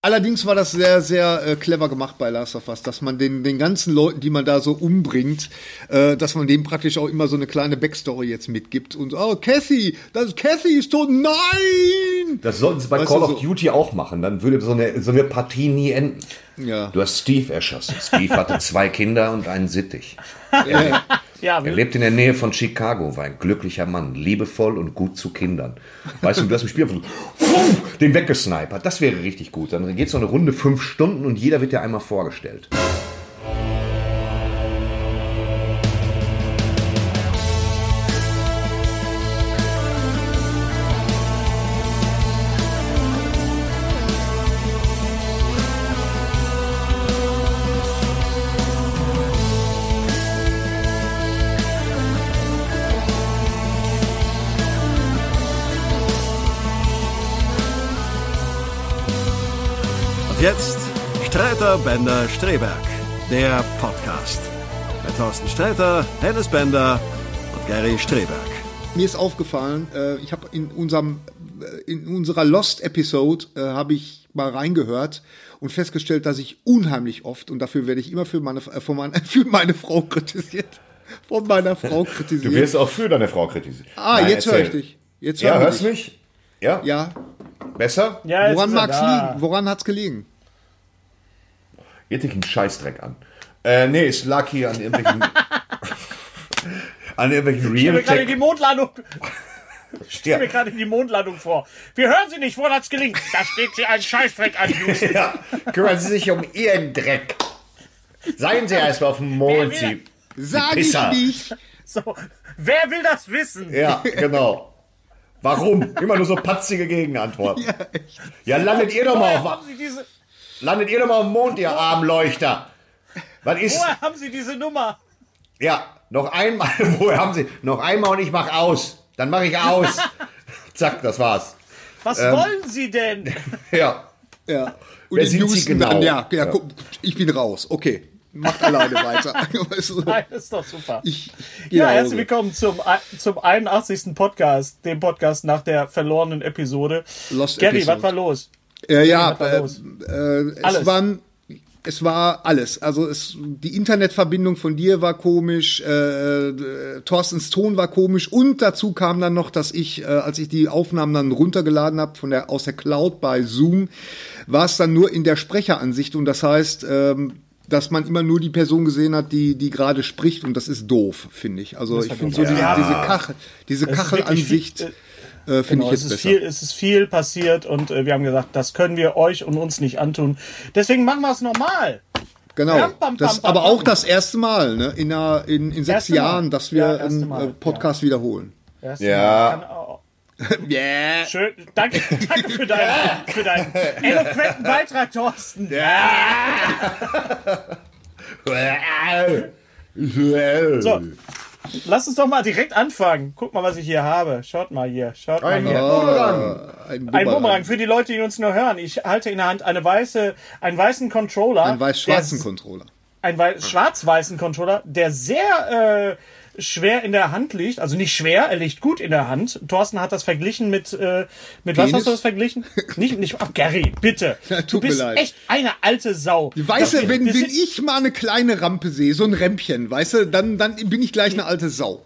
Allerdings war das sehr, sehr äh, clever gemacht bei Last of Us, dass man den, den ganzen Leuten, die man da so umbringt, äh, dass man dem praktisch auch immer so eine kleine Backstory jetzt mitgibt. Und oh, Kathy, das Kathy ist tot, nein! Das sollten sie bei weißt Call of so? Duty auch machen, dann würde so eine, so eine Partie nie enden. Ja. Du hast Steve erschossen. Steve hatte zwei Kinder und einen Sittich. Ja. Ja, er lebt in der Nähe von Chicago, war ein glücklicher Mann, liebevoll und gut zu Kindern. Weißt du, du hast im Spiel einfach so, den weggesnipert. Das wäre richtig gut. Dann geht es so eine Runde fünf Stunden und jeder wird dir einmal vorgestellt. Streiter Bender Streberg, der Podcast. Mit Thorsten Streiter, Dennis Bender und Gary Streberg. Mir ist aufgefallen, äh, ich habe in unserem äh, in unserer Lost Episode äh, habe ich mal reingehört und festgestellt, dass ich unheimlich oft und dafür werde ich immer für meine für meine, für meine Frau kritisiert. Von meiner Frau kritisiert. Du wirst auch für deine Frau kritisiert. Ah, Nein, jetzt höre ich dich. Jetzt hör ja, hörst du mich? Ja. Ja. Besser? Ja, Woran mag's liegen? Woran hat's gelegen? Jetzt einen Scheißdreck an. Äh, nee, es lag hier an irgendwelchen. an irgendwelchen Real. Ich mir gerade die Mondlandung. Stell mir gerade die Mondlandung vor. Wir hören Sie nicht, woran hat's gelingt? Da steht Sie ein Scheißdreck an, Houston. ja, kümmern Sie sich um Ihren Dreck. Seien Sie erstmal auf dem Mond, Sie. Sag ich nicht. So, wer will das wissen? Ja, genau. Warum? Immer nur so patzige Gegenantworten. Ja, landet ihr doch mal auf. Haben Sie diese Landet ihr doch mal am Mond, ihr Armleuchter. Was ist? Woher haben Sie diese Nummer? Ja, noch einmal. Woher haben Sie? Noch einmal und ich mach aus. Dann mache ich aus. Zack, das war's. Was ähm, wollen Sie denn? ja. Ja. Und Wer sind Sie genau? Dann, ja, ja, ja. Guck, ich bin raus. Okay. Macht alleine weiter. weißt du? Nein, ist doch super. Ich, ja, herzlich willkommen zum, zum 81. Podcast, dem Podcast nach der verlorenen Episode. Lost Gary, Episode. was war los? Äh, ja, äh, äh, es waren es war alles. Also es, die Internetverbindung von dir war komisch, äh, äh, Thorstens Ton war komisch und dazu kam dann noch, dass ich, äh, als ich die Aufnahmen dann runtergeladen habe von der aus der Cloud bei Zoom, war es dann nur in der Sprecheransicht und das heißt, ähm, dass man immer nur die Person gesehen hat, die die gerade spricht und das ist doof, finde ich. Also ich finde so ja. diese, diese Kachel, diese Kachelansicht. Viel, äh, Finde genau, ich jetzt es ist besser. Viel, es ist viel passiert und äh, wir haben gesagt, das können wir euch und uns nicht antun. Deswegen machen wir es nochmal. Genau. Bam, bam, das, bam, aber auch das erste Mal ne, in, einer, in, in sechs Jahren, dass wir ja, einen äh, Podcast ja. wiederholen. Erste ja. Yeah. Schön. Danke, danke für, deinen, für deinen eloquenten Beitrag, Thorsten. Ja. so, Lass uns doch mal direkt anfangen. Guck mal, was ich hier habe. Schaut mal hier. Schaut ein mal hier. Bumerang. Ein Bumerang. Ein Bumerang. Für die Leute, die uns nur hören. Ich halte in der Hand eine weiße, einen weißen Controller. Einen weiß-schwarzen Controller. Einen wei schwarz-weißen Controller, der sehr, äh, schwer in der Hand liegt. Also nicht schwer, er liegt gut in der Hand. Thorsten hat das verglichen mit, äh, mit Penis? was hast du das verglichen? nicht, nicht, ach, Gary, bitte. Ja, du bist echt eine alte Sau. Weißt du, wenn, wenn ich mal eine kleine Rampe sehe, so ein Rämpchen, weißt du, dann, dann bin ich gleich eine alte Sau.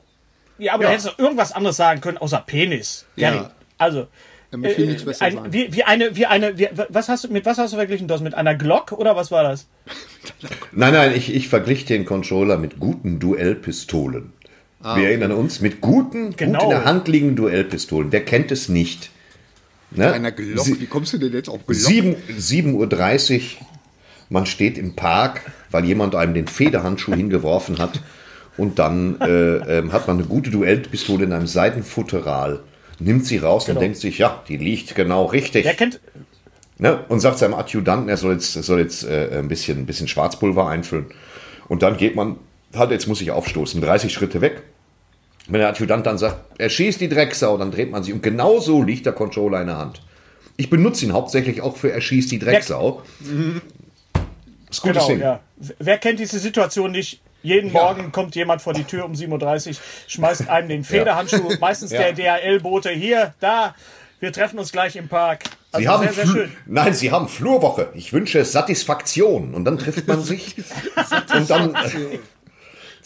Ja, aber ja. du hättest doch irgendwas anderes sagen können, außer Penis. Gary. Ja. Also, damit äh, nichts besser ein. Wie, wie eine, wie eine, wie, was hast du, mit was hast du verglichen? Das mit einer Glock oder was war das? nein, nein, ich, ich verglich den Controller mit guten Duellpistolen. Ah, Wir okay. erinnern uns mit guten, genau. gut in der Hand liegenden Duellpistolen. Wer kennt es nicht? Ne? Einer Glock, wie kommst du denn jetzt auf Glock? 7.30 Uhr, man steht im Park, weil jemand einem den Federhandschuh hingeworfen hat. Und dann äh, äh, hat man eine gute Duellpistole in einem Seidenfutteral nimmt sie raus genau. und denkt sich, ja, die liegt genau richtig. Wer kennt. Ne? Und sagt seinem Adjutanten, er soll jetzt, soll jetzt äh, ein, bisschen, ein bisschen Schwarzpulver einfüllen. Und dann geht man, halt, jetzt muss ich aufstoßen, 30 Schritte weg. Wenn der Adjutant dann sagt, er schießt die Drecksau, dann dreht man sich. Und genau so liegt der Controller in der Hand. Ich benutze ihn hauptsächlich auch für erschießt die Drecksau. Das ist gutes genau, Ding. Ja. Wer kennt diese Situation nicht? Jeden ja. Morgen kommt jemand vor die Tür um 7.30 Uhr, schmeißt einem den Federhandschuh, ja. meistens der DHL-Bote. Hier, da, wir treffen uns gleich im Park. Also Sie haben sehr, sehr schön. Nein, Sie haben Flurwoche. Ich wünsche Satisfaktion. Und dann trifft man sich. und dann.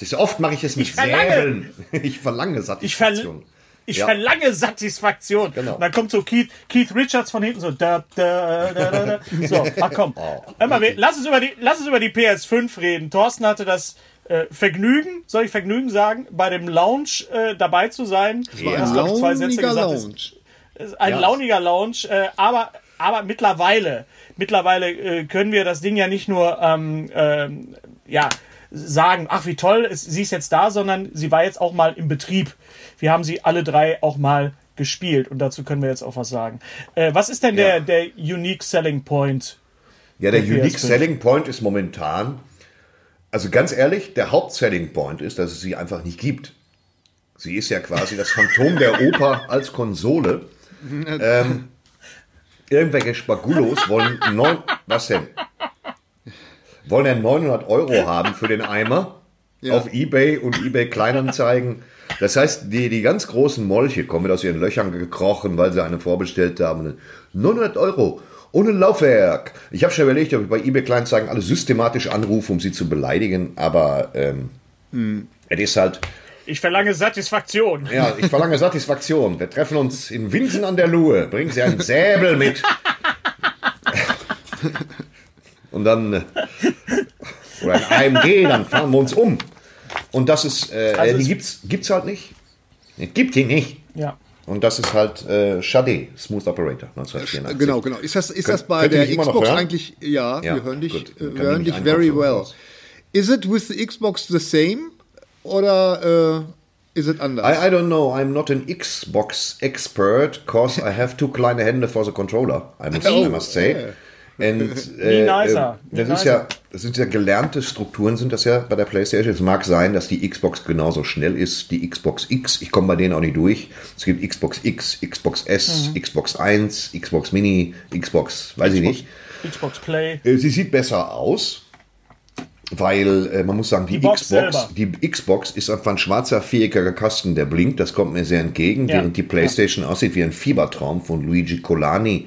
Äh, oft mache ich es mit ich Säbeln. Ich verlange Satisfaktion. Ich, ja. verlange Satisfaktion. Genau. Und dann kommt so Keith, Keith Richards von hinten so. Da, da, da, da, da. So, ach komm. Oh. Mal, lass, uns über die, lass uns über die PS5 reden. Thorsten hatte das äh, Vergnügen, soll ich Vergnügen sagen, bei dem Lounge äh, dabei zu sein. Das war ein launiger zwei Sätze gesagt, Lounge. Ist, ein ja. launiger Lounge, äh, aber, aber mittlerweile, mittlerweile äh, können wir das Ding ja nicht nur ähm, ähm, ja, sagen, ach wie toll, ist, sie ist jetzt da, sondern sie war jetzt auch mal im Betrieb. Wir haben sie alle drei auch mal gespielt und dazu können wir jetzt auch was sagen. Äh, was ist denn ja. der, der Unique Selling Point? Ja, der Unique Selling Point ist momentan, also ganz ehrlich, der Hauptselling Point ist, dass es sie einfach nicht gibt. Sie ist ja quasi das Phantom der Oper als Konsole. Ähm, irgendwelche Spagulos wollen neun, was denn? Wollen ja 900 Euro haben für den Eimer ja. auf Ebay und Ebay Kleinanzeigen. Das heißt, die, die ganz großen Molche kommen aus ihren Löchern gekrochen, weil sie eine vorbestellt haben. 900 Euro ohne Laufwerk. Ich habe schon überlegt, ob ich bei eBay Kleinanzeigen alle systematisch anrufe, um sie zu beleidigen, aber ähm, hm. es ist halt. Ich verlange Satisfaktion. Ja, ich verlange Satisfaktion. Wir treffen uns in Winsen an der Luhe. Bringen Sie einen Säbel mit. Und dann. Äh, oder ein AMG, dann fahren wir uns um. Und das ist. Äh, also die gibt's, gibt's halt nicht. Es gibt die nicht. Ja. Und das ist halt äh, Shade, Smooth Operator 1984. Genau, genau. Ist das, ist das bei der Xbox eigentlich? Ja, ja, wir hören dich, gut, äh, wir hören dich very well. Is it with the Xbox the same oder uh, is it anders? I, I don't know. I'm not an Xbox expert, cause I have two kleine Hände for the controller. I must, oh, I must say. Yeah. Und, äh, nicer. Äh, das ist ja, das sind ja gelernte Strukturen, sind das ja bei der PlayStation. Es mag sein, dass die Xbox genauso schnell ist, die Xbox X. Ich komme bei denen auch nicht durch. Es gibt Xbox X, Xbox S, mhm. Xbox 1, Xbox Mini, Xbox, weiß Xbox, ich nicht. Xbox Play. Äh, sie sieht besser aus. Weil äh, man muss sagen, die, die Xbox, die Xbox ist einfach ein schwarzer viereckiger Kasten, der blinkt. Das kommt mir sehr entgegen, ja. während die PlayStation ja. aussieht wie ein Fiebertraum von Luigi Colani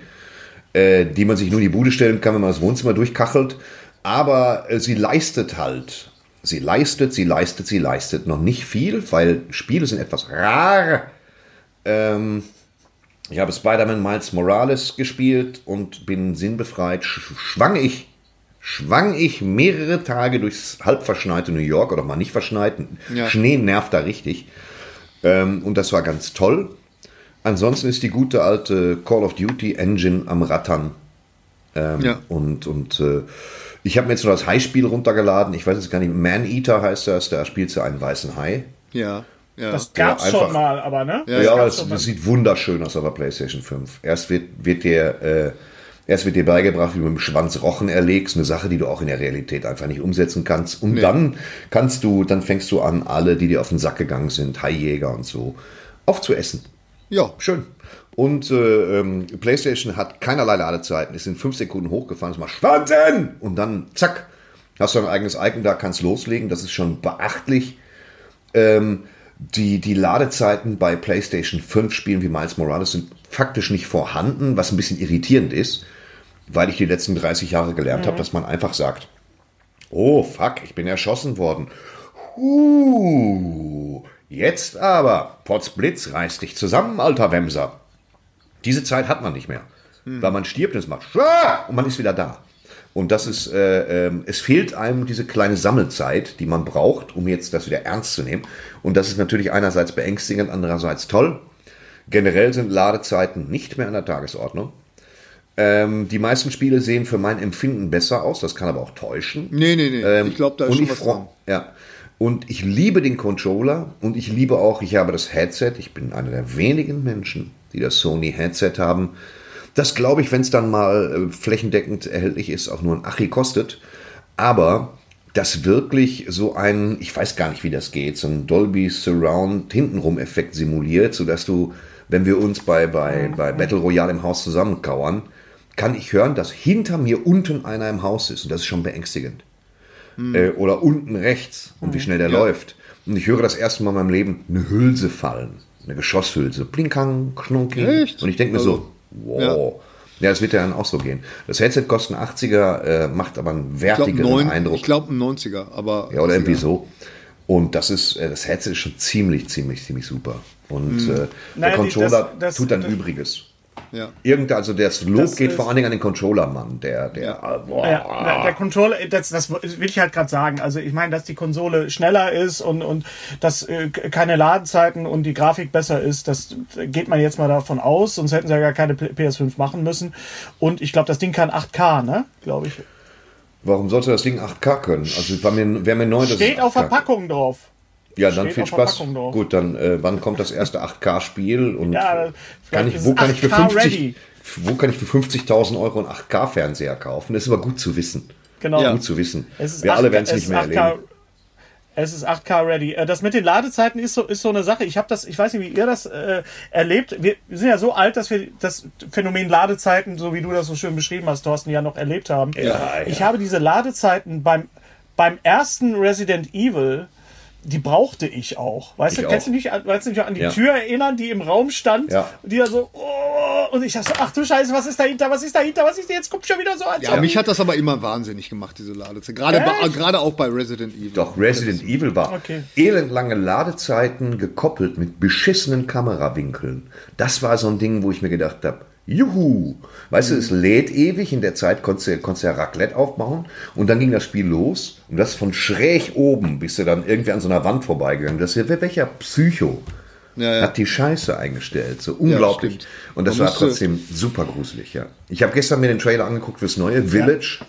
äh, die man sich nur in die Bude stellen kann, wenn man das Wohnzimmer durchkachelt. Aber äh, sie leistet halt. Sie leistet, sie leistet, sie leistet noch nicht viel, weil Spiele sind etwas rar. Ähm, ich habe Spider-Man Miles Morales gespielt und bin sinnbefreit. Schwang ich, schwang ich mehrere Tage durchs halbverschneite New York oder mal nicht verschneiten. Ja. Schnee nervt da richtig. Ähm, und das war ganz toll. Ansonsten ist die gute alte Call of Duty Engine am Rattern. Ähm, ja. Und, und äh, ich habe mir jetzt nur das Hai-Spiel runtergeladen. Ich weiß jetzt gar nicht, Man-Eater heißt das. Da spielst du einen weißen Hai. Ja. Ja. Das gab's ja, schon mal, aber ne? Ja, ja das, das sieht wunderschön aus auf der PlayStation 5. Erst wird, wird dir, äh, erst wird dir beigebracht, wie du mit dem Schwanz Rochen erlegst, eine Sache, die du auch in der Realität einfach nicht umsetzen kannst. Und nee. dann kannst du, dann fängst du an, alle, die dir auf den Sack gegangen sind, Haijäger und so, aufzuessen. Ja, schön. Und äh, ähm, PlayStation hat keinerlei Ladezeiten. Ist in fünf Sekunden hochgefahren, ist mal Schwanzen! Und dann zack, hast du ein eigenes Icon da, kannst loslegen. Das ist schon beachtlich. Ähm, Die, die Ladezeiten bei PlayStation 5 Spielen wie Miles Morales sind faktisch nicht vorhanden, was ein bisschen irritierend ist, weil ich die letzten 30 Jahre gelernt mhm. habe, dass man einfach sagt, oh fuck, ich bin erschossen worden. Uh, jetzt aber, Potzblitz, reiß dich zusammen, alter Wemser. Diese Zeit hat man nicht mehr. Mhm. Weil man stirbt und es macht und man ist wieder da. Und das ist, äh, äh, es fehlt einem diese kleine Sammelzeit, die man braucht, um jetzt das wieder ernst zu nehmen. Und das ist natürlich einerseits beängstigend, andererseits toll. Generell sind Ladezeiten nicht mehr an der Tagesordnung. Ähm, die meisten Spiele sehen für mein Empfinden besser aus, das kann aber auch täuschen. Nee, nee, nee. Ähm, ich glaube, da ist schon was dran. Ja. Und ich liebe den Controller und ich liebe auch, ich habe das Headset. Ich bin einer der wenigen Menschen, die das Sony Headset haben. Das glaube ich, wenn es dann mal äh, flächendeckend erhältlich ist, auch nur ein Achi kostet. Aber das wirklich so ein, ich weiß gar nicht, wie das geht, so ein Dolby Surround hintenrum Effekt simuliert, sodass du, wenn wir uns bei, bei, bei Battle Royale im Haus zusammenkauern, kann ich hören, dass hinter mir unten einer im Haus ist. Und das ist schon beängstigend. Hm. Äh, oder unten rechts und wie hm. schnell der ja. läuft. Und ich höre das erste Mal in meinem Leben eine Hülse fallen. Eine Geschosshülse. Blinkang, Knunking. Echt? Und ich denke mir also, so, wow. Ja. ja, es wird ja dann auch so gehen. Das Headset kostet einen 80er, äh, macht aber einen wertigeren Eindruck. Ich glaube einen 90er, aber. Ja, oder irgendwie so. Und das ist, äh, das Headset ist schon ziemlich, ziemlich, ziemlich super. Und hm. äh, der Nein, Controller das, das, tut dann das, Übriges. Ja. Irgend, also das Lob das geht vor allen Dingen an den Controller-Mann, der, der, ja. boah. ja, der Controller, das, das will ich halt gerade sagen. Also ich meine, dass die Konsole schneller ist und, und dass äh, keine Ladezeiten und die Grafik besser ist, das geht man jetzt mal davon aus, sonst hätten sie ja gar keine PS5 machen müssen. Und ich glaube, das Ding kann 8K, ne? Glaube ich. Warum sollte das Ding 8K können? Also war mir, wäre mir neu, dass Steht auf Verpackung drauf. Ja, dann viel Spaß. Gut, dann äh, wann kommt das erste 8K-Spiel und ja, kann ich, wo kann ich für 50, wo kann ich für 50.000 Euro einen 8K-Fernseher kaufen? Das ist aber gut zu wissen. Genau. Ja. Gut zu wissen. Wir 8K, alle werden es nicht mehr 8K, erleben. Es ist 8K ready. Äh, das mit den Ladezeiten ist so, ist so eine Sache. Ich habe das, ich weiß nicht, wie ihr das äh, erlebt. Wir sind ja so alt, dass wir das Phänomen Ladezeiten, so wie du das so schön beschrieben hast, Thorsten, ja noch erlebt haben. Ja, ja. Ich habe diese Ladezeiten beim, beim ersten Resident Evil die brauchte ich auch. Weißt ich du, auch. kannst du nicht, weißt du nicht an die ja. Tür erinnern, die im Raum stand, ja. die da so, oh, und ich dachte so, ach du Scheiße, was ist dahinter, was ist dahinter, was ist jetzt, kommt schon wieder so an. Ja, mich hat das aber immer wahnsinnig gemacht, diese Ladezeit. Gerade, gerade auch bei Resident Evil. Doch, Resident Evil war okay. elendlange Ladezeiten gekoppelt mit beschissenen Kamerawinkeln. Das war so ein Ding, wo ich mir gedacht habe, Juhu! Weißt mhm. du, es lädt ewig, in der Zeit konntest du, konntest du ja Raclette aufbauen und dann ging das Spiel los und das von schräg oben bist du dann irgendwie an so einer Wand vorbeigegangen. Das ist welcher Psycho ja, ja. hat die Scheiße eingestellt. So unglaublich. Ja, und das Man war trotzdem super gruselig, ja. Ich habe gestern mir den Trailer angeguckt fürs neue Village.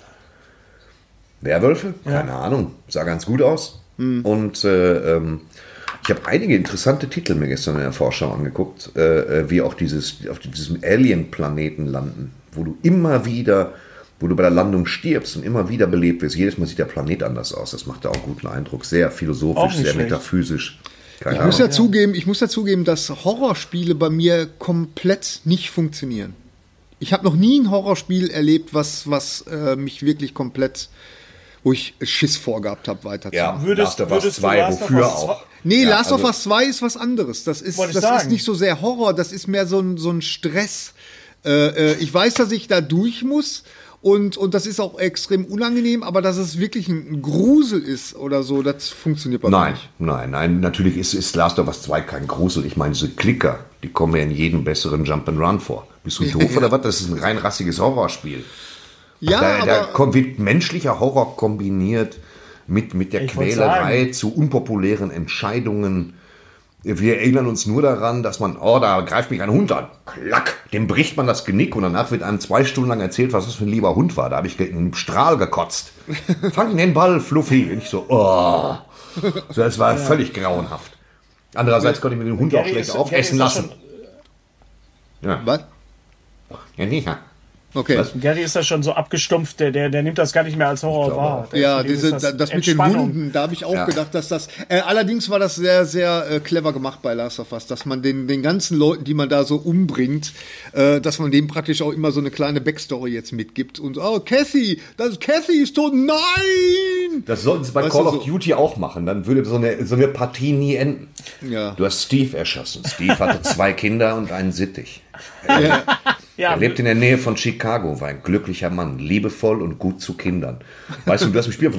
Werwölfe? Keine Ahnung. Sah ganz gut aus. Mhm. Und äh, ähm, ich habe einige interessante Titel mir gestern in der Vorschau angeguckt, äh, äh, wie auch dieses, auf diesem Alien-Planeten landen, wo du immer wieder, wo du bei der Landung stirbst und immer wieder belebt wirst. Jedes Mal sieht der Planet anders aus. Das macht da auch einen guten Eindruck. Sehr philosophisch, sehr schlecht. metaphysisch. Keine ich muss ja, zugeben, ich muss ja zugeben, dass Horrorspiele bei mir komplett nicht funktionieren. Ich habe noch nie ein Horrorspiel erlebt, was, was äh, mich wirklich komplett, wo ich Schiss vorgehabt habe, weiterzumachen. Ja, würdest, Last of Us 2, wofür auch. Nee, ja, Last also, of Us 2 ist was anderes. Das ist, das ist nicht so sehr Horror, das ist mehr so ein, so ein Stress. Äh, äh, ich weiß, dass ich da durch muss und, und das ist auch extrem unangenehm, aber dass es wirklich ein Grusel ist oder so, das funktioniert bei mir nicht. Nein, nein, natürlich ist, ist Last of Us 2 kein Grusel. Ich meine, diese Klicker, die kommen ja in jedem besseren Jump'n'Run vor. Bist du doof oder was? Das ist ein rein rassiges Horrorspiel. Ja, da, da aber, wird menschlicher Horror kombiniert mit, mit der Quälerei zu unpopulären Entscheidungen. Wir erinnern uns nur daran, dass man, oh, da greift mich ein Hund an. Klack, dem bricht man das Genick und danach wird einem zwei Stunden lang erzählt, was das für ein lieber Hund war. Da habe ich einen Strahl gekotzt. Fang den Ball, Fluffy. Und ich so, oh. So, das war ja. völlig grauenhaft. Andererseits konnte ich mir den Hund auch schlecht aufessen lassen. Ja. Was? Ja, nicht. Okay. Was? Gary ist da schon so abgestumpft, der, der, der nimmt das gar nicht mehr als Horror wahr. Ja, diese, das, das mit den Wunden, da habe ich auch ja. gedacht, dass das. Äh, allerdings war das sehr, sehr äh, clever gemacht bei Last of Us, dass man den, den ganzen Leuten, die man da so umbringt, äh, dass man dem praktisch auch immer so eine kleine Backstory jetzt mitgibt. Und oh, Kathy, das Kathy ist tot, nein! Das sollten sie bei weißt Call of so? Duty auch machen. Dann würde so eine, so eine Partie nie enden. Ja. Du hast Steve erschossen. Steve hatte zwei Kinder und einen Sittich. Ja. Ja. Er lebt in der Nähe von Chicago, war ein glücklicher Mann, liebevoll und gut zu Kindern. Weißt du, du hast im Spiel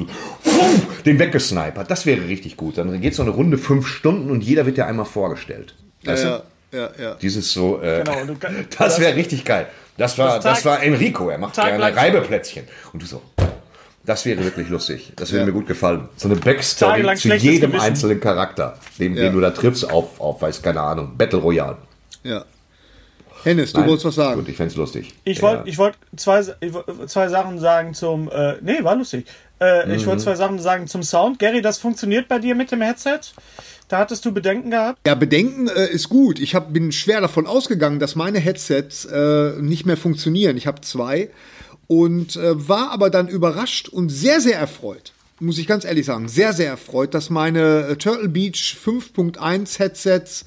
den weggesnipert. Das wäre richtig gut. Dann geht so eine Runde fünf Stunden und jeder wird dir einmal vorgestellt. Weißt ja, du? ja, ja. Dieses so, äh, genau, das wäre richtig geil. Das war, das, das war Enrico, er macht Tag gerne Reibeplätzchen. Und du so, das wäre wirklich lustig. Das würde ja. mir gut gefallen. So eine Backstory zu jedem einzelnen Charakter, den, ja. den, du da triffst auf, auf, weiß keine Ahnung, Battle Royale. Ja. Hennes, du wolltest was sagen. Gut, ich fände es lustig. Ich wollte ich wollt zwei, zwei Sachen sagen zum. Äh, nee, war lustig. Äh, mhm. Ich wollte zwei Sachen sagen zum Sound. Gary, das funktioniert bei dir mit dem Headset? Da hattest du Bedenken gehabt? Ja, Bedenken äh, ist gut. Ich hab, bin schwer davon ausgegangen, dass meine Headsets äh, nicht mehr funktionieren. Ich habe zwei und äh, war aber dann überrascht und sehr, sehr erfreut. Muss ich ganz ehrlich sagen, sehr, sehr erfreut, dass meine äh, Turtle Beach 5.1 Headsets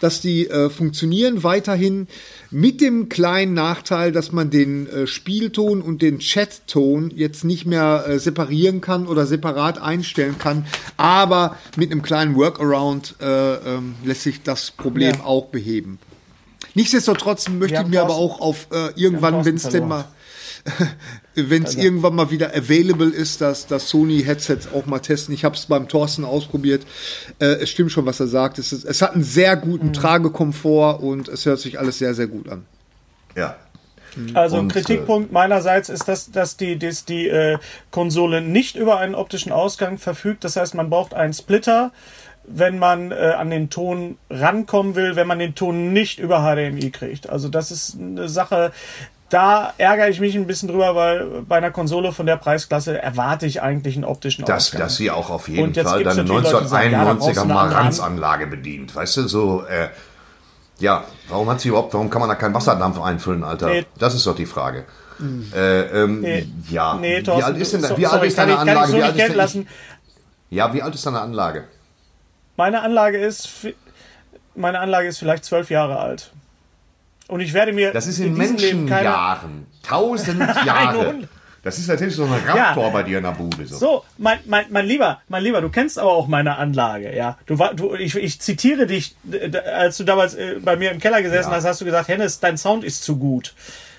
dass die äh, funktionieren weiterhin mit dem kleinen Nachteil, dass man den äh, Spielton und den Chatton jetzt nicht mehr äh, separieren kann oder separat einstellen kann. Aber mit einem kleinen Workaround äh, ähm, lässt sich das Problem ja. auch beheben. Nichtsdestotrotz möchte ich mir aber auch auf äh, irgendwann, wenn es denn mal wenn es also. irgendwann mal wieder available ist, dass das Sony Headsets auch mal testen. Ich habe es beim Thorsten ausprobiert. Äh, es stimmt schon, was er sagt. Es, ist, es hat einen sehr guten mhm. Tragekomfort und es hört sich alles sehr, sehr gut an. Ja, also und, Kritikpunkt äh, meinerseits ist, dass, dass die, dass die äh, Konsole nicht über einen optischen Ausgang verfügt. Das heißt, man braucht einen Splitter, wenn man äh, an den Ton rankommen will, wenn man den Ton nicht über HDMI kriegt. Also das ist eine Sache, da ärgere ich mich ein bisschen drüber, weil bei einer Konsole von der Preisklasse erwarte ich eigentlich einen optischen das, Ausgang. Dass sie auch auf jeden Fall dann 1991er ja, Marantz-Anlage bedient. Weißt du, so, äh, ja, warum hat sie überhaupt, warum kann man da keinen Wasserdampf einfüllen, Alter? Nee. Das ist doch die Frage. Hm. Äh, ähm, nee. Ja, nee, Thorsten, wie alt ist denn so, wie alt ist deine Anlage? So wie alt ist lassen. Ja, wie alt ist deine Anlage? Meine Anlage ist, meine Anlage ist vielleicht zwölf Jahre alt. Und ich werde mir. Das ist in, in Menschenjahren. Tausend Jahre. Das ist natürlich so ein Raptor ja. bei dir in der Bude. So, so mein, mein, mein Lieber, mein Lieber, du kennst aber auch meine Anlage, ja. Du, du, ich, ich zitiere dich, als du damals äh, bei mir im Keller gesessen ja. hast, hast du gesagt, Hennes, dein Sound ist zu gut.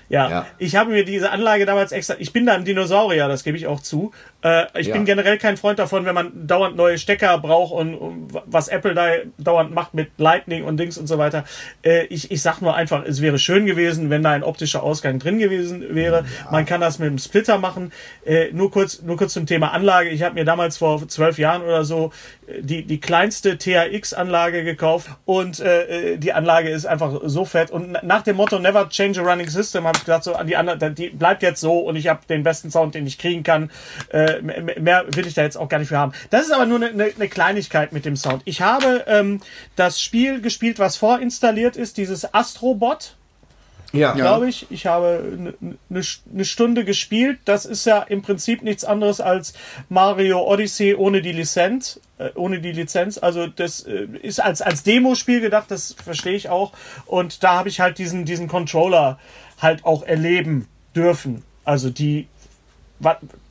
Ja, ja, ich habe mir diese Anlage damals extra, ich bin da ein Dinosaurier, das gebe ich auch zu. Äh, ich ja. bin generell kein Freund davon, wenn man dauernd neue Stecker braucht und, und was Apple da dauernd macht mit Lightning und Dings und so weiter. Äh, ich, ich sag nur einfach, es wäre schön gewesen, wenn da ein optischer Ausgang drin gewesen wäre. Ja. Man kann das mit einem Splitter machen. Äh, nur kurz, nur kurz zum Thema Anlage. Ich habe mir damals vor zwölf Jahren oder so äh, die, die kleinste THX-Anlage gekauft und äh, die Anlage ist einfach so fett. Und nach dem Motto Never Change a Running System habe ich gesagt, so die die bleibt jetzt so und ich habe den besten Sound, den ich kriegen kann. Äh, mehr will ich da jetzt auch gar nicht für haben. Das ist aber nur eine, eine Kleinigkeit mit dem Sound. Ich habe ähm, das Spiel gespielt, was vorinstalliert ist, dieses Astrobot. Ja. Glaube ich. Ich habe eine ne, ne Stunde gespielt. Das ist ja im Prinzip nichts anderes als Mario Odyssey ohne die Lizenz. Äh, ohne die Lizenz. Also das äh, ist als, als Demospiel gedacht, das verstehe ich auch. Und da habe ich halt diesen, diesen Controller halt auch erleben dürfen. Also die,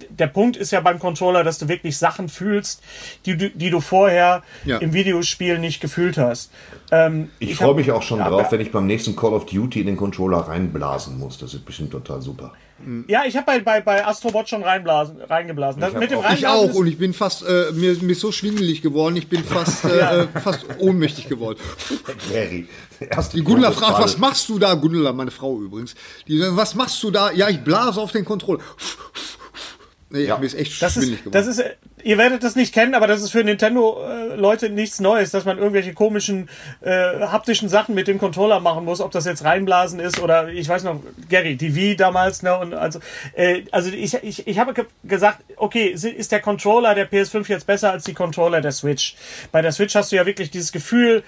der Punkt ist ja beim Controller, dass du wirklich Sachen fühlst, die du, die du vorher ja. im Videospiel nicht gefühlt hast. Ähm, ich, ich freue mich auch schon ja, drauf, wenn ich beim nächsten Call of Duty in den Controller reinblasen muss. Das ist bestimmt total super. Ja, ich habe bei, bei, bei Astrobot schon reinblasen, reingeblasen. Ich, mit dem auch, ich auch und ich bin fast, äh, mir, mir ist so schwindelig geworden, ich bin fast, äh, fast ohnmächtig geworden. Gary, die Gundula fragt, was machst du da? Gundula, meine Frau übrigens. Die sagt, was machst du da? Ja, ich blase auf den Controller. Nee, ja. mir ist echt das ist, geworden. Das ist, ihr werdet das nicht kennen, aber das ist für Nintendo-Leute äh, nichts Neues, dass man irgendwelche komischen äh, haptischen Sachen mit dem Controller machen muss, ob das jetzt reinblasen ist oder ich weiß noch, Gary, die Wii damals, ne? Und also, äh, also ich, ich, ich habe gesagt, okay, ist der Controller der PS5 jetzt besser als die Controller der Switch? Bei der Switch hast du ja wirklich dieses Gefühl,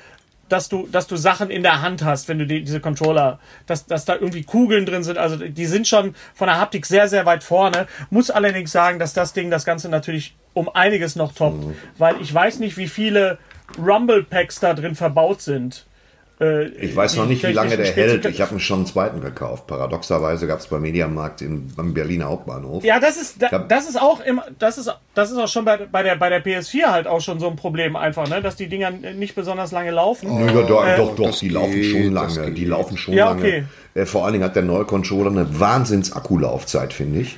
dass du, dass du Sachen in der Hand hast, wenn du die, diese Controller, dass, dass da irgendwie Kugeln drin sind. Also die sind schon von der Haptik sehr, sehr weit vorne. Muss allerdings sagen, dass das Ding das Ganze natürlich um einiges noch toppt, mhm. weil ich weiß nicht, wie viele Rumble Packs da drin verbaut sind. Äh, ich weiß noch nicht, wie lange der hält. Ich habe mir schon einen zweiten gekauft. Paradoxerweise gab es beim Mediamarkt in, beim Berliner Hauptbahnhof. Ja, das ist, da, das ist auch immer, das ist, das ist auch schon bei, bei, der, bei der PS4 halt auch schon so ein Problem einfach, ne? dass die Dinger nicht besonders lange laufen. Oh, ja, doch, äh, doch, doch die geht, laufen schon lange. Die laufen schon ja, okay. lange. Äh, vor allen Dingen hat der neue Controller eine Wahnsinns-Akkulaufzeit, finde ich.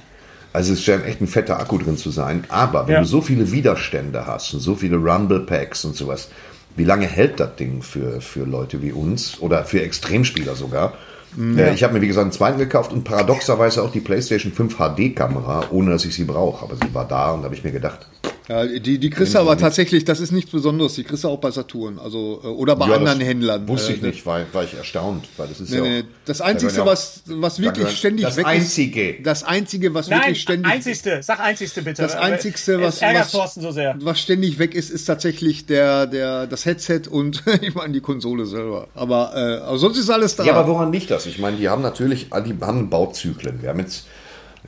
Also es scheint echt ein fetter Akku drin zu sein. Aber wenn ja. du so viele Widerstände hast und so viele Rumble Packs und sowas, wie lange hält das Ding für, für Leute wie uns oder für Extremspieler sogar? Ja. ich habe mir, wie gesagt, einen zweiten gekauft und paradoxerweise auch die PlayStation 5 HD-Kamera, ohne dass ich sie brauche. Aber sie war da und da habe ich mir gedacht, ja, die, die kriegst du aber tatsächlich, das ist nichts Besonderes, die kriegst du auch bei Saturn, also äh, oder bei ja, anderen Händlern. Wusste ich äh, nicht, war, war ich erstaunt, weil das ist nee, ja nee, das einzige, was was wirklich ständig das weg einzige. ist. Das einzige, was Nein, wirklich ständig einzigste, sag einzigste bitte. Das einzigste, was was, so was ständig weg ist, ist tatsächlich der der das Headset und ich meine die Konsole selber. Aber, äh, aber sonst ist alles da. Ja, aber woran liegt das? Ich meine, die haben natürlich, die haben Bauzyklen. Wir haben jetzt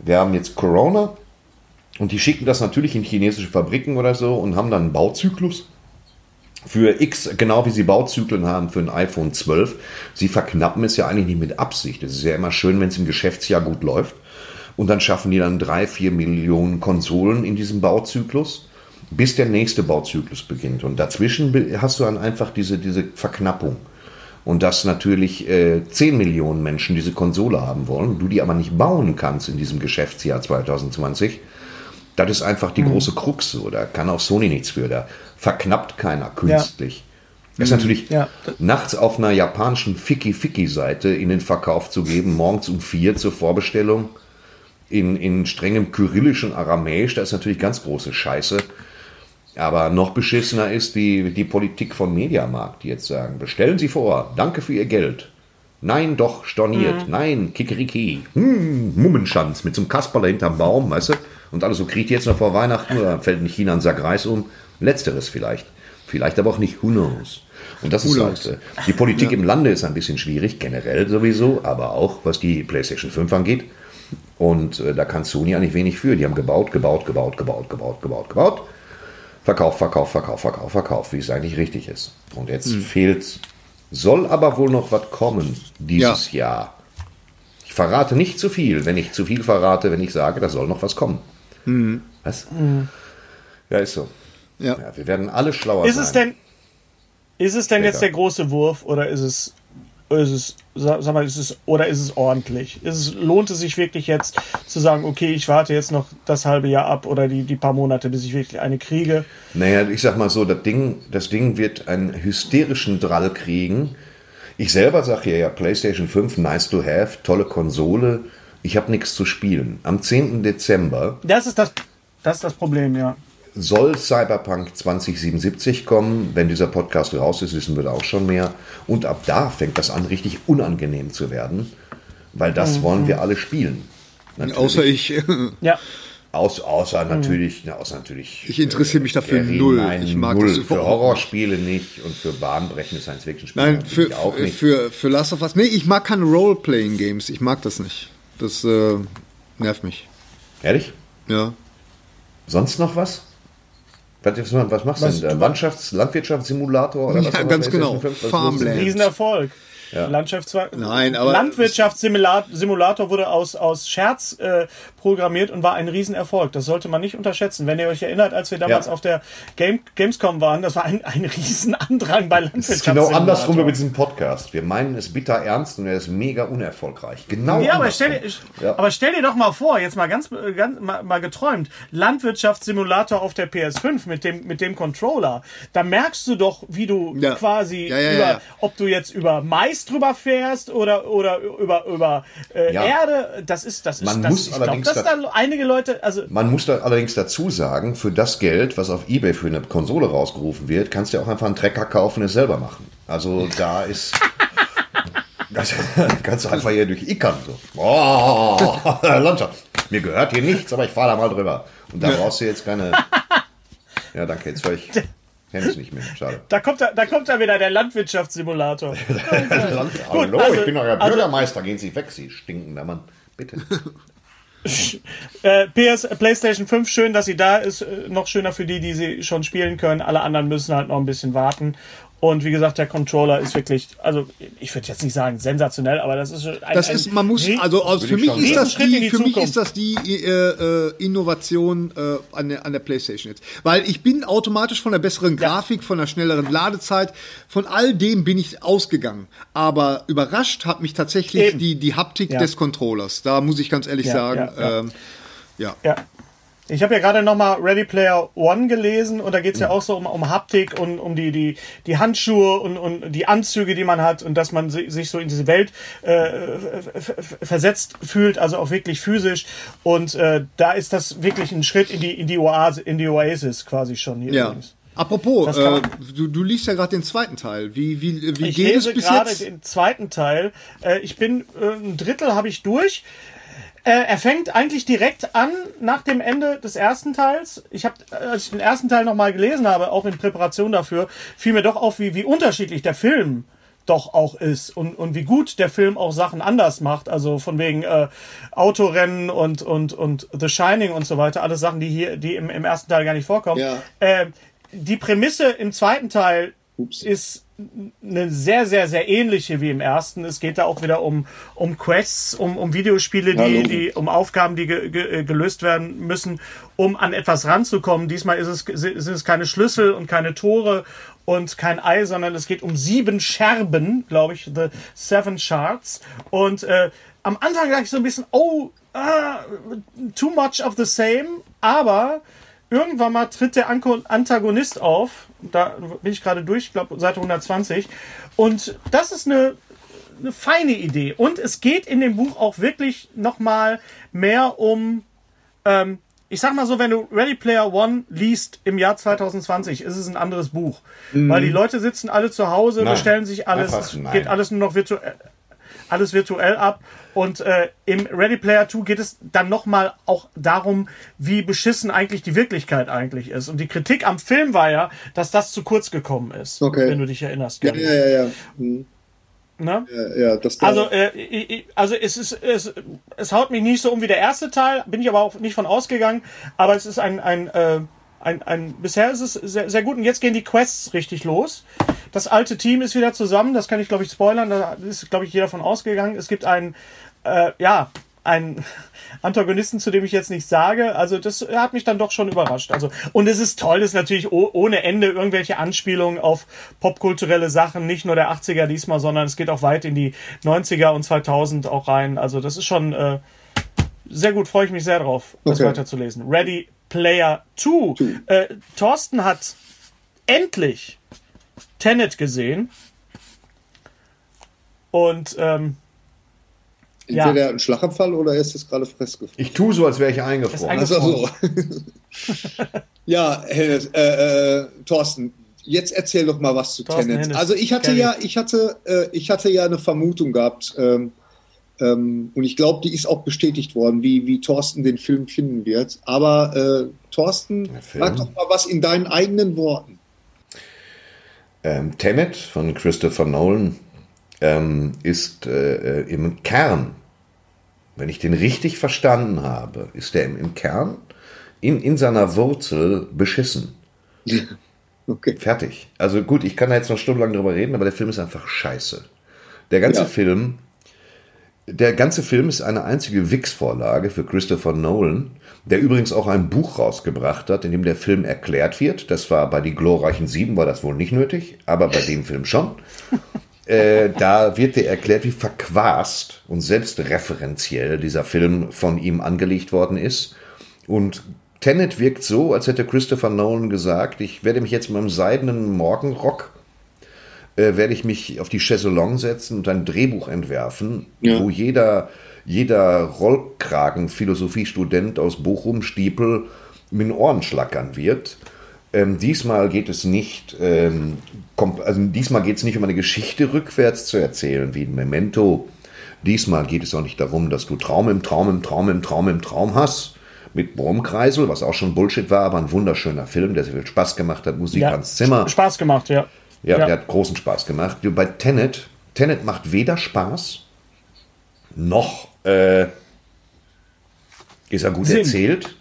wir haben jetzt Corona, und die schicken das natürlich in chinesische Fabriken oder so und haben dann einen Bauzyklus für X, genau wie sie Bauzyklen haben für ein iPhone 12. Sie verknappen es ja eigentlich nicht mit Absicht. Es ist ja immer schön, wenn es im Geschäftsjahr gut läuft. Und dann schaffen die dann drei, vier Millionen Konsolen in diesem Bauzyklus, bis der nächste Bauzyklus beginnt. Und dazwischen hast du dann einfach diese, diese Verknappung. Und dass natürlich äh, 10 Millionen Menschen diese Konsole haben wollen, du die aber nicht bauen kannst in diesem Geschäftsjahr 2020, das ist einfach die mhm. große Krux so. Da kann auch Sony nichts für. Da verknappt keiner künstlich. Ja. Das ist mhm. natürlich ja. nachts auf einer japanischen Fiki-Fiki-Seite in den Verkauf zu geben, morgens um vier zur Vorbestellung in, in strengem kyrillischen Aramäisch. Das ist natürlich ganz große Scheiße. Aber noch beschissener ist die, die Politik von Mediamarkt, die jetzt sagen, bestellen Sie vor, danke für Ihr Geld. Nein, doch, storniert. Mhm. Nein, Kikeriki. Hm, Mummenschanz mit so einem Kasperle hinterm Baum, weißt du? Und alles so, kriegt jetzt noch vor Weihnachten oder fällt in China ein Sack Reis um? Letzteres vielleicht. Vielleicht aber auch nicht, who knows? Und das ist halt, äh, die Politik ja. im Lande ist ein bisschen schwierig, generell sowieso, aber auch was die PlayStation 5 angeht. Und äh, da kann Sony eigentlich wenig für. Die haben gebaut, gebaut, gebaut, gebaut, gebaut, gebaut, gebaut. Verkauf, Verkauf, Verkauf, Verkauf, Verkauf, wie es eigentlich richtig ist. Und jetzt hm. fehlt, soll aber wohl noch was kommen dieses ja. Jahr. Ich verrate nicht zu viel, wenn ich zu viel verrate, wenn ich sage, da soll noch was kommen. Mhm. Was? Mhm. Ja, ist so. Ja. ja. Wir werden alle schlauer ist sein. Es denn, ist es denn Später. jetzt der große Wurf oder ist es, ist es, sag mal, ist es, oder ist es ordentlich? Ist es, lohnt es sich wirklich jetzt zu sagen, okay, ich warte jetzt noch das halbe Jahr ab oder die, die paar Monate, bis ich wirklich eine kriege? Naja, ich sag mal so, das Ding, das Ding wird einen hysterischen Drall kriegen. Ich selber sage ja, ja, PlayStation 5, nice to have, tolle Konsole, ich habe nichts zu spielen. Am 10. Dezember. Das ist das, das ist das Problem, ja. Soll Cyberpunk 2077 kommen. Wenn dieser Podcast raus ist, wissen wir da auch schon mehr. Und ab da fängt das an, richtig unangenehm zu werden, weil das mhm. wollen wir alle spielen. Natürlich. Außer ich. ja. Aus, außer natürlich, mhm. außer natürlich. Ich interessiere mich dafür null. Ich mag null. das für Horrorspiele nicht und für bahnbrechende Science-Fiction-Spiele Nein, für, auch nicht. Für, für Last of Us. Nee, ich mag keine Role-Playing-Games. Ich mag das nicht. Das äh, nervt mich. Ehrlich? Ja. Sonst noch was? Was, was machst was, du denn? Landschafts-, Landwirtschaftssimulator oder was? Ja, ganz genau. Farmland. Riesenerfolg. Ja. Landschafts Nein, aber Landwirtschaftssimulator wurde aus, aus Scherz äh, programmiert und war ein Riesenerfolg. Das sollte man nicht unterschätzen. Wenn ihr euch erinnert, als wir damals ja. auf der Game, Gamescom waren, das war ein, ein Riesenandrang bei Landwirtschaftssimulator. Genau andersrum wie mit diesem Podcast. Wir meinen es bitter ernst und er ist mega unerfolgreich. Genau. Ja, aber stell, dir, ja. aber stell dir doch mal vor, jetzt mal ganz, ganz mal, mal geträumt, Landwirtschaftssimulator auf der PS5 mit dem, mit dem Controller. Da merkst du doch, wie du ja. quasi über, ob du jetzt über Mais drüber fährst oder, oder über, über äh, Erde. Das ist, das ist, Man das, muss allerdings glaub, dass da einige Leute, also. Man muss da allerdings dazu sagen, für das Geld, was auf Ebay für eine Konsole rausgerufen wird, kannst du auch einfach einen Trecker kaufen und es selber machen. Also da ist. Das kannst du einfach hier durch Ickern. So. Oh, Landschaft. Mir gehört hier nichts, aber ich fahre da mal drüber. Und da brauchst du jetzt keine. Ja, danke, jetzt höre ich. Kenne ich nicht mehr, schade. Da kommt da, da kommt da wieder der Landwirtschaftssimulator. Land Hallo, also, ich bin euer also- Bürgermeister, gehen Sie weg, Sie stinkender Mann. Bitte. Äh, PS, PlayStation 5, schön, dass sie da ist. Äh, noch schöner für die, die sie schon spielen können. Alle anderen müssen halt noch ein bisschen warten. Und wie gesagt, der Controller ist wirklich, also ich würde jetzt nicht sagen sensationell, aber das ist ein, Das ist, man muss, also aus, für mich ist das die, für mich ist das die äh, äh, Innovation äh, an, der, an der PlayStation jetzt, weil ich bin automatisch von der besseren Grafik, ja. von der schnelleren Ladezeit, von all dem bin ich ausgegangen. Aber überrascht hat mich tatsächlich die die Haptik ja. des Controllers. Da muss ich ganz ehrlich ja, sagen. Ähm, ja. ja. Ich habe ja gerade nochmal Ready Player One gelesen und da geht es ja auch so um, um Haptik und um die, die, die Handschuhe und, und die Anzüge, die man hat und dass man sich so in diese Welt äh, versetzt fühlt, also auch wirklich physisch. Und äh, da ist das wirklich ein Schritt in die, in die Oase, in die Oasis quasi schon hier. Ja. Übrigens. Apropos, äh, du, du liest ja gerade den zweiten Teil. Wie, wie, wie ich geht lese es bis gerade den zweiten Teil. Äh, ich bin äh, ein Drittel habe ich durch. Äh, er fängt eigentlich direkt an nach dem Ende des ersten Teils. Ich habe, als ich den ersten Teil nochmal gelesen habe, auch in Präparation dafür, fiel mir doch auf, wie, wie unterschiedlich der Film doch auch ist und, und wie gut der Film auch Sachen anders macht. Also von wegen äh, Autorennen und, und, und The Shining und so weiter. Alles Sachen, die hier, die im, im ersten Teil gar nicht vorkommen. Ja. Äh, die Prämisse im zweiten Teil Ups. ist eine sehr, sehr, sehr ähnliche wie im ersten. Es geht da auch wieder um, um Quests, um, um Videospiele, die, die, um Aufgaben, die ge, ge, gelöst werden müssen, um an etwas ranzukommen. Diesmal ist es, sind es keine Schlüssel und keine Tore und kein Ei, sondern es geht um sieben Scherben, glaube ich, the Seven Shards. Und äh, am Anfang dachte ich so ein bisschen, oh, ah, too much of the same, aber irgendwann mal tritt der Antagonist auf. Da bin ich gerade durch, ich glaube Seite 120. Und das ist eine, eine feine Idee. Und es geht in dem Buch auch wirklich nochmal mehr um, ähm, ich sag mal so, wenn du Ready Player One liest im Jahr 2020, ist es ein anderes Buch. Mhm. Weil die Leute sitzen alle zu Hause, nein. bestellen sich alles, es geht alles nur noch virtuell alles virtuell ab. Und äh, im Ready Player 2 geht es dann nochmal auch darum, wie beschissen eigentlich die Wirklichkeit eigentlich ist. Und die Kritik am Film war ja, dass das zu kurz gekommen ist, okay. wenn du dich erinnerst. Ja, ja, ja, ja. Mhm. Ja, ja, das also, äh, also es ist, es, es haut mich nicht so um wie der erste Teil, bin ich aber auch nicht von ausgegangen, aber es ist ein, ein, äh, ein, ein bisher ist es sehr, sehr gut und jetzt gehen die Quests richtig los. Das alte Team ist wieder zusammen, das kann ich glaube ich spoilern, da ist glaube ich jeder von ausgegangen. Es gibt einen, äh, ja, einen Antagonisten, zu dem ich jetzt nichts sage. Also das hat mich dann doch schon überrascht. Also und es ist toll, es ist natürlich ohne Ende irgendwelche Anspielungen auf popkulturelle Sachen, nicht nur der 80er diesmal, sondern es geht auch weit in die 90er und 2000 auch rein. Also das ist schon äh, sehr gut, freue ich mich sehr drauf, das okay. weiterzulesen. Ready Player 2. Äh, Thorsten hat endlich Tenet gesehen. Und ähm, Entweder ja. ein Schlaganfall oder ist es gerade fressgefroren? Ich tue so, als wäre ich eingefroren. eingefroren. So. ja, äh, äh, Thorsten, jetzt erzähl doch mal was zu Thorsten Tenet. Hennes. Also ich hatte ja, ich hatte, äh, ich hatte ja eine Vermutung gehabt, ähm, ähm, und ich glaube, die ist auch bestätigt worden, wie, wie Thorsten den Film finden wird. Aber äh, Thorsten, sag doch mal was in deinen eigenen Worten. Ähm, Tenet von Christopher Nolan ähm, ist äh, äh im Kern, wenn ich den richtig verstanden habe, ist der im, im Kern in, in seiner Wurzel beschissen. Okay. Fertig. Also gut, ich kann da jetzt noch stundenlang drüber reden, aber der Film ist einfach scheiße. Der ganze ja. Film der ganze Film ist eine einzige Wix-Vorlage für Christopher Nolan, der übrigens auch ein Buch rausgebracht hat, in dem der Film erklärt wird. Das war bei Die glorreichen Sieben, war das wohl nicht nötig, aber bei dem Film schon. Äh, da wird dir erklärt, wie verquast und selbstreferenziell dieser Film von ihm angelegt worden ist. Und Tenet wirkt so, als hätte Christopher Nolan gesagt, ich werde mich jetzt mit einem seidenen Morgenrock äh, werde ich mich auf die Chaiselong setzen und ein Drehbuch entwerfen, ja. wo jeder, jeder Rollkragen-Philosophiestudent aus Bochum, Stiepel mit den Ohren schlackern wird. Ähm, diesmal geht es nicht, ähm, also diesmal geht es nicht um eine Geschichte rückwärts zu erzählen, wie ein Memento. Diesmal geht es auch nicht darum, dass du Traum im Traum im Traum im Traum im Traum hast mit Brummkreisel, was auch schon Bullshit war, aber ein wunderschöner Film, der sehr viel Spaß gemacht hat, Musik ja, ans Zimmer. Spaß gemacht, ja. Ja, ja, der hat großen Spaß gemacht. Bei Tenet, Tenet macht weder Spaß, noch äh, ist er gut Sinn. erzählt,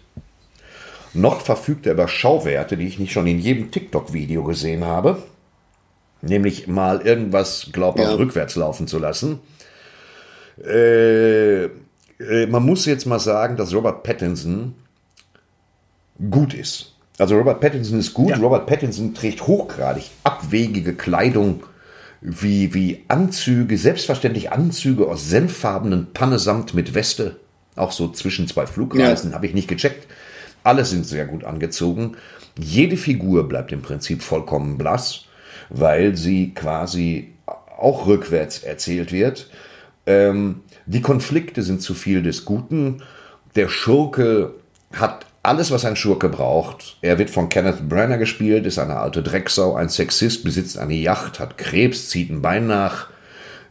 noch verfügt er über Schauwerte, die ich nicht schon in jedem TikTok-Video gesehen habe. nämlich mal irgendwas glaubhaft ja. rückwärts laufen zu lassen. Äh, äh, man muss jetzt mal sagen, dass Robert Pattinson gut ist. Also Robert Pattinson ist gut. Ja. Robert Pattinson trägt hochgradig abwegige Kleidung wie, wie Anzüge, selbstverständlich Anzüge aus senffarbenen Pannesamt mit Weste. Auch so zwischen zwei Flugreisen, ja. habe ich nicht gecheckt. Alle sind sehr gut angezogen. Jede Figur bleibt im Prinzip vollkommen blass, weil sie quasi auch rückwärts erzählt wird. Ähm, die Konflikte sind zu viel des Guten. Der Schurke hat alles, was ein Schurke braucht. Er wird von Kenneth Branagh gespielt, ist eine alte Drecksau, ein Sexist, besitzt eine Yacht, hat Krebs, zieht ein Bein nach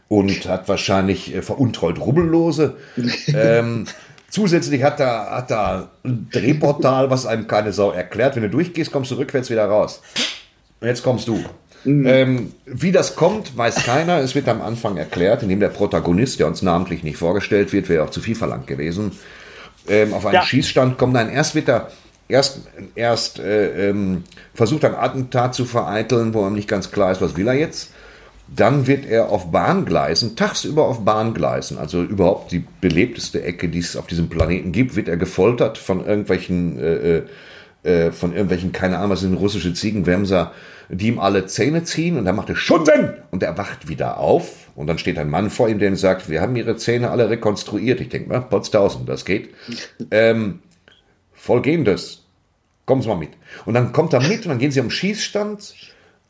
und hat wahrscheinlich äh, veruntreut Rubbellose. ähm, zusätzlich hat er, hat er ein Drehportal, was einem keine Sau erklärt. Wenn du durchgehst, kommst du rückwärts wieder raus. Und jetzt kommst du. Mhm. Ähm, wie das kommt, weiß keiner. Es wird am Anfang erklärt, indem der Protagonist, der uns namentlich nicht vorgestellt wird, wäre auch zu viel verlangt gewesen, ähm, auf einen ja. Schießstand kommt. Nein, erst wird er erst, erst äh, ähm, versucht ein Attentat zu vereiteln, wo ihm nicht ganz klar ist, was will er jetzt. Dann wird er auf Bahngleisen, tagsüber auf Bahngleisen, also überhaupt die belebteste Ecke, die es auf diesem Planeten gibt, wird er gefoltert von irgendwelchen, äh, äh, äh von irgendwelchen, keine Ahnung, was sind russische Ziegenwämser, die ihm alle Zähne ziehen und dann macht er Schutten und er wacht wieder auf und dann steht ein Mann vor ihm, der ihm sagt, wir haben ihre Zähne alle rekonstruiert. Ich denke, Potztausend, das geht. ähm, das. Kommen Sie mal mit. Und dann kommt er mit und dann gehen sie am Schießstand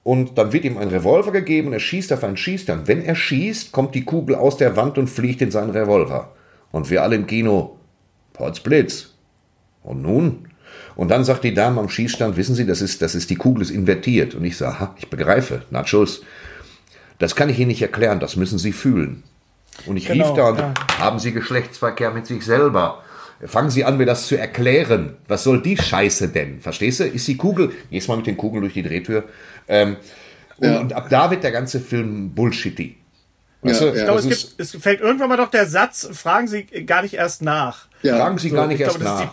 und dann wird ihm ein Revolver gegeben und er schießt auf einen Schießstand. Wenn er schießt, kommt die Kugel aus der Wand und fliegt in seinen Revolver. Und wir alle im Kino, Potzblitz. Und nun? Und dann sagt die Dame am Schießstand, wissen Sie, das ist, das ist, die Kugel ist invertiert. Und ich sage, ich begreife, Nachos, das kann ich Ihnen nicht erklären, das müssen Sie fühlen. Und ich genau, rief da und ja. haben Sie Geschlechtsverkehr mit sich selber? Fangen Sie an, mir das zu erklären. Was soll die Scheiße denn? Verstehst du? Ist die Kugel, gehst mal mit den Kugeln durch die Drehtür. Ähm, und, ja. und, ab da wird der ganze Film bullshitty. Weißt ja, du, ich glaube, es, gibt, es fällt irgendwann mal doch der Satz, fragen Sie gar nicht erst nach. Fragen Sie so, gar nicht erst glaube, nach.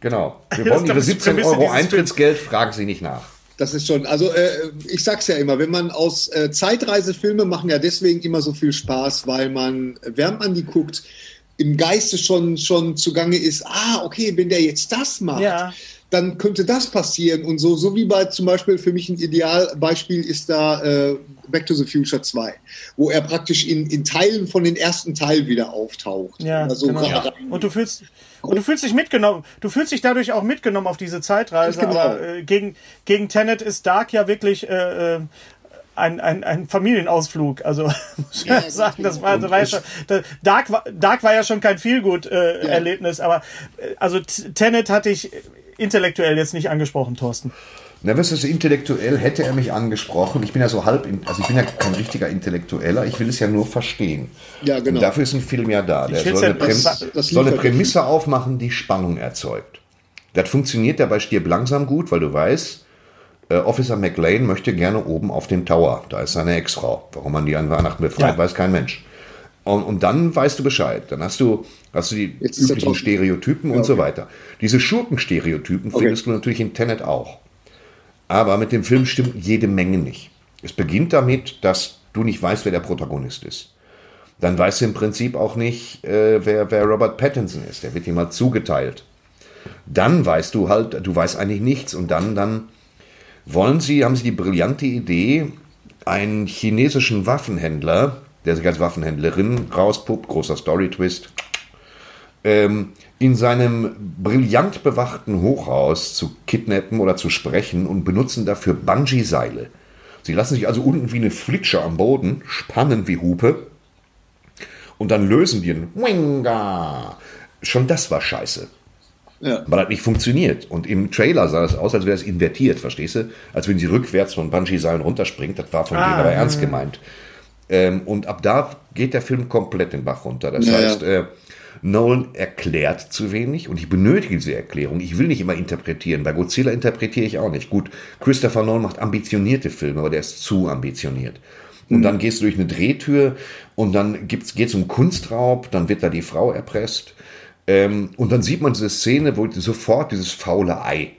Genau. Wir wollen Ihre 17 Euro Eintrittsgeld, fragen Sie nicht nach. Das ist schon, also äh, ich sag's ja immer, wenn man aus äh, Zeitreisefilme machen ja deswegen immer so viel Spaß, weil man, während man die guckt, im Geiste schon, schon zugange ist, ah, okay, wenn der jetzt das macht, ja. Dann könnte das passieren und so, so wie bei zum Beispiel für mich ein Idealbeispiel ist da äh, Back to the Future 2, wo er praktisch in, in Teilen von den ersten Teil wieder auftaucht. Ja, also genau. ja. Und du fühlst, und du fühlst dich mitgenommen, du fühlst dich dadurch auch mitgenommen auf diese Zeitreise. Genau. Aber äh, gegen, gegen Tenet ist Dark ja wirklich äh, äh ein, ein, ein Familienausflug. Also muss ja, ja sagen, das war, das war ja schon, Dark, war, Dark war ja schon kein Feelgood-Erlebnis, äh, ja. aber äh, also Tenet hatte ich intellektuell jetzt nicht angesprochen, Thorsten. Na, was ist intellektuell, hätte er mich angesprochen. Ich bin ja so halb, also ich bin ja kein richtiger Intellektueller, ich will es ja nur verstehen. Ja, genau. Und dafür ist ein Film ja da. Der soll, eine, Präm das, das soll eine Prämisse aufmachen, die Spannung erzeugt. Das funktioniert ja bei Stirb langsam gut, weil du weißt, äh, Officer McLean möchte gerne oben auf dem Tower. Da ist seine Ex-Frau. Warum man die an Weihnachten befreit, ja. weiß kein Mensch. Und, und, dann weißt du Bescheid. Dann hast du, hast du die Jetzt üblichen Stereotypen ja, und okay. so weiter. Diese Schurkenstereotypen okay. findest du natürlich in Tenet auch. Aber mit dem Film stimmt jede Menge nicht. Es beginnt damit, dass du nicht weißt, wer der Protagonist ist. Dann weißt du im Prinzip auch nicht, äh, wer, wer Robert Pattinson ist. Der wird dir mal zugeteilt. Dann weißt du halt, du weißt eigentlich nichts. Und dann, dann wollen sie, haben sie die brillante Idee, einen chinesischen Waffenhändler, der sich als Waffenhändlerin rauspuppt, großer Story-Twist, ähm, in seinem brillant bewachten Hochhaus zu kidnappen oder zu sprechen und benutzen dafür Bungee-Seile. Sie lassen sich also unten wie eine Flitsche am Boden, spannen wie Hupe und dann lösen die einen Winga. Schon das war scheiße. Ja. Weil das nicht funktioniert. Und im Trailer sah es aus, als wäre es invertiert, verstehst du? Als wenn sie rückwärts von Bungee-Seilen runterspringt. Das war von ah, denen aber ernst gemeint. Ähm, und ab da geht der Film komplett den Bach runter. Das ja, heißt, äh, Nolan erklärt zu wenig und ich benötige diese Erklärung. Ich will nicht immer interpretieren. Bei Godzilla interpretiere ich auch nicht. Gut, Christopher Nolan macht ambitionierte Filme, aber der ist zu ambitioniert. Und mhm. dann gehst du durch eine Drehtür und dann geht es um Kunstraub, dann wird da die Frau erpresst. Ähm, und dann sieht man diese Szene, wo sofort dieses faule Ei.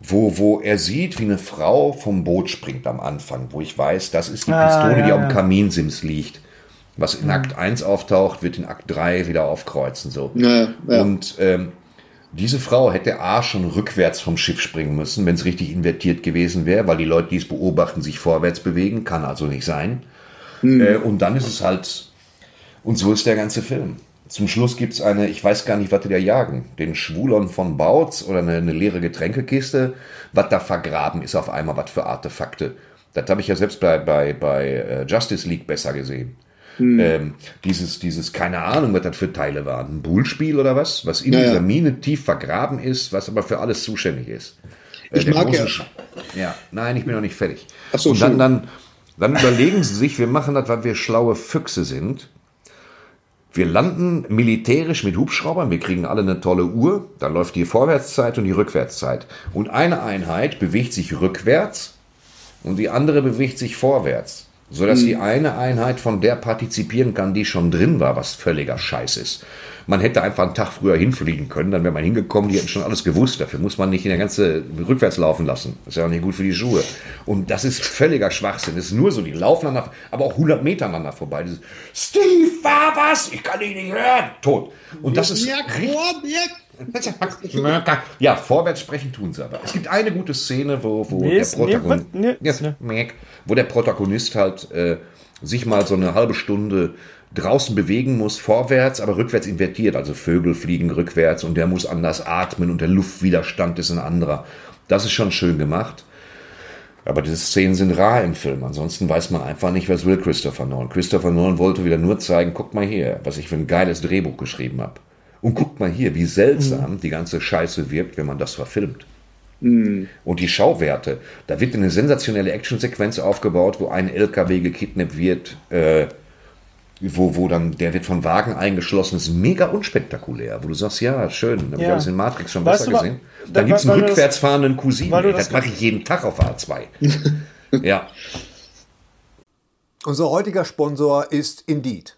wo, wo er sieht, wie eine Frau vom Boot springt am Anfang, wo ich weiß, das ist die ah, Pistole, ah, ja, die auf dem Kaminsims liegt. Was in. Akt 1 auftaucht, wird in Akt 3 wieder aufkreuzen. So. Ja, ja. Und ähm, diese Frau hätte A schon rückwärts vom Schiff springen müssen, wenn es richtig invertiert gewesen wäre, weil die Leute, die es beobachten, sich vorwärts bewegen. Kann also nicht sein. Mhm. Äh, und dann ist es halt. Und so ist der ganze Film. Zum Schluss gibt es eine, ich weiß gar nicht, was die da jagen, den Schwulon von Bautz oder eine, eine leere Getränkekiste, was da vergraben ist auf einmal, was für Artefakte. Das habe ich ja selbst bei, bei, bei äh, Justice League besser gesehen. Hm. Ähm, dieses, dieses, keine Ahnung, was das für Teile waren. Ein Bullspiel oder was? Was in ja, dieser Mine tief vergraben ist, was aber für alles zuständig ist. Äh, ich mag ja. ja. Nein, ich bin noch nicht fertig. Ach so, Und dann, dann, dann überlegen sie sich, wir machen das, weil wir schlaue Füchse sind. Wir landen militärisch mit Hubschraubern, wir kriegen alle eine tolle Uhr, dann läuft die Vorwärtszeit und die Rückwärtszeit. Und eine Einheit bewegt sich rückwärts und die andere bewegt sich vorwärts sodass mhm. die eine Einheit von der partizipieren kann, die schon drin war, was völliger Scheiß ist. Man hätte einfach einen Tag früher hinfliegen können, dann wäre man hingekommen, die hätten schon alles gewusst. Dafür muss man nicht in der ganze rückwärts laufen lassen. Das ist ja auch nicht gut für die Schuhe. Und das ist völliger Schwachsinn. Es ist nur so, die laufen aneinander, aber auch 100 Meter aneinander vorbei. Dieses, Steve, war was? Ich kann dich nicht hören. Tot. Und das ist ja, vorwärts sprechen tun sie aber. Es gibt eine gute Szene, wo, wo, der, Protagonist, wo der Protagonist halt äh, sich mal so eine halbe Stunde draußen bewegen muss, vorwärts, aber rückwärts invertiert. Also Vögel fliegen rückwärts und der muss anders atmen und der Luftwiderstand ist ein anderer. Das ist schon schön gemacht. Aber diese Szenen sind rar im Film. Ansonsten weiß man einfach nicht, was will Christopher Nolan. Christopher Nolan wollte wieder nur zeigen, guck mal hier, was ich für ein geiles Drehbuch geschrieben habe. Und guck mal hier, wie seltsam mhm. die ganze Scheiße wirkt, wenn man das verfilmt. Mhm. Und die Schauwerte, da wird eine sensationelle Actionsequenz aufgebaut, wo ein LKW gekidnappt wird, äh, wo, wo dann, der wird von Wagen eingeschlossen, das ist mega unspektakulär, wo du sagst, ja, schön, habe ja. ich alles in Matrix schon weißt besser gesehen. Dann gibt es einen rückwärts das, fahrenden Cousin, das, das mache ich jeden Tag auf A2. ja. Unser heutiger Sponsor ist Indeed.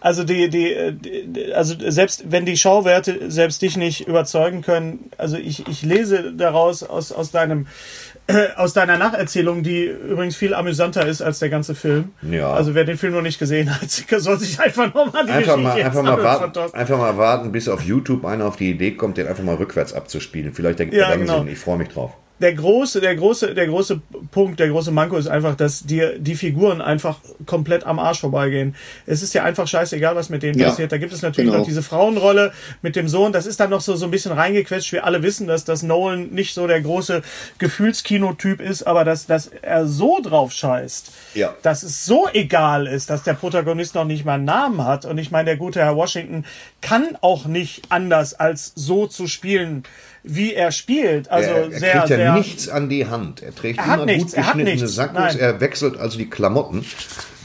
Also die, die, die, also selbst wenn die Schauwerte selbst dich nicht überzeugen können, also ich, ich lese daraus aus, aus deinem äh, aus deiner Nacherzählung, die übrigens viel amüsanter ist als der ganze Film. Ja. Also wer den Film noch nicht gesehen hat, soll sich einfach nochmal die einfach mal, einfach mal warten, einfach mal warten, bis auf YouTube einer auf die Idee kommt, den einfach mal rückwärts abzuspielen. Vielleicht denkt ja, er dann genau. Sinn. Ich freue mich drauf der große, der große, der große Punkt, der große Manko ist einfach, dass dir die Figuren einfach komplett am Arsch vorbeigehen. Es ist ja einfach scheißegal, was mit denen ja, passiert. Da gibt es natürlich genau. noch diese Frauenrolle mit dem Sohn. Das ist dann noch so, so ein bisschen reingequetscht. Wir alle wissen, dass das Nolan nicht so der große Gefühlskinotyp ist, aber dass, dass er so drauf scheißt, ja. dass es so egal ist, dass der Protagonist noch nicht mal einen Namen hat. Und ich meine, der gute Herr Washington kann auch nicht anders als so zu spielen wie er spielt. Also er, er sehr, kriegt ja sehr, nichts an die Hand. Er trägt er immer nichts, gut geschnittene Sackos. Er wechselt also die Klamotten.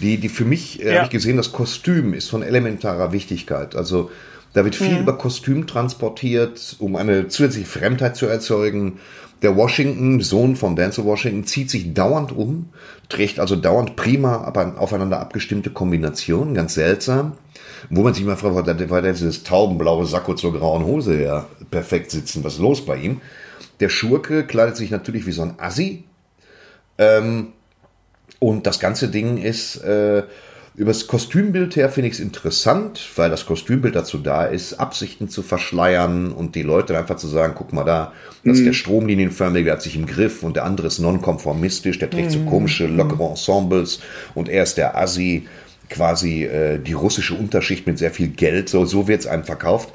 Die, die für mich, äh, ja. habe ich gesehen, das Kostüm ist von elementarer Wichtigkeit. Also da wird viel mhm. über Kostüm transportiert, um eine zusätzliche Fremdheit zu erzeugen. Der Washington, Sohn von Denzel Washington, zieht sich dauernd um, trägt also dauernd prima, aber aufeinander abgestimmte Kombinationen, ganz seltsam. Wo man sich mal fragt, war der dieses taubenblaue Sakko zur grauen Hose ja perfekt sitzen, was ist los bei ihm? Der Schurke kleidet sich natürlich wie so ein Assi. Ähm, und das ganze Ding ist, äh, über das Kostümbild her finde ich es interessant, weil das Kostümbild dazu da ist, Absichten zu verschleiern und die Leute einfach zu sagen, guck mal da, das ist mhm. der Stromlinienförmige, der hat sich im Griff und der andere ist nonkonformistisch, der trägt so mhm. komische, lockere Ensembles und er ist der Assi, quasi äh, die russische Unterschicht mit sehr viel Geld, so, so wird es einem verkauft.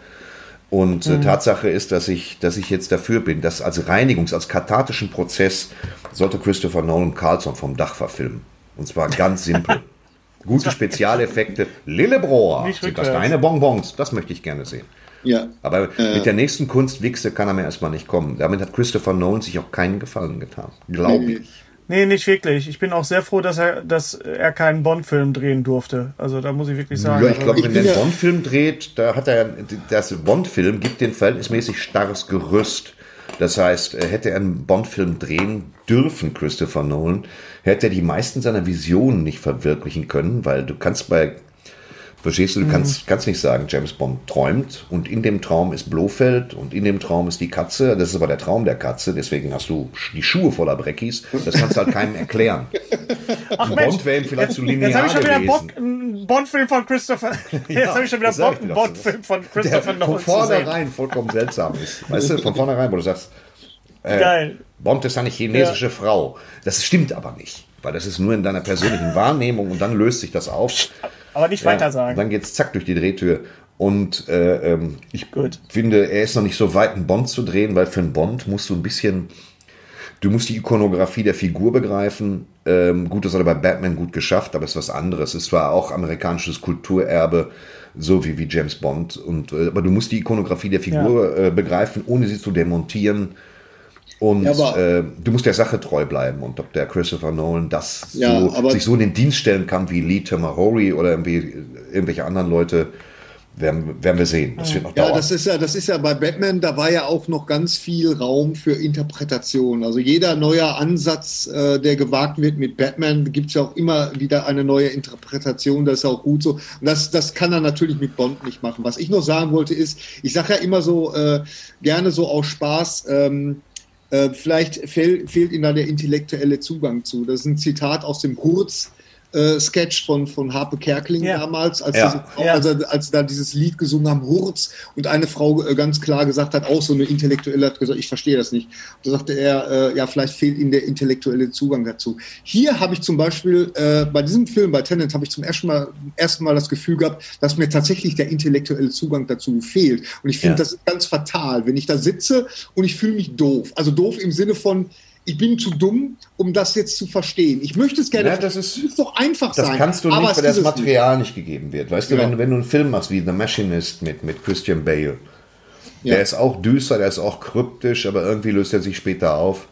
Und äh, mhm. Tatsache ist, dass ich, dass ich jetzt dafür bin, dass als Reinigungs-, als kathartischen Prozess sollte Christopher Nolan Carlson vom Dach verfilmen. Und zwar ganz simpel. Gute Spezialeffekte. Lillebrohr, sind das deine Bonbons? Das möchte ich gerne sehen. Ja. Aber äh, mit der nächsten Kunstwichse kann er mir erstmal nicht kommen. Damit hat Christopher Nolan sich auch keinen Gefallen getan. Glaube nee. ich. Nee, nicht wirklich. Ich bin auch sehr froh, dass er, dass er keinen Bond-Film drehen durfte. Also da muss ich wirklich sagen. Ja, ich glaube, wenn er einen Bond-Film dreht, da hat er, das Bond-Film gibt den verhältnismäßig starres Gerüst. Das heißt, hätte er einen Bond-Film drehen dürfen, Christopher Nolan, hätte er die meisten seiner Visionen nicht verwirklichen können, weil du kannst bei Verstehst du, du kannst, mhm. kannst nicht sagen, James Bond träumt und in dem Traum ist Blofeld und in dem Traum ist die Katze. Das ist aber der Traum der Katze, deswegen hast du die Schuhe voller Breckis. Das kannst du halt keinem erklären. Ach Bond wäre vielleicht zu linear Jetzt habe ich schon wieder Bock, einen Bond-Film von Christopher. Jetzt ja, habe ich schon wieder Bock, einen Bond-Film von Christopher Nolan Von vornherein vollkommen seltsam ist. Weißt du, von vornherein, wo du sagst, äh, Geil. Bond ist eine chinesische ja. Frau. Das stimmt aber nicht, weil das ist nur in deiner persönlichen Wahrnehmung und dann löst sich das auf. Aber nicht ja, weiter sagen. Dann geht's zack durch die Drehtür. Und äh, ähm, ich Gut. finde, er ist noch nicht so weit, einen Bond zu drehen, weil für einen Bond musst du ein bisschen, du musst die Ikonografie der Figur begreifen. Ähm, gut, das hat er bei Batman gut geschafft, aber es ist was anderes. Es war auch amerikanisches Kulturerbe, so wie, wie James Bond. Und, äh, aber du musst die Ikonografie der Figur ja. äh, begreifen, ohne sie zu demontieren. Und ja, äh, du musst der Sache treu bleiben. Und ob der Christopher Nolan das ja, so, sich so in den Dienst stellen kann wie Lee Tamahori oder irgendwie irgendwelche anderen Leute, werden, werden wir sehen. Das wird noch ja, dauern. das ist ja, das ist ja bei Batman, da war ja auch noch ganz viel Raum für Interpretation. Also jeder neue Ansatz, äh, der gewagt wird mit Batman, gibt es ja auch immer wieder eine neue Interpretation. Das ist auch gut so. Und das, das kann er natürlich mit Bond nicht machen. Was ich noch sagen wollte ist, ich sage ja immer so äh, gerne so aus Spaß. Ähm, äh, vielleicht fehl, fehlt Ihnen da der intellektuelle Zugang zu. Das ist ein Zitat aus dem Kurz, äh, Sketch von, von Harpe Kerkeling ja. damals, als, ja. Frau, ja. also, als sie da dieses Lied gesungen haben, Hurz, und eine Frau äh, ganz klar gesagt hat, auch so eine Intellektuelle hat gesagt, ich verstehe das nicht. Und da sagte er, äh, ja, vielleicht fehlt Ihnen der intellektuelle Zugang dazu. Hier habe ich zum Beispiel, äh, bei diesem Film, bei Tenant, habe ich zum ersten Mal, ersten Mal das Gefühl gehabt, dass mir tatsächlich der intellektuelle Zugang dazu fehlt. Und ich finde, das ist ganz fatal, wenn ich da sitze und ich fühle mich doof. Also doof im Sinne von, ich bin zu dumm, um das jetzt zu verstehen. Ich möchte es gerne. Ja, das ist, ist doch einfach das sein. Das kannst du nicht, weil das Material nicht. nicht. gegeben wird. Weißt ja. du, wenn, wenn, du einen Film machst wie The Machinist mit, mit Christian Bale, ja. der ist auch düster, der ist auch kryptisch, aber irgendwie löst er sich später auf.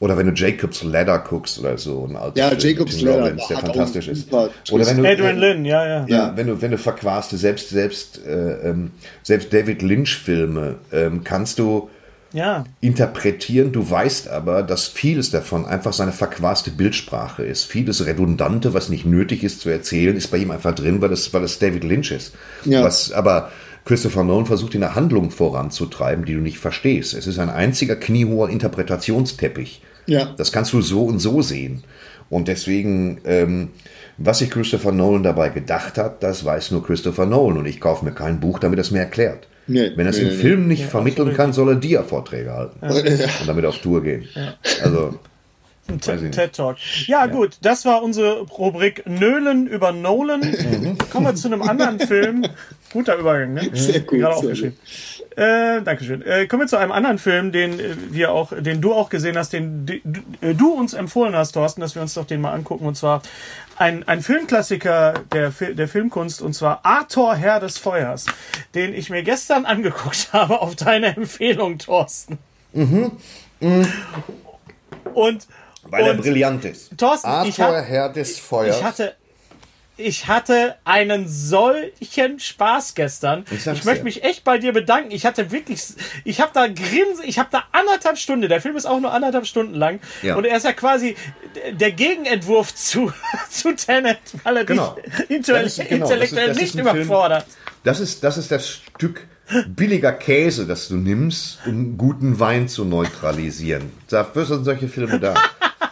Oder wenn du Jacob's Ladder guckst oder so, ein alter ja, Film Jacob's Ladder, Robbins, der fantastisch ist. Oder wenn du, Adrian Lynn, ja, ja. Ja, wenn du, wenn du verquaste, selbst, selbst, äh, ähm, selbst David Lynch-Filme ähm, kannst du ja. interpretieren. Du weißt aber, dass vieles davon einfach seine verquaste Bildsprache ist. Vieles Redundante, was nicht nötig ist zu erzählen, ist bei ihm einfach drin, weil es, weil David Lynch ist. Ja. Was aber Christopher Nolan versucht, in der Handlung voranzutreiben, die du nicht verstehst. Es ist ein einziger kniehoher Interpretationsteppich. Ja. Das kannst du so und so sehen. Und deswegen, ähm, was sich Christopher Nolan dabei gedacht hat, das weiß nur Christopher Nolan. Und ich kaufe mir kein Buch, damit er es mir erklärt. Nee, Wenn er es nee, im nee, Film nicht ja, vermitteln kann, soll er Dia-Vorträge halten ja. und damit auf Tour gehen. Ja. Also. TED Talk. Ja, gut, das war unsere Rubrik Nölen über Nolan. Mhm. Kommen wir zu einem anderen Film. Guter Übergang, ne? Sehr gut. Gerade aufgeschrieben. Äh, Dankeschön. Äh, kommen wir zu einem anderen Film, den äh, wir auch, den du auch gesehen hast, den du, äh, du uns empfohlen hast, Thorsten, dass wir uns doch den mal angucken. Und zwar ein, ein Filmklassiker der, der Filmkunst, und zwar Arthur Herr des Feuers, den ich mir gestern angeguckt habe auf deine Empfehlung, Thorsten. Mhm. mhm. Und weil und er brillant ist. Thorsten, Arthur hab, Herr des Feuers. Ich hatte, ich hatte einen solchen Spaß gestern. Ich, ich möchte mich echt bei dir bedanken. Ich hatte wirklich, ich habe da Grinsen, ich habe da anderthalb Stunden, der Film ist auch nur anderthalb Stunden lang. Ja. Und er ist ja quasi der Gegenentwurf zu, zu Tenet, weil er genau. dich intellektuell genau. nicht überfordert. das ist, das ist das Stück billiger Käse, das du nimmst, um guten Wein zu neutralisieren. Dafür sind solche Filme da.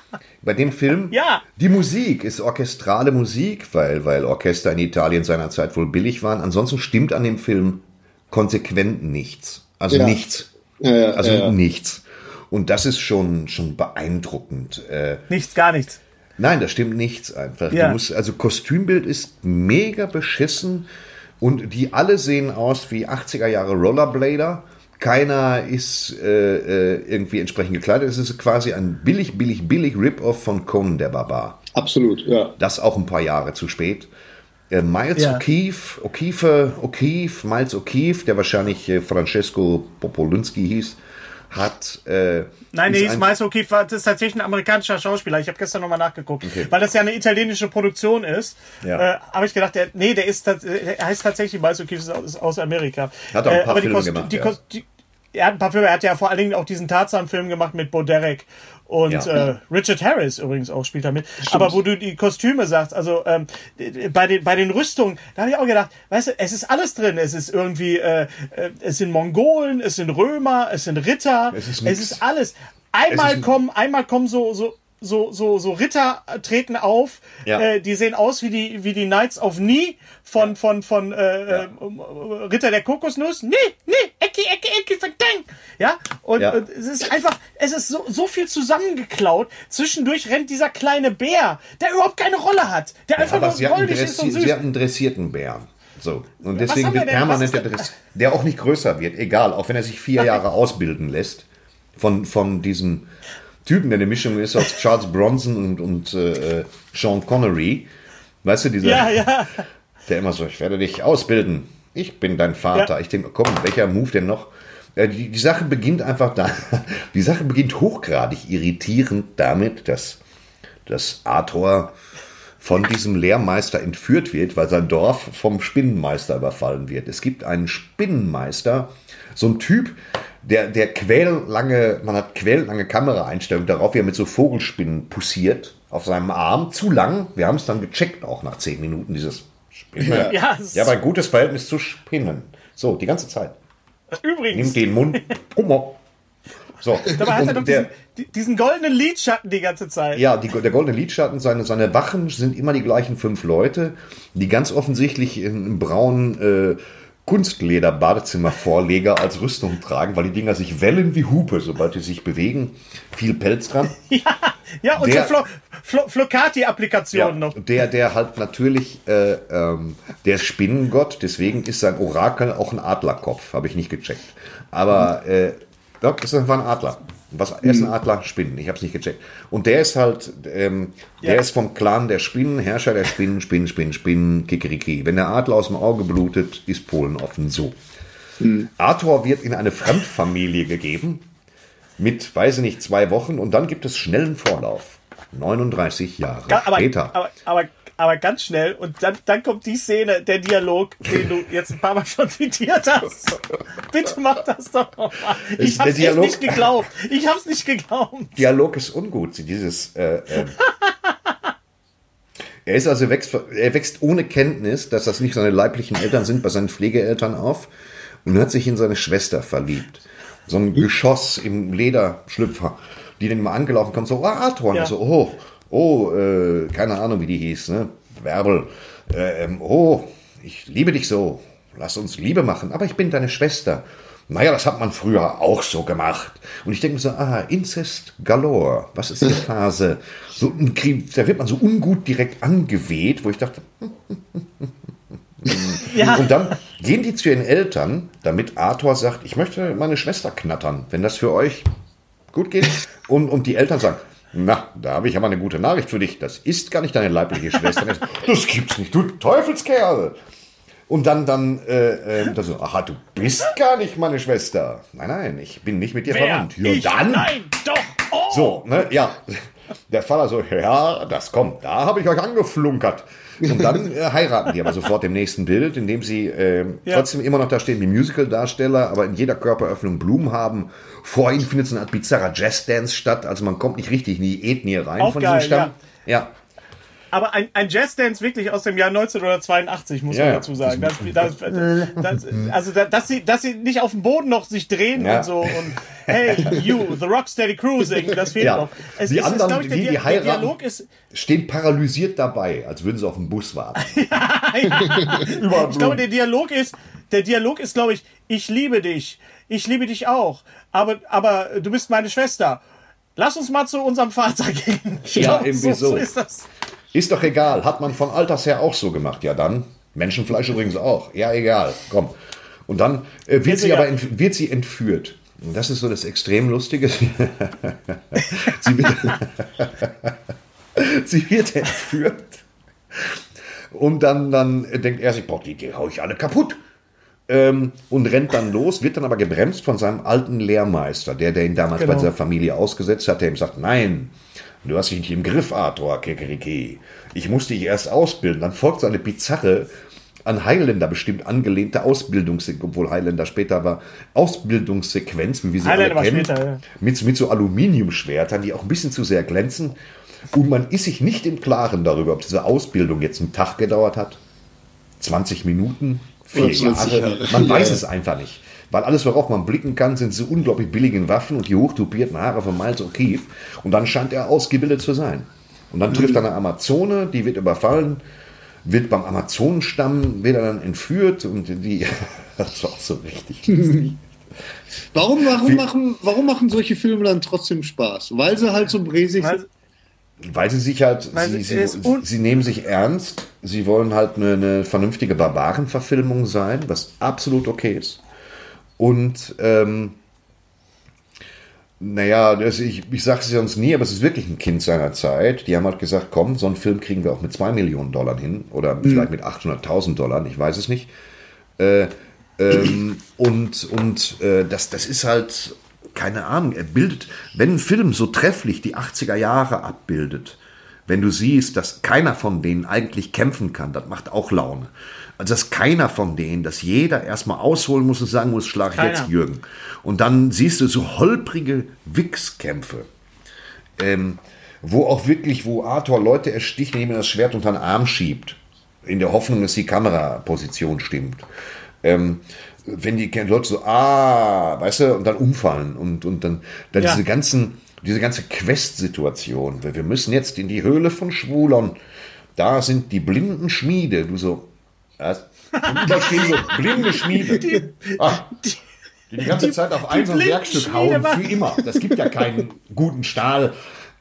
Bei dem Film, ja. die Musik ist orchestrale Musik, weil, weil Orchester in Italien seinerzeit wohl billig waren. Ansonsten stimmt an dem Film konsequent nichts. Also ja. nichts. Ja, also nichts. Und das ist schon, schon beeindruckend. Äh, nichts, gar nichts. Nein, da stimmt nichts einfach. Ja. Du musst, also Kostümbild ist mega beschissen und die alle sehen aus wie 80er Jahre Rollerblader. Keiner ist äh, äh, irgendwie entsprechend gekleidet. Es ist quasi ein billig, billig, billig Rip-Off von Conan der Barbar. Absolut, ja. Das auch ein paar Jahre zu spät. Äh, Miles ja. O'Keefe, O'Keefe, O'Keefe, Miles O'Keefe, der wahrscheinlich äh, Francesco Popolinski hieß, hat. Äh, Nein, nee, hieß Miles O'Keefe, war, das ist tatsächlich ein amerikanischer Schauspieler. Ich habe gestern nochmal nachgeguckt. Okay. Weil das ja eine italienische Produktion ist. Ja. Äh, habe ich gedacht, der, nee, der ist der heißt tatsächlich Miles O'Keefe aus, aus Amerika. Hat auch ein äh, paar äh, Filme gemacht. Die, ja. die, er hat ein paar Filme, er hat ja vor allen Dingen auch diesen Tarzan-Film gemacht mit Bo Derek. Und ja. äh, Richard Harris übrigens auch spielt damit. Stimmt. Aber wo du die Kostüme sagst, also ähm, bei, den, bei den Rüstungen, da habe ich auch gedacht, weißt du, es ist alles drin. Es ist irgendwie, äh, äh es sind Mongolen, es sind Römer, es sind Ritter, es ist, es ist alles. Einmal ist kommen, einmal kommen so, so so, so, so Ritter treten auf, ja. äh, die sehen aus wie die, wie die Knights of Nie von, ja. von, von äh, ja. äh, Ritter der Kokosnuss. Nee, nee, Ecki, Ecki, Ecki, verdammt. Ja, und, und, es ist einfach, es ist so, so viel zusammengeklaut. Zwischendurch rennt dieser kleine Bär, der überhaupt keine Rolle hat, der einfach nur goldig ist und süß. Sie hat einen dressierten Bär. So. Und deswegen wird permanent der Dress, der auch nicht größer wird, egal, auch wenn er sich vier Jahre ausbilden lässt von, von diesem Typen, der eine Mischung ist aus Charles Bronson und, und äh, Sean Connery. Weißt du, dieser, ja, ja. der immer so, ich werde dich ausbilden. Ich bin dein Vater. Ja. Ich denke, komm, welcher Move denn noch? Äh, die, die Sache beginnt einfach da. Die Sache beginnt hochgradig irritierend damit, dass, dass Arthur von diesem Lehrmeister entführt wird, weil sein Dorf vom Spinnenmeister überfallen wird. Es gibt einen Spinnenmeister, so ein Typ, der, der quällange, man hat quällange Kameraeinstellungen darauf, wie er mit so Vogelspinnen pussiert auf seinem Arm. Zu lang. Wir haben es dann gecheckt, auch nach zehn Minuten, dieses Spinnen. Ja, ja aber ein gutes Verhältnis zu Spinnen. So, die ganze Zeit. Übrigens. Nimm den Mund. Hummer. So. Dabei hat er doch der, diesen, diesen, goldenen Lidschatten die ganze Zeit. Ja, die, der goldene Lidschatten, seine, seine Wachen sind immer die gleichen fünf Leute, die ganz offensichtlich in braunen äh, Kunstleder-Badezimmervorleger als Rüstung tragen, weil die Dinger sich wellen wie Hupe, sobald sie sich bewegen. Viel Pelz dran. ja, ja, und der, so Flo Flo Flocati-Applikationen ja, noch. Der, der halt natürlich, äh, ähm, der Spinnengott, deswegen ist sein Orakel auch ein Adlerkopf, habe ich nicht gecheckt. Aber äh, das ist einfach ein Adler. Was essen Adler? Spinnen. Ich habe es nicht gecheckt. Und der ist halt, ähm, ja. der ist vom Clan der Spinnen, Herrscher der Spinnen, Spinnen, Spinnen, Spinnen, Kikeriki. Wenn der Adler aus dem Auge blutet, ist Polen offen. So. Mhm. Arthur wird in eine Fremdfamilie gegeben mit, weiß ich nicht, zwei Wochen und dann gibt es schnellen Vorlauf. 39 Jahre aber, später. Aber, aber, aber ganz schnell und dann, dann kommt die Szene, der Dialog, den du jetzt ein paar Mal schon zitiert hast. Bitte mach das doch nochmal. Ich hab's Dialog, nicht geglaubt. Ich hab's nicht geglaubt. Dialog ist ungut. Dieses, äh, äh, er ist also wächst, er wächst ohne Kenntnis, dass das nicht seine leiblichen Eltern sind, bei seinen Pflegeeltern auf und hat sich in seine Schwester verliebt. So ein Geschoss im Lederschlüpfer, die den mal angelaufen kommt, so, oh, Arthur, ja. so, oh, oh, äh, keine Ahnung, wie die hieß, ne? Werbel, äh, ähm, oh, ich liebe dich so, lass uns Liebe machen, aber ich bin deine Schwester. Naja, das hat man früher auch so gemacht. Und ich denke mir so, ah, Incest galore, was ist die Phase? So, da wird man so ungut direkt angeweht, wo ich dachte, ja. Und dann gehen die zu ihren Eltern, damit Arthur sagt, ich möchte meine Schwester knattern, wenn das für euch gut geht. Und, und die Eltern sagen, na, da habe ich aber eine gute Nachricht für dich. Das ist gar nicht deine leibliche Schwester. das gibt's nicht, du Teufelskerl. Und dann, dann, äh, äh, so, aha, du bist gar nicht meine Schwester. Nein, nein, ich bin nicht mit dir Wer? verwandt. Ja, ich? dann. Nein, doch. Oh. So, ne, ja. Der Vater so, ja, das kommt, da habe ich euch angeflunkert. Und dann äh, heiraten die aber sofort im nächsten Bild, indem sie äh, ja. trotzdem immer noch da stehen wie Musical-Darsteller, aber in jeder Körperöffnung Blumen haben. Vor ihnen findet so eine Art bizarrer Jazz-Dance statt, also man kommt nicht richtig in die Ethnie rein Auch von geil, diesem Stamm. Ja. ja. Aber ein, ein Jazzdance wirklich aus dem Jahr 1982, muss ja, man dazu sagen. Das, das, das, also, dass sie, dass sie nicht auf dem Boden noch sich drehen ja. und so und hey, you, the Rocksteady Cruising, das fehlt ja. noch. Es die ist, anderen, ist, ich, die, die heiraten, Dialog ist, stehen paralysiert dabei, als würden sie auf den Bus warten. ich glaube, der Dialog ist, der Dialog ist, glaube ich, ich liebe dich, ich liebe dich auch, aber, aber du bist meine Schwester. Lass uns mal zu unserem Vater gehen. Ja, irgendwie so, so. ist das. Ist doch egal. Hat man von Alters her auch so gemacht. Ja, dann. Menschenfleisch übrigens auch. Ja, egal. Komm. Und dann äh, wird, sie aber wird sie entführt. Und das ist so das extrem Lustige. sie, wird, sie wird entführt. Und dann, dann denkt er sich, boah, die, die hau ich alle kaputt. Ähm, und rennt dann los, wird dann aber gebremst von seinem alten Lehrmeister, der, der ihn damals genau. bei seiner Familie ausgesetzt hat, der ihm sagt, nein, du hast dich nicht im Griff, Arthur, Kekeriki. Ich musste dich erst ausbilden. Dann folgt so eine bizarre, an Highlander bestimmt angelehnte Ausbildungssequenz, obwohl Highlander später war, Ausbildungssequenz, wie wir sie Highlander alle kennen, später, ja. mit, mit so Aluminiumschwertern, die auch ein bisschen zu sehr glänzen. Und man ist sich nicht im Klaren darüber, ob diese Ausbildung jetzt einen Tag gedauert hat, 20 Minuten, vier Jahre. Man weiß es einfach nicht. Weil alles, worauf man blicken kann, sind so unglaublich billigen Waffen und die hochtupierten Haare von Miles O'Keefe. Und dann scheint er ausgebildet zu sein. Und dann trifft er eine Amazone, die wird überfallen, wird beim Amazonenstamm, wird er dann entführt und die, das war auch so richtig Warum, warum, machen, warum machen solche Filme dann trotzdem Spaß? Weil sie halt so bräsig sind. Weil sie sich halt, sie, sie, sie, nehmen sich ernst, sie wollen halt eine, eine vernünftige Barbarenverfilmung sein, was absolut okay ist. Und ähm, naja, das, ich, ich sage es sonst nie, aber es ist wirklich ein Kind seiner Zeit. Die haben halt gesagt, komm, so einen Film kriegen wir auch mit 2 Millionen Dollar hin oder mhm. vielleicht mit 800.000 Dollar, ich weiß es nicht. Äh, ähm, und und äh, das, das ist halt keine Ahnung, er bildet, wenn ein Film so trefflich die 80er Jahre abbildet, wenn du siehst, dass keiner von denen eigentlich kämpfen kann, das macht auch Laune. Also dass keiner von denen, dass jeder erstmal ausholen muss und sagen muss, schlag ich jetzt Jürgen. Und dann siehst du so holprige Wichskämpfe, ähm, wo auch wirklich, wo Arthur Leute ersticht, indem er das Schwert unter den Arm schiebt, in der Hoffnung, dass die Kameraposition stimmt. Ähm, wenn die Leute so, ah, weißt du, und dann umfallen und, und dann, dann ja. diese ganzen, diese ganze Quest-Situation. Wir müssen jetzt in die Höhle von Schwulern. Da sind die blinden Schmiede. Du so, was? Und da stehen so blinde Schmiede. Die, ah, die, die, die ganze die, Zeit auf ein so ein Werkstück hauen, für immer. Das gibt ja keinen guten Stahl.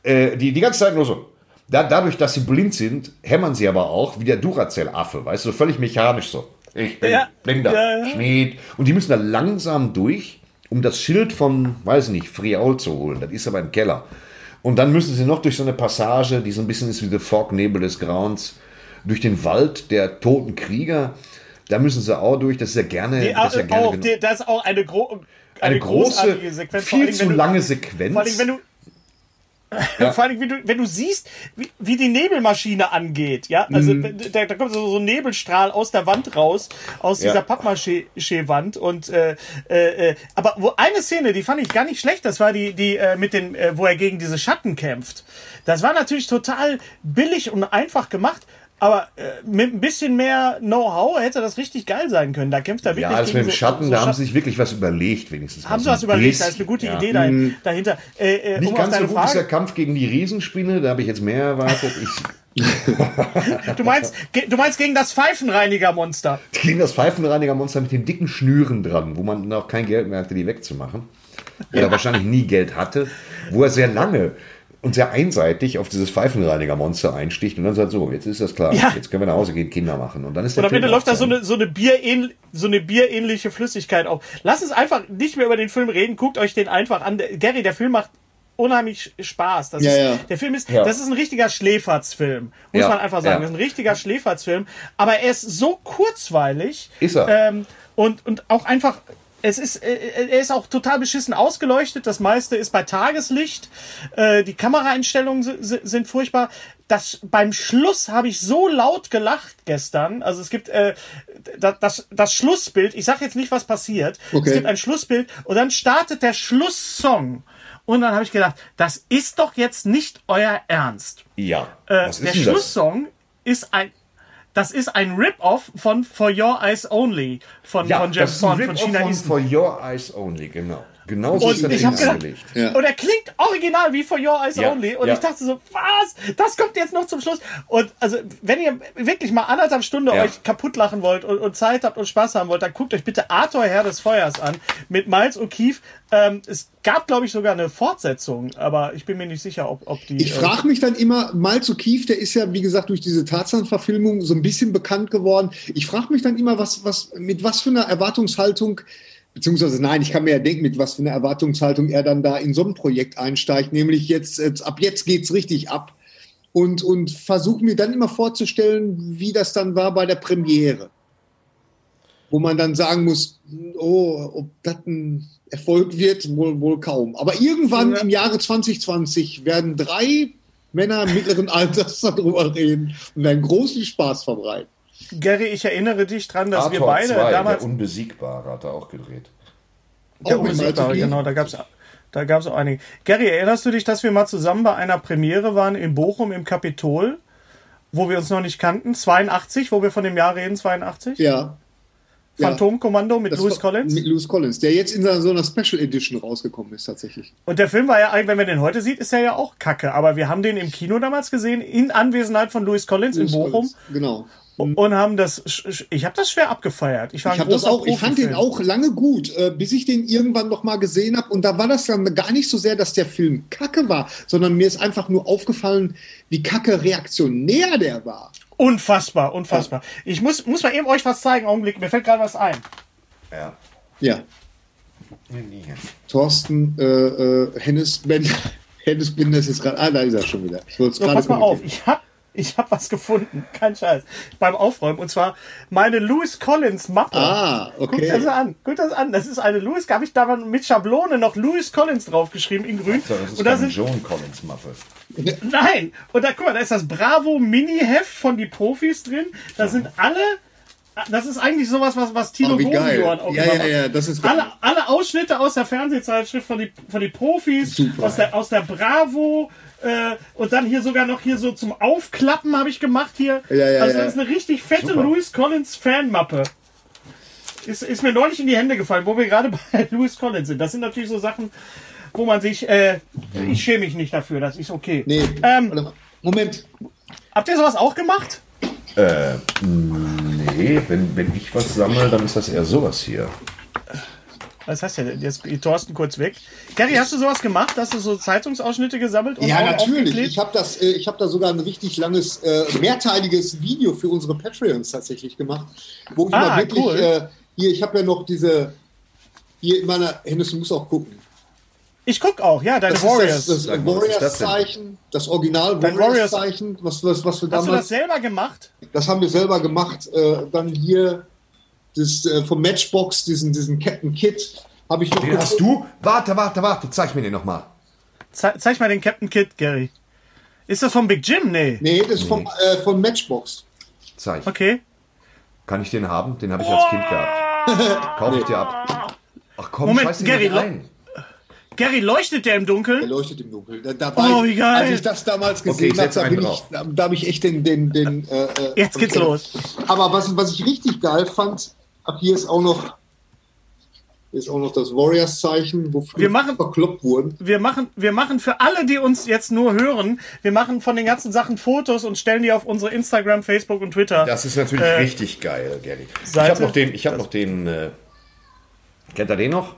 Äh, die, die ganze Zeit nur so. Da, dadurch, dass sie blind sind, hämmern sie aber auch wie der Duracell-Affe, weißt du, völlig mechanisch so. Ich bin ja, blinder ja, Schmied. Und die müssen da langsam durch, um das Schild von, weiß nicht, Friaul zu holen. Das ist aber im Keller. Und dann müssen sie noch durch so eine Passage, die so ein bisschen ist wie der Fognebel des Grauens, durch den Wald der toten Krieger. Da müssen sie auch durch. Das ist ja gerne. Die, das, ist ja gerne auch, die, das ist auch eine, gro eine, eine große, Sequenz. Viel zu lange Sequenz. Vor allem, wenn du, ja. Vor allem, wenn du, wenn du siehst, wie, wie die Nebelmaschine angeht, ja, also mhm. da, da kommt so, so ein Nebelstrahl aus der Wand raus, aus ja. dieser Pappmaché-Wand und äh, äh, äh, aber wo eine Szene, die fand ich gar nicht schlecht, das war die, die äh, mit den, äh, wo er gegen diese Schatten kämpft. Das war natürlich total billig und einfach gemacht, aber äh, mit ein bisschen mehr Know-how hätte das richtig geil sein können. Da kämpft er wirklich. Ja, das mit dem Schatten, so, so da haben sie sich wirklich was überlegt, wenigstens. Haben sie was überlegt, da ist eine gute ja. Idee mhm. dahinter. Äh, äh, Nicht um ganz so gut Frage, ist der Kampf gegen die Riesenspinne, da habe ich jetzt mehr erwartet. du, meinst, du meinst gegen das Pfeifenreinigermonster? Gegen das Pfeifenreinigermonster mit den dicken Schnüren dran, wo man noch kein Geld mehr hatte, die wegzumachen. Oder wahrscheinlich nie Geld hatte, wo er sehr lange und sehr einseitig auf dieses Pfeifenreiniger-Monster einsticht und dann sagt so, jetzt ist das klar, ja. jetzt können wir nach Hause gehen, Kinder machen und dann ist der Und am Ende läuft da so eine, so eine Bierähn, so eine bierähnliche Flüssigkeit auf. Lass uns einfach nicht mehr über den Film reden, guckt euch den einfach an. Gary, der Film macht unheimlich Spaß. Das ja, ist, ja. Der Film ist, ja. das ist ein richtiger Schläferzfilm, muss man einfach sagen. Das ist ein richtiger Schläferzfilm, aber er ist so kurzweilig. Ist er. Ähm, und, und auch einfach es ist, äh, äh, er ist auch total beschissen ausgeleuchtet. Das meiste ist bei Tageslicht. Äh, die Kameraeinstellungen sind furchtbar. Das, beim Schluss habe ich so laut gelacht gestern. Also es gibt äh, das, das, das Schlussbild. Ich sage jetzt nicht, was passiert. Okay. Es gibt ein Schlussbild und dann startet der Schlusssong. Und dann habe ich gedacht, das ist doch jetzt nicht euer Ernst. Ja. Äh, der Schlusssong ist ein das ist ein Rip-Off von For Your Eyes Only von, ja, von Jeff Bond, von China von For Your Eyes Only, genau. Genau so und ist ich hab gedacht, ja. Und er klingt original wie For Your Eyes ja. Only. Und ja. ich dachte so, was? Das kommt jetzt noch zum Schluss. Und also, wenn ihr wirklich mal anderthalb Stunden euch kaputt lachen wollt und, und, Zeit habt und Spaß haben wollt, dann guckt euch bitte Arthur Herr des Feuers an mit Miles O'Keefe. Ähm, es gab, glaube ich, sogar eine Fortsetzung, aber ich bin mir nicht sicher, ob, ob die. Ich äh, frage mich dann immer, Miles O'Keefe, der ist ja, wie gesagt, durch diese Tarzan-Verfilmung so ein bisschen bekannt geworden. Ich frage mich dann immer, was, was, mit was für einer Erwartungshaltung beziehungsweise nein, ich kann mir ja denken, mit was für einer Erwartungshaltung er dann da in so ein Projekt einsteigt, nämlich jetzt, jetzt ab jetzt geht's richtig ab und, und versuche mir dann immer vorzustellen, wie das dann war bei der Premiere. Wo man dann sagen muss, oh, ob das ein Erfolg wird, wohl, wohl kaum. Aber irgendwann ja. im Jahre 2020 werden drei Männer mittleren Alters darüber reden und werden großen Spaß verbreiten. Gary, ich erinnere dich dran, dass Arthur wir beide 2, damals. Der Unbesiegbare hat er auch gedreht. Der oh, Unbesiegbare, genau, da gab es da gab's auch einige. Gary, erinnerst du dich, dass wir mal zusammen bei einer Premiere waren in Bochum im Kapitol, wo wir uns noch nicht kannten? 82, wo wir von dem Jahr reden, 82? Ja. Phantomkommando mit Louis Collins? Mit Louis Collins, der jetzt in so einer Special Edition rausgekommen ist, tatsächlich. Und der Film war ja, wenn man den heute sieht, ist er ja auch kacke. Aber wir haben den im Kino damals gesehen, in Anwesenheit von Louis Collins Louis in Bochum. Collins, genau. Und haben das. Ich habe das schwer abgefeiert. Ich, war ich, das auch, ich fand den auch lange gut, äh, bis ich den irgendwann noch mal gesehen habe. Und da war das dann gar nicht so sehr, dass der Film kacke war, sondern mir ist einfach nur aufgefallen, wie kacke reaktionär der war. Unfassbar, unfassbar. Ja. Ich muss, muss mal eben euch was zeigen. Augenblick, mir fällt gerade was ein. Ja. Ja. Thorsten äh, äh, Hennes Bender. Hennes Bender ist jetzt gerade. Ah, da ist er schon wieder. Ich so, pass mal auf, ich habe ich habe was gefunden, kein Scheiß, beim Aufräumen. Und zwar meine Louis Collins Mappe. Ah, okay. Guck das an, guck das an. Das ist eine Louis, habe ich da mit Schablone noch Louis Collins draufgeschrieben in grün. So, das ist und da sind Joan Collins Mappe. Nein, und da guck mal, da ist das Bravo Mini Heft von die Profis drin. Da sind alle das ist eigentlich sowas, was, was Tino oh, Gomioan auch ja, ja, ja, das ist alle, alle Ausschnitte aus der Fernsehzeitschrift von die, von die Profis, aus der, aus der Bravo, äh, und dann hier sogar noch hier so zum Aufklappen habe ich gemacht hier. Ja, ja, also das ist eine richtig fette Super. Louis Collins Fanmappe. Ist, ist mir neulich in die Hände gefallen, wo wir gerade bei Louis Collins sind. Das sind natürlich so Sachen, wo man sich, äh, ich schäme mich nicht dafür, das ist okay. Nee, ähm, Moment. Habt ihr sowas auch gemacht? Äh, nee, wenn, wenn ich was sammle, dann ist das eher sowas hier. Was heißt ja, jetzt geht Thorsten kurz weg. Gary, hast du sowas gemacht? Hast du so Zeitungsausschnitte gesammelt? ja, natürlich. Ich habe das, äh, ich habe da sogar ein richtig langes, äh, mehrteiliges Video für unsere Patreons tatsächlich gemacht, wo ich ah, mal wirklich cool. äh, hier, ich habe ja noch diese hier in meiner Hennes, du musst auch gucken. Ich guck auch, ja, deine das Warriors. das, das Warriors-Zeichen, das Original Warriors-Zeichen, was, was, was wir damals. Hast du das selber gemacht? Das haben wir selber gemacht. Äh, dann hier das, äh, vom Matchbox, diesen, diesen Captain Kit, habe ich noch. Den hast du? Warte, warte, warte, zeig mir den nochmal. Ze zeig mal den Captain Kit, Gary. Ist das vom Big Jim? Nee. Nee, das ist nee. vom, äh, von Matchbox. Zeig. Okay. Kann ich den haben? Den habe ich als Kind gehabt. Kauf ich dir ab. Ach komm, Moment, scheiß den Gary, rein. Gary, leuchtet der im Dunkeln? Der leuchtet im Dunkeln. Da, da oh, wie geil. Als ich das damals gesehen okay, habe, da, da habe ich echt den... den, den äh, äh Jetzt geht's los. Aber was, was ich richtig geil fand, Ach, hier ist auch noch, hier ist auch noch das Warriors-Zeichen, wofür wir machen, verkloppt wurden. Wir machen, wir machen für alle, die uns jetzt nur hören, wir machen von den ganzen Sachen Fotos und stellen die auf unsere Instagram, Facebook und Twitter. Das ist natürlich äh, richtig geil, Gary. Ich habe noch den, ich habe noch den, äh, kennt ihr den noch?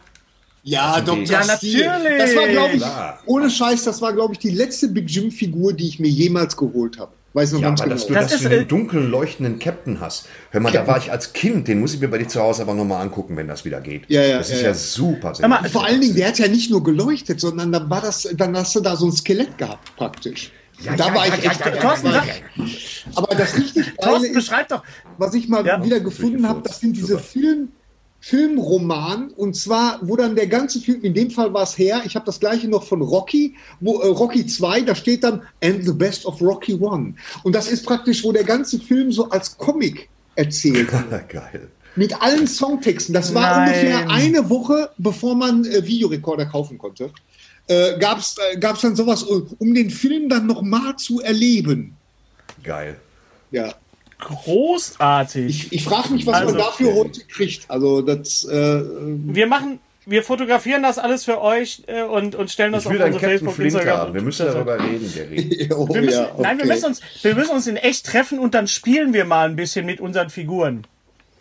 Ja, Dr. Ja, natürlich. Das war, glaube ich, ohne Scheiß, das war, glaube ich, die letzte Big Jim-Figur, die ich mir jemals geholt habe. Weiß noch ja, ganz aber genau. dass du, das dass du den äh, dunklen leuchtenden Captain hast. Hör mal, Captain. da war ich als Kind, den muss ich mir bei dir zu Hause aber nochmal angucken, wenn das wieder geht. Ja, ja, das ja, ist ja, ja super. Aber vor allen Dingen, der hat ja nicht nur geleuchtet, sondern dann war das, dann hast du da so ein Skelett gehabt, praktisch. Ja, da ja, war ich echt. Thorsten, aber das richtig Thorsten, beschreibt doch. Was ich mal wieder gefunden habe, das sind diese Film, Filmroman und zwar, wo dann der ganze Film, in dem Fall war es her, ich habe das gleiche noch von Rocky, wo äh, Rocky 2, da steht dann And the Best of Rocky 1. Und das ist praktisch, wo der ganze Film so als Comic erzählt wird. Geil. Mit allen Songtexten. Das war Nein. ungefähr eine Woche, bevor man äh, Videorekorder kaufen konnte. äh, gab es äh, dann sowas, um den Film dann nochmal zu erleben. Geil. Ja. Großartig. Ich, ich frage mich, was also, man dafür heute kriegt. Also das. Äh, wir machen, wir fotografieren das alles für euch äh, und, und stellen das auf unsere Facebook, Instagram. Haben. Wir müssen darüber reden, Gary. oh, wir müssen, ja, okay. Nein, wir müssen, uns, wir müssen uns in echt treffen und dann spielen wir mal ein bisschen mit unseren Figuren.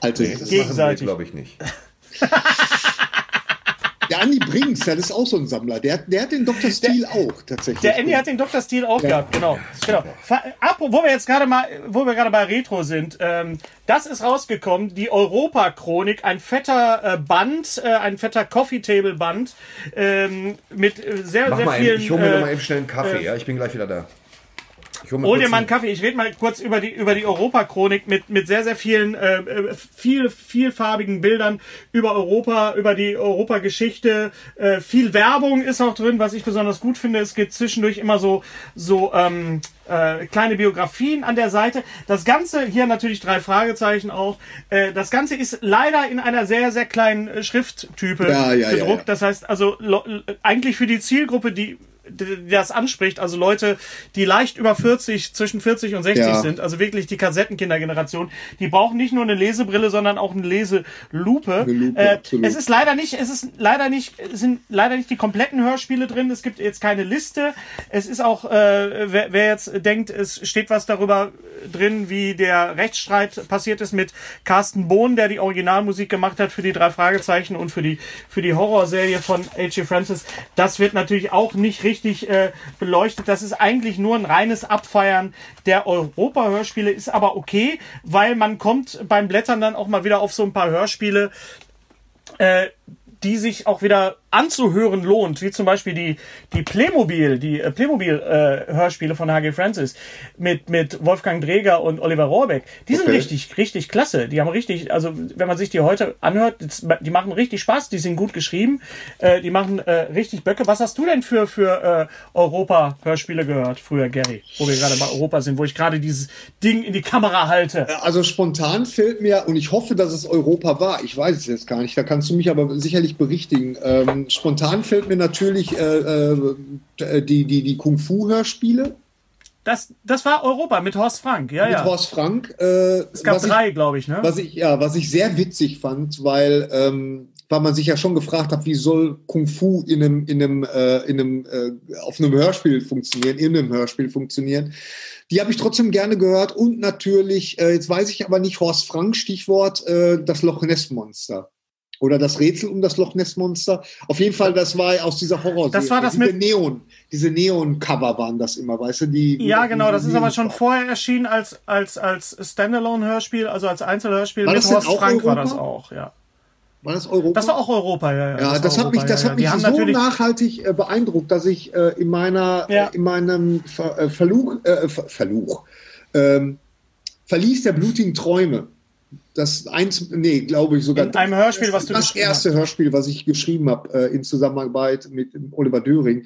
Nee, das gegenseitig. glaube ich nicht. Der Andi Brinks, der ist auch so ein Sammler. Der, der hat den Dr. Steel der, auch tatsächlich. Der Andy hat den Dr. Steel auch ja. gehabt, genau. genau. Ab, wo wir jetzt gerade mal, wo wir gerade bei Retro sind, ähm, das ist rausgekommen, die Europa-Chronik, ein fetter äh, Band, äh, ein fetter Coffee-Table-Band ähm, mit äh, sehr, Mach sehr vielen. Eben, ich hole mir äh, noch mal eben schnell einen Kaffee, äh, ja, ich bin gleich wieder da. Hol dir mal einen Kaffee. Ich rede mal kurz über die über die Europachronik mit mit sehr sehr vielen äh, äh, viel vielfarbigen Bildern über Europa, über die Europageschichte. Äh, viel Werbung ist auch drin, was ich besonders gut finde. Es gibt zwischendurch immer so so ähm, äh, kleine Biografien an der Seite. Das Ganze hier natürlich drei Fragezeichen auch. Äh, das Ganze ist leider in einer sehr sehr kleinen äh, Schrifttype ja, ja, gedruckt. Ja, das heißt also eigentlich für die Zielgruppe, die das anspricht, also Leute, die leicht über 40, zwischen 40 und 60 ja. sind, also wirklich die Kassettenkindergeneration, die brauchen nicht nur eine Lesebrille, sondern auch eine Leselupe. Eine Lupe, äh, es ist leider nicht, es ist leider nicht, es sind leider nicht die kompletten Hörspiele drin. Es gibt jetzt keine Liste. Es ist auch, äh, wer, wer jetzt denkt, es steht was darüber drin, wie der Rechtsstreit passiert ist mit Carsten Bohn, der die Originalmusik gemacht hat für die drei Fragezeichen und für die für die Horrorserie von H.G. Francis. Das wird natürlich auch nicht richtig richtig äh, beleuchtet. Das ist eigentlich nur ein reines Abfeiern der Europa-Hörspiele, ist aber okay, weil man kommt beim Blättern dann auch mal wieder auf so ein paar Hörspiele, äh, die sich auch wieder anzuhören lohnt, wie zum Beispiel die, die Playmobil, die äh, Playmobil-Hörspiele äh, von H.G. Francis mit, mit Wolfgang Dreger und Oliver Rohrbeck, die okay. sind richtig, richtig klasse. Die haben richtig, also wenn man sich die heute anhört, die machen richtig Spaß, die sind gut geschrieben, äh, die machen äh, richtig Böcke. Was hast du denn für, für äh, Europa-Hörspiele gehört früher, Gary, wo wir gerade bei Europa sind, wo ich gerade dieses Ding in die Kamera halte? Also spontan fällt mir, und ich hoffe, dass es Europa war, ich weiß es jetzt gar nicht, da kannst du mich aber sicherlich berichtigen. Ähm, spontan fällt mir natürlich äh, äh, die, die, die Kung-Fu-Hörspiele. Das, das war Europa mit Horst Frank, ja, mit ja. Horst Frank. Äh, es gab drei, glaube ich, ne? Was ich, ja, was ich sehr witzig fand, weil, ähm, weil man sich ja schon gefragt hat, wie soll Kung Fu in einem, in einem, äh, in einem, äh, auf einem Hörspiel funktionieren, in einem Hörspiel funktionieren. Die habe ich trotzdem gerne gehört und natürlich, äh, jetzt weiß ich aber nicht, Horst Frank, Stichwort, äh, das Loch Ness Monster. Oder das Rätsel um das Loch Ness Monster. Auf jeden Fall, das war aus dieser Horror. Das war das diese mit Neon, diese Neon-Cover waren das immer, weißt du? Die, ja, genau. Das ist aber schon vorher erschienen als als als Standalone-Hörspiel, also als Einzelhörspiel. War mit Horst Frank Europa? war das auch, ja. War das Europa? Das war auch Europa, ja. Ja, ja das, das hat Europa, mich, das ja, hat mich so nachhaltig äh, beeindruckt, dass ich äh, in meiner, ja. äh, in meinem Ver, äh, Verluch, äh, Ver, Verluch, ähm, Verlies der blutigen Träume das eins, nee, glaube ich sogar. In einem Hörspiel, was du Das erste hast. Hörspiel, was ich geschrieben habe, äh, in Zusammenarbeit mit Oliver Döring,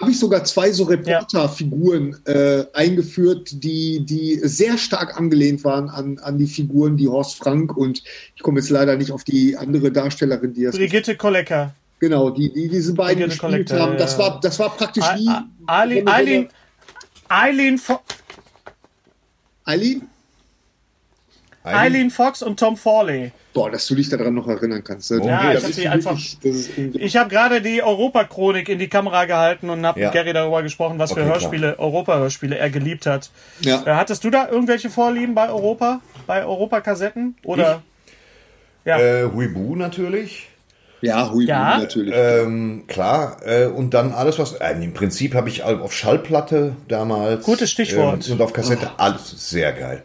habe ich sogar zwei so Reporterfiguren äh, eingeführt, die, die sehr stark angelehnt waren an, an die Figuren, die Horst Frank und ich komme jetzt leider nicht auf die andere Darstellerin, die das. Brigitte Kollecker. Genau, die, die diese beiden Brigitte gespielt Collector, haben. Das war, das war praktisch wie. Eileen, Eileen, Eileen, Eileen? Fox und Tom Fawley. Boah, dass du dich daran noch erinnern kannst. Ne? Ja, ich habe einfach. Ich habe gerade die Europa-Chronik in die Kamera gehalten und habe ja. mit Gary darüber gesprochen, was okay, für Hörspiele, Europa-Hörspiele er geliebt hat. Ja. Äh, hattest du da irgendwelche Vorlieben bei Europa, bei Europa-Kassetten oder? Ich? Ja. Äh, Huibu natürlich. Ja, Huibu ja. natürlich. Ähm, klar. Äh, und dann alles, was. Äh, Im Prinzip habe ich auf Schallplatte damals. Gutes Stichwort. Ähm, und auf Kassette oh. alles sehr geil.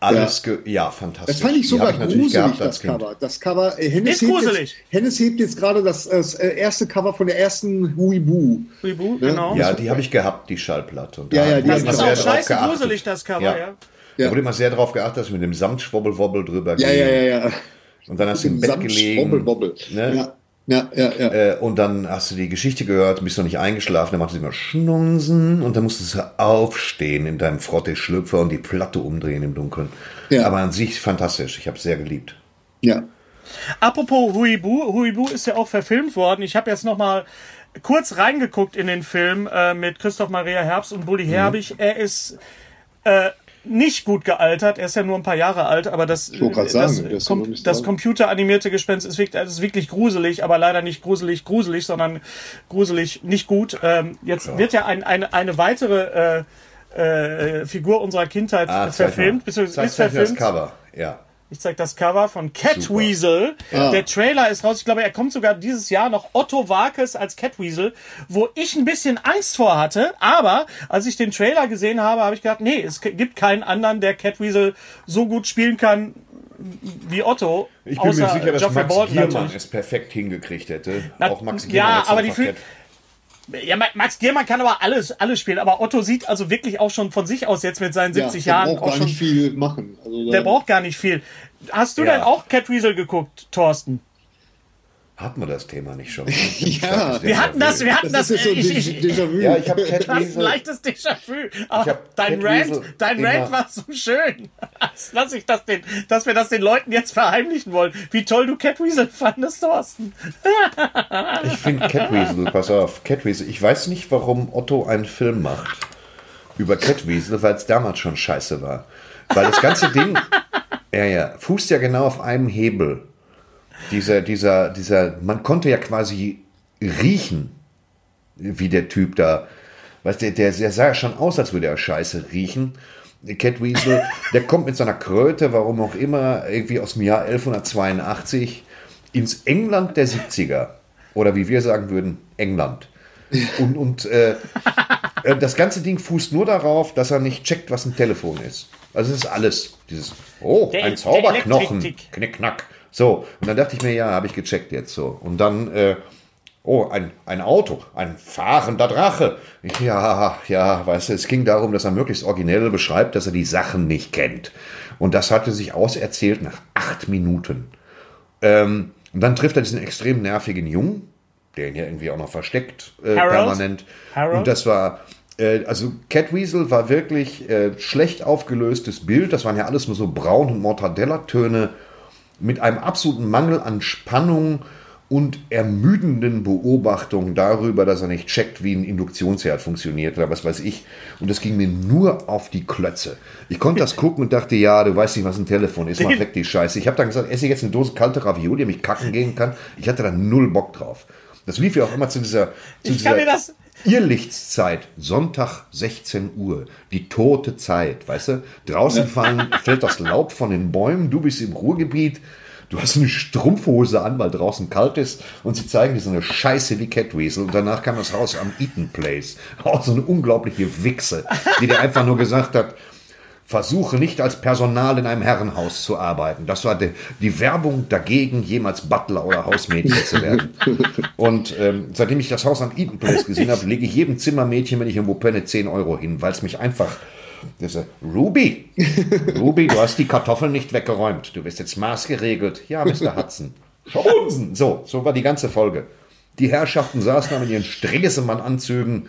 Alles, ja, ja fantastisch. Das fand ich sogar ich gruselig, gehabt, das Cover. Das Cover, äh, Hennes, ist gruselig. Jetzt, Hennes hebt jetzt gerade das, das, äh, erste Cover von der ersten Huibu. Huibu, ne? genau. Ja, die habe ich gehabt, die Schallplatte. Und ja, ja, die das ist auch scheiße gruselig, das Cover, ja. ja. Da wurde immer sehr darauf geachtet, dass mit dem Samtschwobbelwobbel drüber ja, Ja, ja, ja. Und dann hast du im Bett gelegen. Ne? Ja. Ja, ja, ja. Äh, und dann hast du die Geschichte gehört, bist noch nicht eingeschlafen, dann macht sie immer Schnunsen und dann musstest du aufstehen in deinem Frotte-Schlüpfer und die Platte umdrehen im Dunkeln. Ja. Aber an sich fantastisch, ich habe es sehr geliebt. Ja. Apropos Huibu, Huibu ist ja auch verfilmt worden. Ich habe jetzt noch mal kurz reingeguckt in den Film äh, mit Christoph Maria Herbst und Bully Herbig. Mhm. Er ist äh, nicht gut gealtert. Er ist ja nur ein paar Jahre alt, aber das, das, sagen, das, Com das computeranimierte Gespenst ist wirklich, ist wirklich gruselig, aber leider nicht gruselig, gruselig, sondern gruselig nicht gut. Ähm, jetzt ja. wird ja ein, eine, eine weitere äh, äh, Figur unserer Kindheit ah, verfilmt, beziehungsweise ist verfilmt. Das Cover, ja. Ich zeig das Cover von Catweasel. Ja. Der Trailer ist raus. Ich glaube, er kommt sogar dieses Jahr noch Otto Wakes als Catweasel, wo ich ein bisschen Angst vor hatte. Aber als ich den Trailer gesehen habe, habe ich gedacht, nee, es gibt keinen anderen, der Catweasel so gut spielen kann wie Otto. Ich bin mir sicher, dass Geoffrey Max Giermann es perfekt hingekriegt hätte. Na, auch Max Giermann. Ja, aber die, ja, Max Giermann kann aber alles, alles spielen, aber Otto sieht also wirklich auch schon von sich aus jetzt mit seinen 70 ja, Jahren auch schon. nicht viel machen. Also der braucht gar nicht viel. Hast du ja. denn auch Cat Weasel geguckt, Thorsten? Hatten wir das Thema nicht schon? ja, wir hatten das, wir hatten das. das so ich, ich, Déjà-vu. Ja, ich habe Cat Das ist ein leichtes Déjà-vu. Aber dein Rant, dein Rant war so schön, dass, ich das den, dass wir das den Leuten jetzt verheimlichen wollen. Wie toll du Catweasel fandest, Thorsten. ich finde Catweasel, pass auf, Catweasel. Ich weiß nicht, warum Otto einen Film macht über Catweasel, weil es damals schon scheiße war. Weil das ganze Ding, ja, ja, fußt ja genau auf einem Hebel. Dieser, dieser, dieser, man konnte ja quasi riechen, wie der Typ da, weißt der, der, der sah ja schon aus, als würde er Scheiße riechen. Cat Weasel, der kommt mit seiner Kröte, warum auch immer, irgendwie aus dem Jahr 1182 ins England der 70er. Oder wie wir sagen würden, England. Und, und äh, äh, das ganze Ding fußt nur darauf, dass er nicht checkt, was ein Telefon ist. Also es ist alles. Dieses, oh, der, ein Zauberknochen. Knick, knack. So, und dann dachte ich mir, ja, habe ich gecheckt jetzt so. Und dann, äh, oh, ein, ein Auto, ein fahrender Drache. Ja, ja, weißt du, es ging darum, dass er möglichst originell beschreibt, dass er die Sachen nicht kennt. Und das hatte sich auserzählt nach acht Minuten. Ähm, und dann trifft er diesen extrem nervigen Jungen, der ihn ja irgendwie auch noch versteckt, äh, permanent. Harold? Und das war, äh, also Catweasel war wirklich äh, schlecht aufgelöstes Bild. Das waren ja alles nur so Braun- und Mortadella-Töne mit einem absoluten Mangel an Spannung und ermüdenden Beobachtungen darüber, dass er nicht checkt, wie ein Induktionsherd funktioniert oder was weiß ich. Und das ging mir nur auf die Klötze. Ich konnte das gucken und dachte, ja, du weißt nicht, was ein Telefon ist, mach weg die Scheiße. Ich habe dann gesagt, esse jetzt eine Dose kalte Ravioli, damit ich kacken gehen kann. Ich hatte da null Bock drauf. Das lief ja auch immer zu dieser, zu ich dieser kann mir das, Irrlichtszeit, Sonntag 16 Uhr, die tote Zeit, weißt du? Draußen fallen, fällt das Laub von den Bäumen, du bist im Ruhrgebiet, du hast eine Strumpfhose an, weil draußen kalt ist. Und sie zeigen dir so eine Scheiße wie Catweasel und danach kam das Haus am Eaton Place. Auch so eine unglaubliche Wichse, die dir einfach nur gesagt hat, versuche nicht als Personal in einem Herrenhaus zu arbeiten. Das war die, die Werbung dagegen, jemals Butler oder Hausmädchen zu werden. Und ähm, seitdem ich das Haus am Eaton Place gesehen habe, lege ich jedem Zimmermädchen, wenn ich irgendwo penne, 10 Euro hin, weil es mich einfach das Ruby, Ruby, du hast die Kartoffeln nicht weggeräumt. Du bist jetzt maßgeregelt. Ja, Mr. Hudson. Schubunsen. So, so war die ganze Folge. Die Herrschaften saßen da mit ihren Stresemann-Anzügen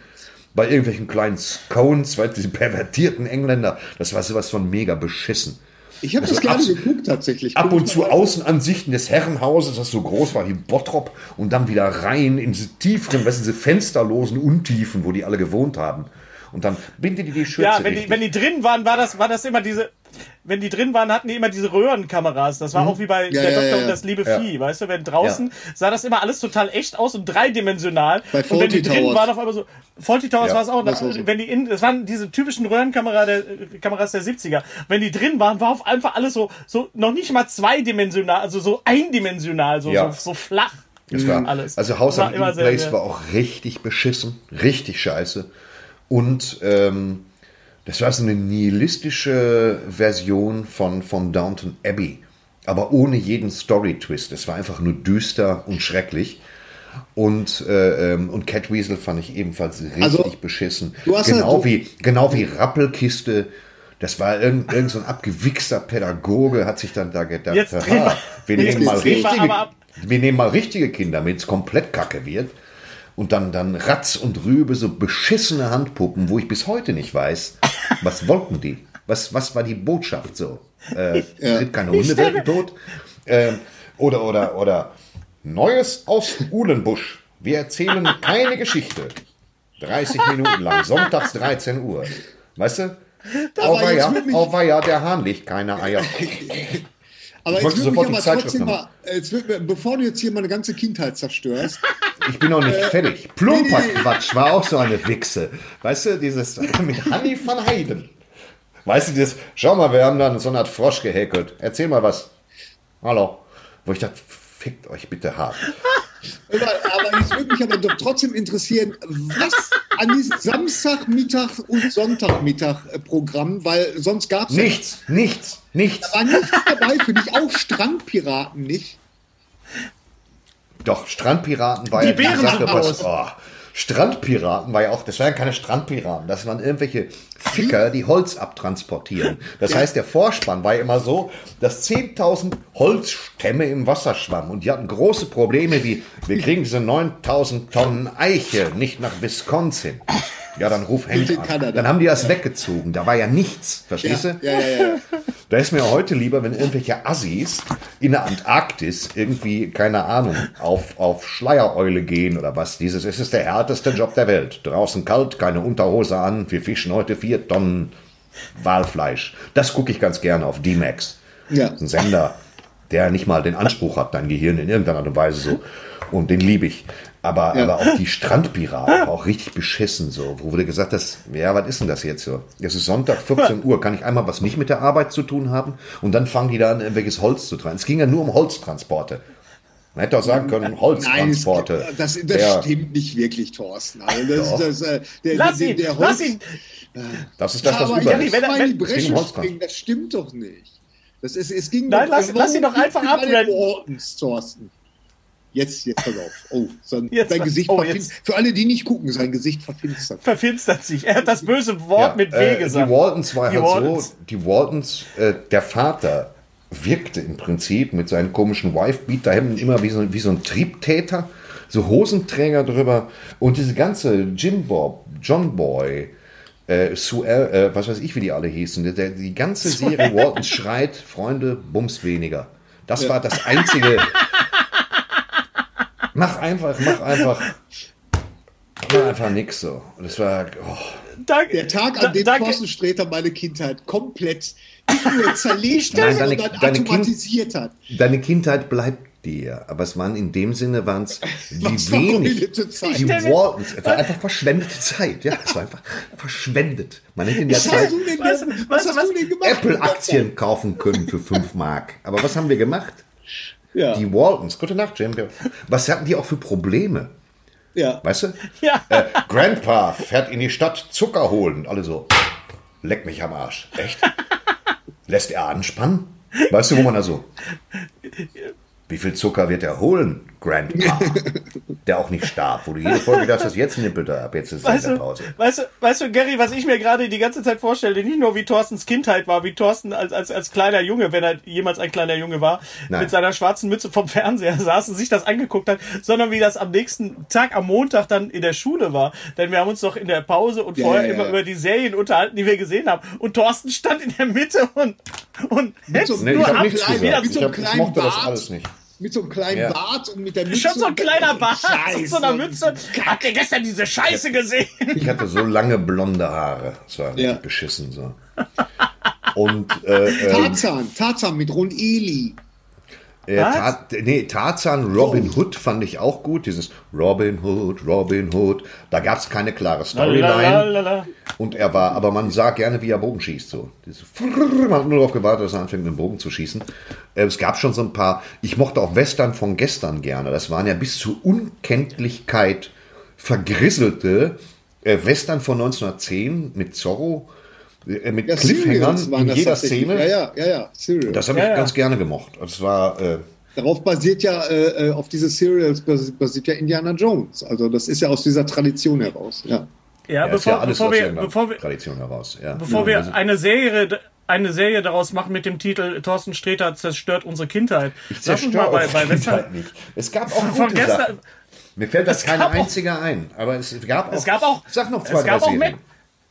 bei irgendwelchen kleinen Scones, weil diese pervertierten Engländer, das war sowas von mega beschissen. Ich habe das, das gerne geguckt tatsächlich. Ab und zu Außenansichten des Herrenhauses, das so groß war wie Bottrop und dann wieder rein in diese tieferen, du, diese fensterlosen Untiefen, wo die alle gewohnt haben. Und dann bindet die die Schürze. Ja, wenn die, wenn die drin waren, war das, war das immer diese, wenn die drin waren, hatten die immer diese Röhrenkameras. Das war mhm. auch wie bei ja, der ja, Doktor ja, und das liebe Vieh, weißt du? Wenn draußen sah das immer alles total echt aus und dreidimensional. Bei und wenn die drin Towers. waren, auf einmal so. Faulty Towers war es auch. Das, wenn die in, das waren diese typischen Röhrenkameras der, Kameras der 70er. Wenn die drin waren, war auf einfach alles so, so noch nicht mal zweidimensional, also so eindimensional, so, so, so flach. Das war alles. Also Haus am Place war auch richtig beschissen, richtig scheiße. Und ähm, das war so eine nihilistische Version von, von Downton Abbey, aber ohne jeden Story-Twist. Es war einfach nur düster und schrecklich. Und, äh, ähm, und Cat Weasel fand ich ebenfalls richtig also, beschissen. Genau, halt wie, genau wie Rappelkiste. Das war irgend, irgend so ein abgewichster Pädagoge, hat sich dann da gedacht, jetzt aha, wir, nehmen mal richtige, wir nehmen mal richtige Kinder, damit es komplett kacke wird und dann, dann Ratz und Rübe, so beschissene Handpuppen, wo ich bis heute nicht weiß, was wollten die? Was, was war die Botschaft so? Äh, ja. keine Hunde werden tot? Äh, oder, oder, oder Neues aus Uhlenbusch. Wir erzählen keine Geschichte. 30 Minuten lang, sonntags 13 Uhr. Weißt du? Auweia, auweia, der Hahn legt keine Eier. Aber ich wollte sofort die Zeitschrift mal, wird, bevor du jetzt hier meine ganze Kindheit zerstörst. Ich bin noch nicht äh, fertig. Plumperquatsch war auch so eine Wichse. Weißt du, dieses mit Hanni von Heiden. Weißt du, dieses, schau mal, wir haben da so eine Art Frosch gehäkelt. Erzähl mal was. Hallo. Wo ich dachte, fickt euch bitte hart. Aber es würde mich aber doch trotzdem interessieren, was an diesem Samstagmittag und Sonntagmittag-Programm, weil sonst gab es nichts, ja, nichts, nichts. Da war nichts dabei, für dich auch Strandpiraten nicht. Doch, Strandpiraten war die ja die Sache, was, oh, Strandpiraten war ja auch, das waren keine Strandpiraten, das waren irgendwelche Ficker, die Holz abtransportieren. Das heißt, der Vorspann war ja immer so, dass 10.000 Holzstämme im Wasser schwammen und die hatten große Probleme wie, wir kriegen diese 9.000 Tonnen Eiche nicht nach Wisconsin. Ja, dann ruf Henk an. Dann haben die das weggezogen. Da war ja nichts. Verstehst ja, du? Ja, ja, ja. Da ist mir heute lieber, wenn irgendwelche Assis in der Antarktis irgendwie, keine Ahnung, auf, auf Schleiereule gehen oder was. Dieses es ist der härteste Job der Welt. Draußen kalt, keine Unterhose an. Wir fischen heute vier Tonnen Walfleisch. Das gucke ich ganz gerne auf D-Max. Ja. Ein Sender, der nicht mal den Anspruch hat, dein Gehirn in irgendeiner Art und Weise so. Und den liebe ich. Aber, ja. aber auch die Strandpiraten auch richtig beschissen so, wo wurde gesagt hast, ja, was ist denn das jetzt so? Es ist Sonntag, 14 Uhr, kann ich einmal was nicht mit der Arbeit zu tun haben? Und dann fangen die da an, irgendwelches Holz zu tragen. Es ging ja nur um Holztransporte. Man hätte auch sagen können, Holztransporte. Nein, das, das ja. stimmt nicht wirklich, Thorsten. Also das, das, äh, der, lass der, der, ihn, Holz, lass ihn. Das ist das, was ja, über ist. Wenn, wenn, wenn, es um das stimmt doch nicht. Das ist, es ging Nein, lass, lass ihn doch einfach abrennen. Thorsten. Jetzt, jetzt pass auf. Oh, sein, jetzt, sein Gesicht oh, Für alle, die nicht gucken, sein Gesicht verfinstert. Verfinstert sich. Er hat das böse Wort ja, mit W äh, gesagt. Die Waltons war die halt Waltons. so, die Waltons, äh, der Vater wirkte im Prinzip mit seinen komischen Wife-Beater-Hemden immer wie so, wie so ein Triebtäter, so Hosenträger drüber und diese ganze Jim Bob, John Boy, äh, Suel, äh, was weiß ich, wie die alle hießen, die, die ganze Serie Waltons schreit, Freunde, bums weniger. Das ja. war das einzige, Mach einfach, mach einfach. Mach einfach nix so. Und es war. Oh. Danke, der Tag, an dem danke. Thorsten Sträter meine Kindheit komplett nicht nur zerlegt hat, sondern deine automatisiert kind, hat. Deine Kindheit bleibt dir, aber es waren in dem Sinne waren es wie wenig die Waltons, es war einfach verschwendete Zeit, ja, es war einfach verschwendet. Man hätte in der Zeit was, was, was, Apple-Aktien kaufen können für 5 Mark. Aber was haben wir gemacht? Ja. Die Waltons, gute Nacht, Jim. Was hatten die auch für Probleme? Ja. Weißt du? Ja. Äh, Grandpa fährt in die Stadt Zucker holen. Alle so, leck mich am Arsch. Echt? Lässt er anspannen? Weißt du, wo man da so. Wie viel Zucker wird er holen, Grandpa? der auch nicht starb, wo du jede Folge dachtest, hast, jetzt nippelt er ab, jetzt ist weißt du, Pause. Weißt du, weißt du, Gary, was ich mir gerade die ganze Zeit vorstelle, nicht nur wie Thorstens Kindheit war, wie Thorsten als, als, als kleiner Junge, wenn er jemals ein kleiner Junge war, Nein. mit seiner schwarzen Mütze vom Fernseher saß und sich das angeguckt hat, sondern wie das am nächsten Tag, am Montag dann in der Schule war. Denn wir haben uns doch in der Pause und ja, vorher ja, ja. immer über die Serien unterhalten, die wir gesehen haben. Und Thorsten stand in der Mitte und, und so, nee, nur ab, wie einem kleinen Bart. Das alles nicht mit so einem kleinen ja. Bart und mit der Mütze. Schon so ein kleiner Bart Scheiße. und so einer Mütze. Habt ihr gestern diese Scheiße gesehen? Ich hatte so lange blonde Haare. Das war ja. beschissen so. Und, äh, äh, Tarzan, Tarzan mit Ron Eli. Äh, Ta nee, Tarzan, Robin oh. Hood fand ich auch gut. Dieses Robin Hood, Robin Hood. Da gab es keine klare Storyline. Und er war, aber man sah gerne, wie er Bogen schießt. So. Man hat nur darauf gewartet, dass er anfängt, mit dem Bogen zu schießen. Äh, es gab schon so ein paar. Ich mochte auch Western von gestern gerne. Das waren ja bis zur Unkenntlichkeit vergrisselte äh, Western von 1910 mit Zorro mit ja, Cliffhangern in jeder Szene. Ja, ja, ja, ja. Serial. Das habe ich ja, ganz gerne gemocht. Das war. Äh, Darauf basiert ja, äh, äh auf diese Serials basiert ja Indiana Jones. Also das ist ja aus dieser Tradition heraus. Ja. Ja, bevor, ja bevor, wir, bevor wir, Tradition heraus. Ja. Bevor wir also eine Serie, eine Serie daraus machen mit dem Titel Thorsten Sträter zerstört unsere Kindheit. Ich zerstöre bei, bei Kindheit nicht. Es gab auch gute gestern, Sachen. Mir fällt das kein einziger ein, aber es gab auch. Es gab auch. Sag noch zwei, es gab auch Met,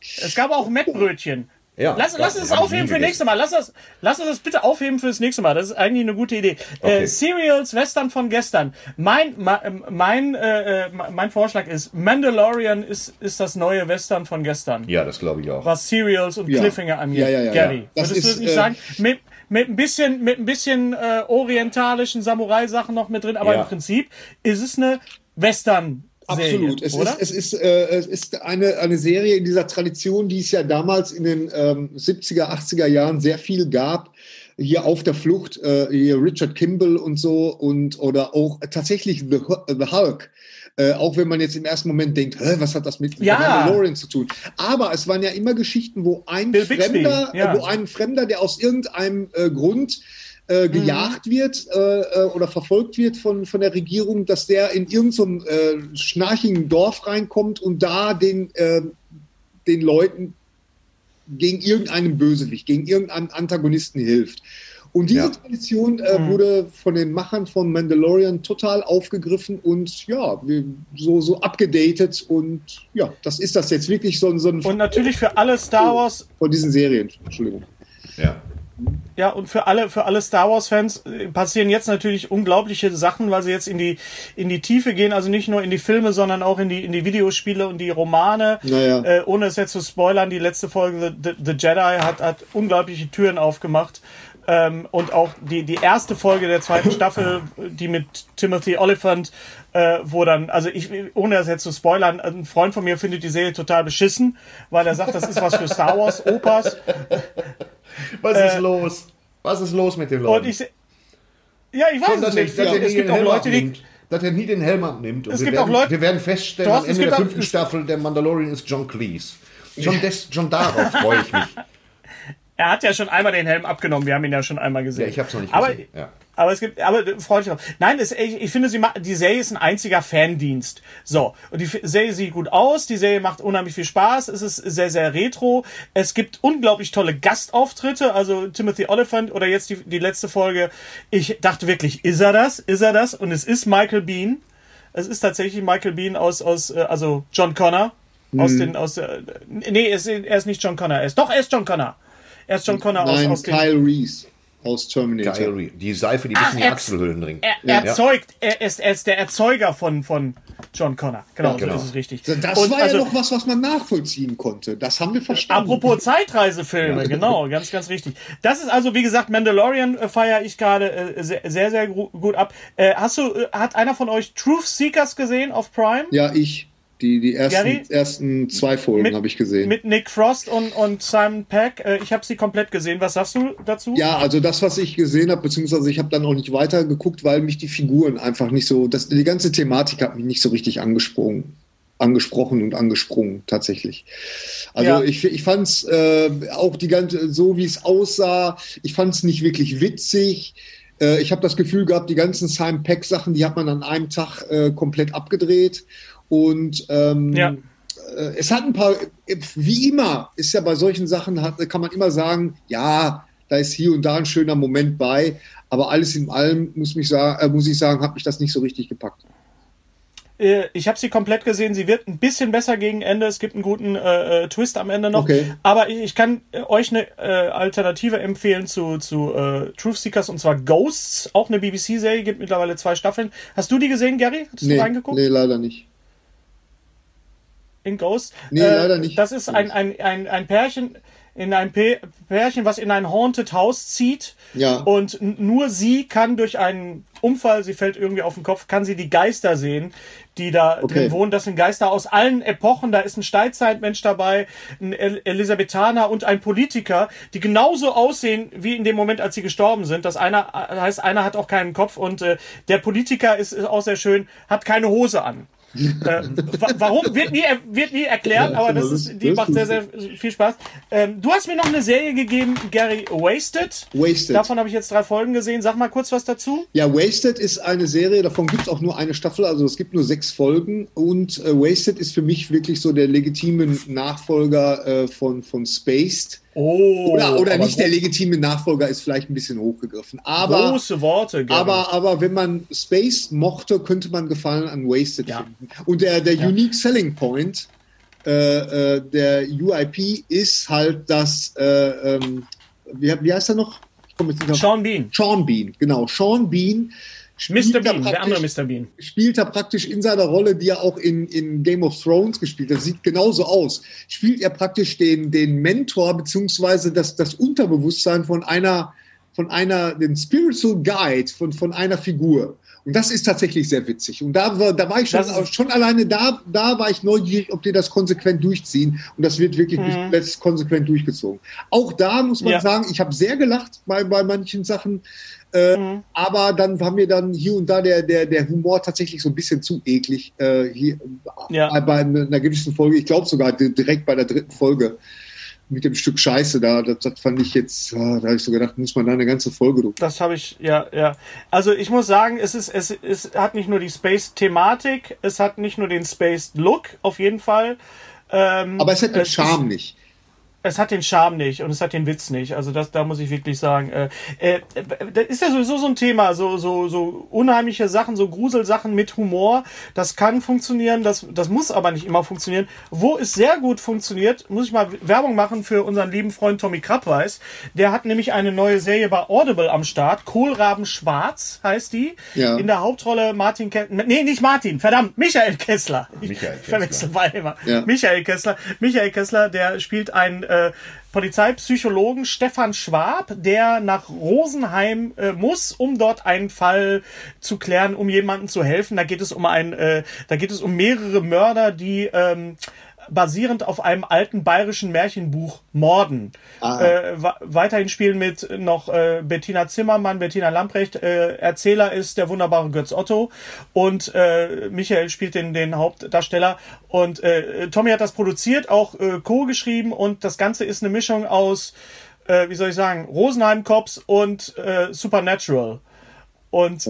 Es gab auch Mettbrötchen. Ja, lass, lass uns das aufheben für nächste Mal. Lass uns, lass uns das bitte aufheben fürs nächste Mal. Das ist eigentlich eine gute Idee. Äh, okay. Äh, Serials Western von gestern. Mein mein mein, äh, äh mein Vorschlag ist Mandalorian ist ist das neue Western von gestern. Ja, das glaube ich auch. Was Serials und ja. Cliffhanger angeht. Ja, ja, ja, Gary, ja. würdest ist, du nicht äh, sagen? Mit, mit ein bisschen mit ein bisschen äh, orientalischen Samurai-Sachen noch mit drin, aber ja. im Prinzip ist es eine Western Absolut. es, ist, es, ist, äh, es ist eine, eine Serie in dieser Tradition, die es ja damals in den ähm, 70er, 80er Jahren sehr viel gab. Hier auf der Flucht, äh, hier Richard Kimball und so und oder auch tatsächlich The, The Hulk. Äh, auch wenn man jetzt im ersten Moment denkt, was hat das mit ja. Mandalorian zu tun? Aber es waren ja immer Geschichten, wo ein Bill Fremder, ja. wo ein Fremder, der aus irgendeinem äh, Grund äh, mhm. gejagt mhm. wird äh, äh, oder verfolgt wird von, von der Regierung, dass der in irgendein so äh, schnarchigen Dorf reinkommt und da den, äh, den Leuten gegen irgendeinen Bösewicht, gegen irgendeinen Antagonisten hilft. Und diese ja. Tradition äh, mhm. wurde von den Machern von Mandalorian total aufgegriffen und ja, so, so abgedatet und ja, das ist das jetzt wirklich so, so ein. Und natürlich für alle Star Wars. Von diesen Serien, Entschuldigung. Ja. Ja, und für alle, für alle Star Wars-Fans äh, passieren jetzt natürlich unglaubliche Sachen, weil sie jetzt in die, in die Tiefe gehen, also nicht nur in die Filme, sondern auch in die, in die Videospiele und die Romane. Naja. Äh, ohne es jetzt zu spoilern, die letzte Folge, The, The Jedi, hat, hat unglaubliche Türen aufgemacht. Ähm, und auch die, die erste Folge der zweiten Staffel, die mit Timothy Oliphant, äh, wo dann, also ich, ohne das jetzt zu spoilern, ein Freund von mir findet die Serie total beschissen, weil er sagt, das ist was für Star Wars Opas. Was ist äh, los? Was ist los mit dem Leuten? Und ich, ja, ich weiß es nicht. Ja, es gibt auch Leute, die dass er nie den Helm abnimmt. Und es gibt werden, auch Leute, wir werden feststellen, am Ende der fünften Staffel, der Mandalorian ist John Cleese. Schon, des, schon darauf freue ich mich. Er hat ja schon einmal den Helm abgenommen. Wir haben ihn ja schon einmal gesehen. Ja, ich habe es noch nicht gesehen. Aber, ja. Aber es gibt, aber freut mich auch. Nein, es, ich, ich finde, sie die Serie ist ein einziger Fandienst. So. Und die Serie sieht gut aus. Die Serie macht unheimlich viel Spaß. Es ist sehr, sehr retro. Es gibt unglaublich tolle Gastauftritte. Also Timothy Oliphant oder jetzt die, die letzte Folge. Ich dachte wirklich, ist er das? Ist er das? Und es ist Michael Bean. Es ist tatsächlich Michael Bean aus, aus, äh, also John Connor. Aus mhm. den, aus, äh, nee, er ist, er ist nicht John Connor. Er ist, doch, er ist John Connor. Er ist John Connor Nein, aus, aus Kyle Reese aus Terminator. Geil, die Seife, die bis Ach, in die Achselhöhlen dringt. Er, er ja. erzeugt, er ist, er ist der Erzeuger von, von John Connor. Genau, ja, genau. so ist es richtig. Das und war also, ja noch was, was man nachvollziehen konnte. Das haben wir verstanden. Apropos Zeitreisefilme, ja. genau, ganz, ganz richtig. Das ist also, wie gesagt, Mandalorian äh, feiere ich gerade äh, sehr, sehr, sehr gut ab. Äh, hast du, äh, hat einer von euch Truth Seekers gesehen auf Prime? Ja, ich. Die, die ersten, ersten zwei Folgen habe ich gesehen. Mit Nick Frost und, und Simon Peck. Äh, ich habe sie komplett gesehen. Was sagst du dazu? Ja, also das, was ich gesehen habe, beziehungsweise ich habe dann auch nicht weiter geguckt, weil mich die Figuren einfach nicht so, das, die ganze Thematik hat mich nicht so richtig angesprungen. Angesprochen und angesprungen, tatsächlich. Also ja. ich, ich fand es äh, auch die ganze, so wie es aussah, ich fand es nicht wirklich witzig äh, ich habe das Gefühl gehabt, die ganzen Simon Peck Sachen, die hat man an einem Tag äh, komplett abgedreht. Und ähm, ja. Äh, es hat ein paar, wie immer, ist ja bei solchen Sachen, hat, kann man immer sagen, ja, da ist hier und da ein schöner Moment bei, aber alles in allem muss, mich sagen, äh, muss ich sagen, hat mich das nicht so richtig gepackt. Äh, ich habe sie komplett gesehen. Sie wird ein bisschen besser gegen Ende. Es gibt einen guten äh, äh Twist am Ende noch. Okay. Aber ich, ich kann euch eine äh, Alternative empfehlen zu, zu äh, Truth Seekers und zwar Ghosts. Auch eine BBC-Serie, gibt mittlerweile zwei Staffeln. Hast du die gesehen, Gary? Hattest nee, du reingeguckt? Nee, leider nicht in Ghost. Nee, äh, leider nicht. Das ist ein, ein, ein, ein Pärchen, in ein Pärchen, was in ein Haunted House zieht. Ja. Und nur sie kann durch einen Unfall, sie fällt irgendwie auf den Kopf, kann sie die Geister sehen, die da okay. drin wohnen. Das sind Geister aus allen Epochen. Da ist ein Steinzeitmensch dabei, ein Elisabethaner und ein Politiker, die genauso aussehen wie in dem Moment, als sie gestorben sind. Das einer heißt, einer hat auch keinen Kopf und äh, der Politiker ist, ist auch sehr schön, hat keine Hose an äh, warum wird nie, wird nie erklärt, aber das ist, die macht sehr, sehr viel Spaß. Ähm, du hast mir noch eine Serie gegeben, Gary Wasted. Wasted. Davon habe ich jetzt drei Folgen gesehen. Sag mal kurz was dazu. Ja, Wasted ist eine Serie, davon gibt es auch nur eine Staffel, also es gibt nur sechs Folgen. Und äh, Wasted ist für mich wirklich so der legitime Nachfolger äh, von, von Spaced. Oh, oder oder nicht der legitime Nachfolger ist vielleicht ein bisschen hochgegriffen. Aber, große Worte. Gary. Aber, aber wenn man Space mochte, könnte man Gefallen an Wasted ja. finden. Und der, der ja. Unique Selling Point äh, äh, der UIP ist halt das, äh, ähm, wie, wie heißt er noch? Sean Bean. Sean Bean, genau. Sean Bean Mr. Bean, der andere Mr. Bean. Spielt er praktisch in seiner Rolle, die er auch in, in Game of Thrones gespielt hat, sieht genauso aus. Spielt er praktisch den, den Mentor beziehungsweise das, das Unterbewusstsein von einer, von einer, den Spiritual Guide von, von einer Figur. Und das ist tatsächlich sehr witzig. Und da, war, da war ich schon, schon alleine da, da war ich neugierig, ob die das konsequent durchziehen. Und das wird wirklich mhm. konsequent durchgezogen. Auch da muss man ja. sagen, ich habe sehr gelacht bei, bei manchen Sachen. Äh, mhm. Aber dann war mir dann hier und da der, der, der Humor tatsächlich so ein bisschen zu eklig. Äh, hier, ja. Bei einer gewissen Folge, ich glaube sogar direkt bei der dritten Folge mit dem Stück Scheiße da, das, das fand ich jetzt, da habe ich so gedacht, muss man da eine ganze Folge drucken. Das habe ich, ja, ja. Also ich muss sagen, es ist, es, es hat nicht nur die Space-Thematik, es hat nicht nur den Space-Look, auf jeden Fall. Ähm, Aber es hat den Charme nicht es hat den Charme nicht und es hat den Witz nicht. Also das, da muss ich wirklich sagen, äh, äh, das ist ja sowieso so ein Thema, so so so unheimliche Sachen, so Gruselsachen mit Humor. Das kann funktionieren, das das muss aber nicht immer funktionieren. Wo es sehr gut funktioniert, muss ich mal Werbung machen für unseren lieben Freund Tommy Krabweis. Der hat nämlich eine neue Serie bei Audible am Start. Kohlraben Schwarz heißt die. Ja. In der Hauptrolle Martin Kessler. Nee, nicht Martin, verdammt, Michael Kessler. Michael Kessler. Ich verwechsel beide immer. Ja. Michael Kessler. Michael Kessler, der spielt einen äh, Polizeipsychologen Stefan Schwab, der nach Rosenheim äh, muss, um dort einen Fall zu klären, um jemanden zu helfen. Da geht es um ein, äh, da geht es um mehrere Mörder, die ähm, basierend auf einem alten bayerischen Märchenbuch Morden. Ah. Äh, weiterhin spielen mit noch äh, Bettina Zimmermann, Bettina Lamprecht. Äh, Erzähler ist der wunderbare Götz Otto und äh, Michael spielt den, den Hauptdarsteller. Und äh, Tommy hat das produziert, auch äh, Co. geschrieben und das Ganze ist eine Mischung aus, wie soll ich sagen, Rosenheim Cops und Supernatural. Und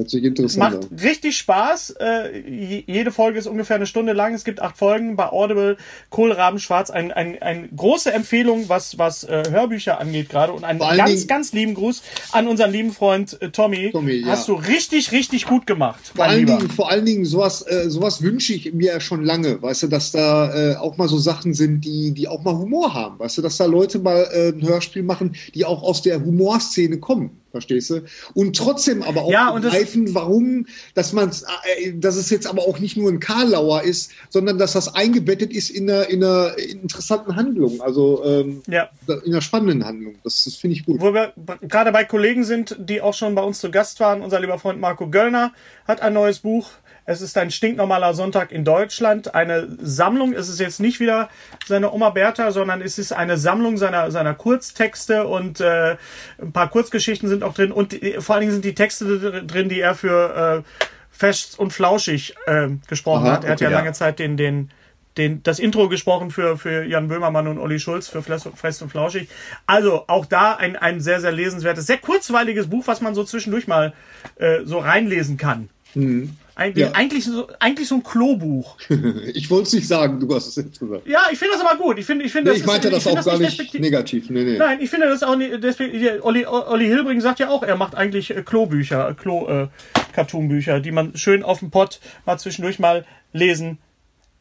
macht richtig Spaß. Äh, jede Folge ist ungefähr eine Stunde lang. Es gibt acht Folgen bei Audible. Kohlraben Schwarz. Ein, ein, eine große Empfehlung, was, was äh, Hörbücher angeht gerade. Und einen ganz, Dingen, ganz lieben Gruß an unseren lieben Freund äh, Tommy. Tommy Hast ja. du richtig, richtig gut gemacht. Vor allen, Dingen, vor allen Dingen, sowas, äh, sowas wünsche ich mir ja schon lange. Weißt du, dass da äh, auch mal so Sachen sind, die, die auch mal Humor haben. Weißt du, dass da Leute mal äh, ein Hörspiel machen, die auch aus der Humorszene kommen. Verstehst du? Und trotzdem aber auch ja, begreifen, warum, dass man, äh, dass es jetzt aber auch nicht nur ein Karlauer ist, sondern dass das eingebettet ist in einer, in einer interessanten Handlung, also ähm, ja. in einer spannenden Handlung. Das, das finde ich gut. Wo wir gerade bei Kollegen sind, die auch schon bei uns zu Gast waren, unser lieber Freund Marco Göllner hat ein neues Buch es ist ein stinknormaler Sonntag in Deutschland. Eine Sammlung. Es ist jetzt nicht wieder seine Oma Bertha, sondern es ist eine Sammlung seiner, seiner Kurztexte und äh, ein paar Kurzgeschichten sind auch drin. Und die, vor allen Dingen sind die Texte drin, die er für äh, Fest und Flauschig äh, gesprochen Aha, hat. Er okay, hat ja, ja lange Zeit den, den, den, das Intro gesprochen für, für Jan Böhmermann und Olli Schulz für Fest und Flauschig. Also auch da ein, ein sehr, sehr lesenswertes, sehr kurzweiliges Buch, was man so zwischendurch mal äh, so reinlesen kann. Mhm. Eigentlich, ja. eigentlich, so, eigentlich so ein Klobuch. ich wollte es nicht sagen, du hast es jetzt gesagt. Ja, ich finde das aber gut. Ich, finde, ich, finde, nee, ich meinte ist, das ich auch das gar nicht negativ. Nee, nee. Nein, ich finde das auch nicht. Deswegen, Olli, Olli Hilbring sagt ja auch, er macht eigentlich äh, Klobücher, Klo-Cartoon-Bücher, äh, die man schön auf dem Pott mal zwischendurch mal lesen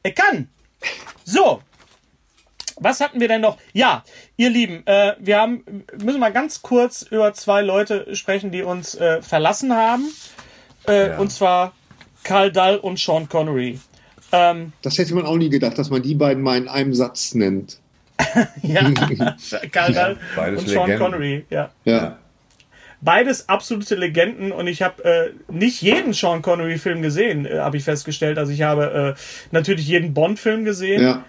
kann. So, was hatten wir denn noch? Ja, ihr Lieben, äh, wir haben, müssen mal ganz kurz über zwei Leute sprechen, die uns äh, verlassen haben. Äh, ja. Und zwar Karl Dall und Sean Connery. Ähm, das hätte man auch nie gedacht, dass man die beiden mal in einem Satz nennt. ja, Karl Dall ja, und Sean Legenden. Connery, ja. ja. Beides absolute Legenden und ich habe äh, nicht jeden Sean Connery-Film gesehen, äh, habe ich festgestellt. Also ich habe äh, natürlich jeden Bond-Film gesehen. Ja.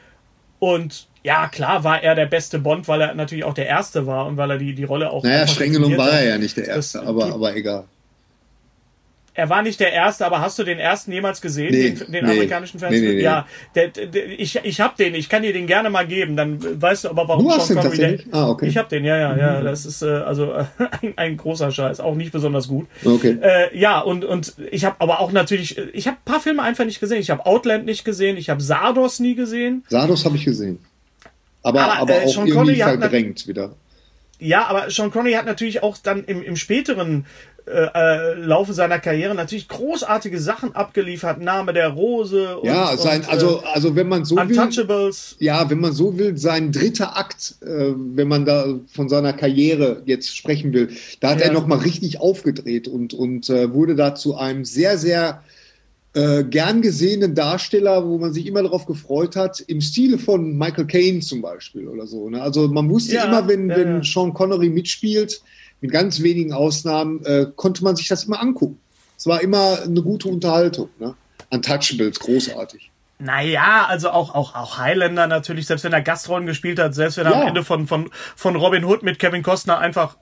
Und ja, klar war er der beste Bond, weil er natürlich auch der Erste war und weil er die, die Rolle auch. Naja, streng genommen war er ja nicht der Erste, das, aber, aber egal. Er war nicht der erste, aber hast du den ersten jemals gesehen, nee, den, den nee, amerikanischen Fernsehfilm? Nee, ja, der, der, ich, ich habe den, ich kann dir den gerne mal geben, dann weißt du aber, warum du hast Sean Connery den ah, okay. Ich habe den, ja, ja, ja, mhm. das ist äh, also äh, ein, ein, großer Scheiß, auch nicht besonders gut. Okay. Äh, ja, und und ich habe aber auch natürlich, ich habe paar Filme einfach nicht gesehen. Ich habe Outland nicht gesehen, ich habe Sardos nie gesehen. Sardos habe ich gesehen. Aber, aber, aber äh, auch irgendwie verdrängt wieder. Ja, aber Sean Connery hat natürlich auch dann im, im späteren äh, Laufe seiner Karriere natürlich großartige Sachen abgeliefert. Name der Rose. Und, ja, sein, und, also, also wenn man so Untouchables. will. Ja, wenn man so will, sein dritter Akt, äh, wenn man da von seiner Karriere jetzt sprechen will, da hat ja. er nochmal richtig aufgedreht und, und äh, wurde da zu einem sehr, sehr äh, gern gesehenen Darsteller, wo man sich immer darauf gefreut hat, im Stile von Michael Caine zum Beispiel oder so. Ne? Also man wusste ja, immer, wenn, ja, wenn Sean Connery mitspielt, mit ganz wenigen Ausnahmen, äh, konnte man sich das immer angucken. Es war immer eine gute Unterhaltung. Ne? Untouchables, großartig. Naja, also auch, auch, auch Highlander natürlich, selbst wenn er Gastrollen gespielt hat, selbst wenn er ja. am Ende von, von, von Robin Hood mit Kevin Costner einfach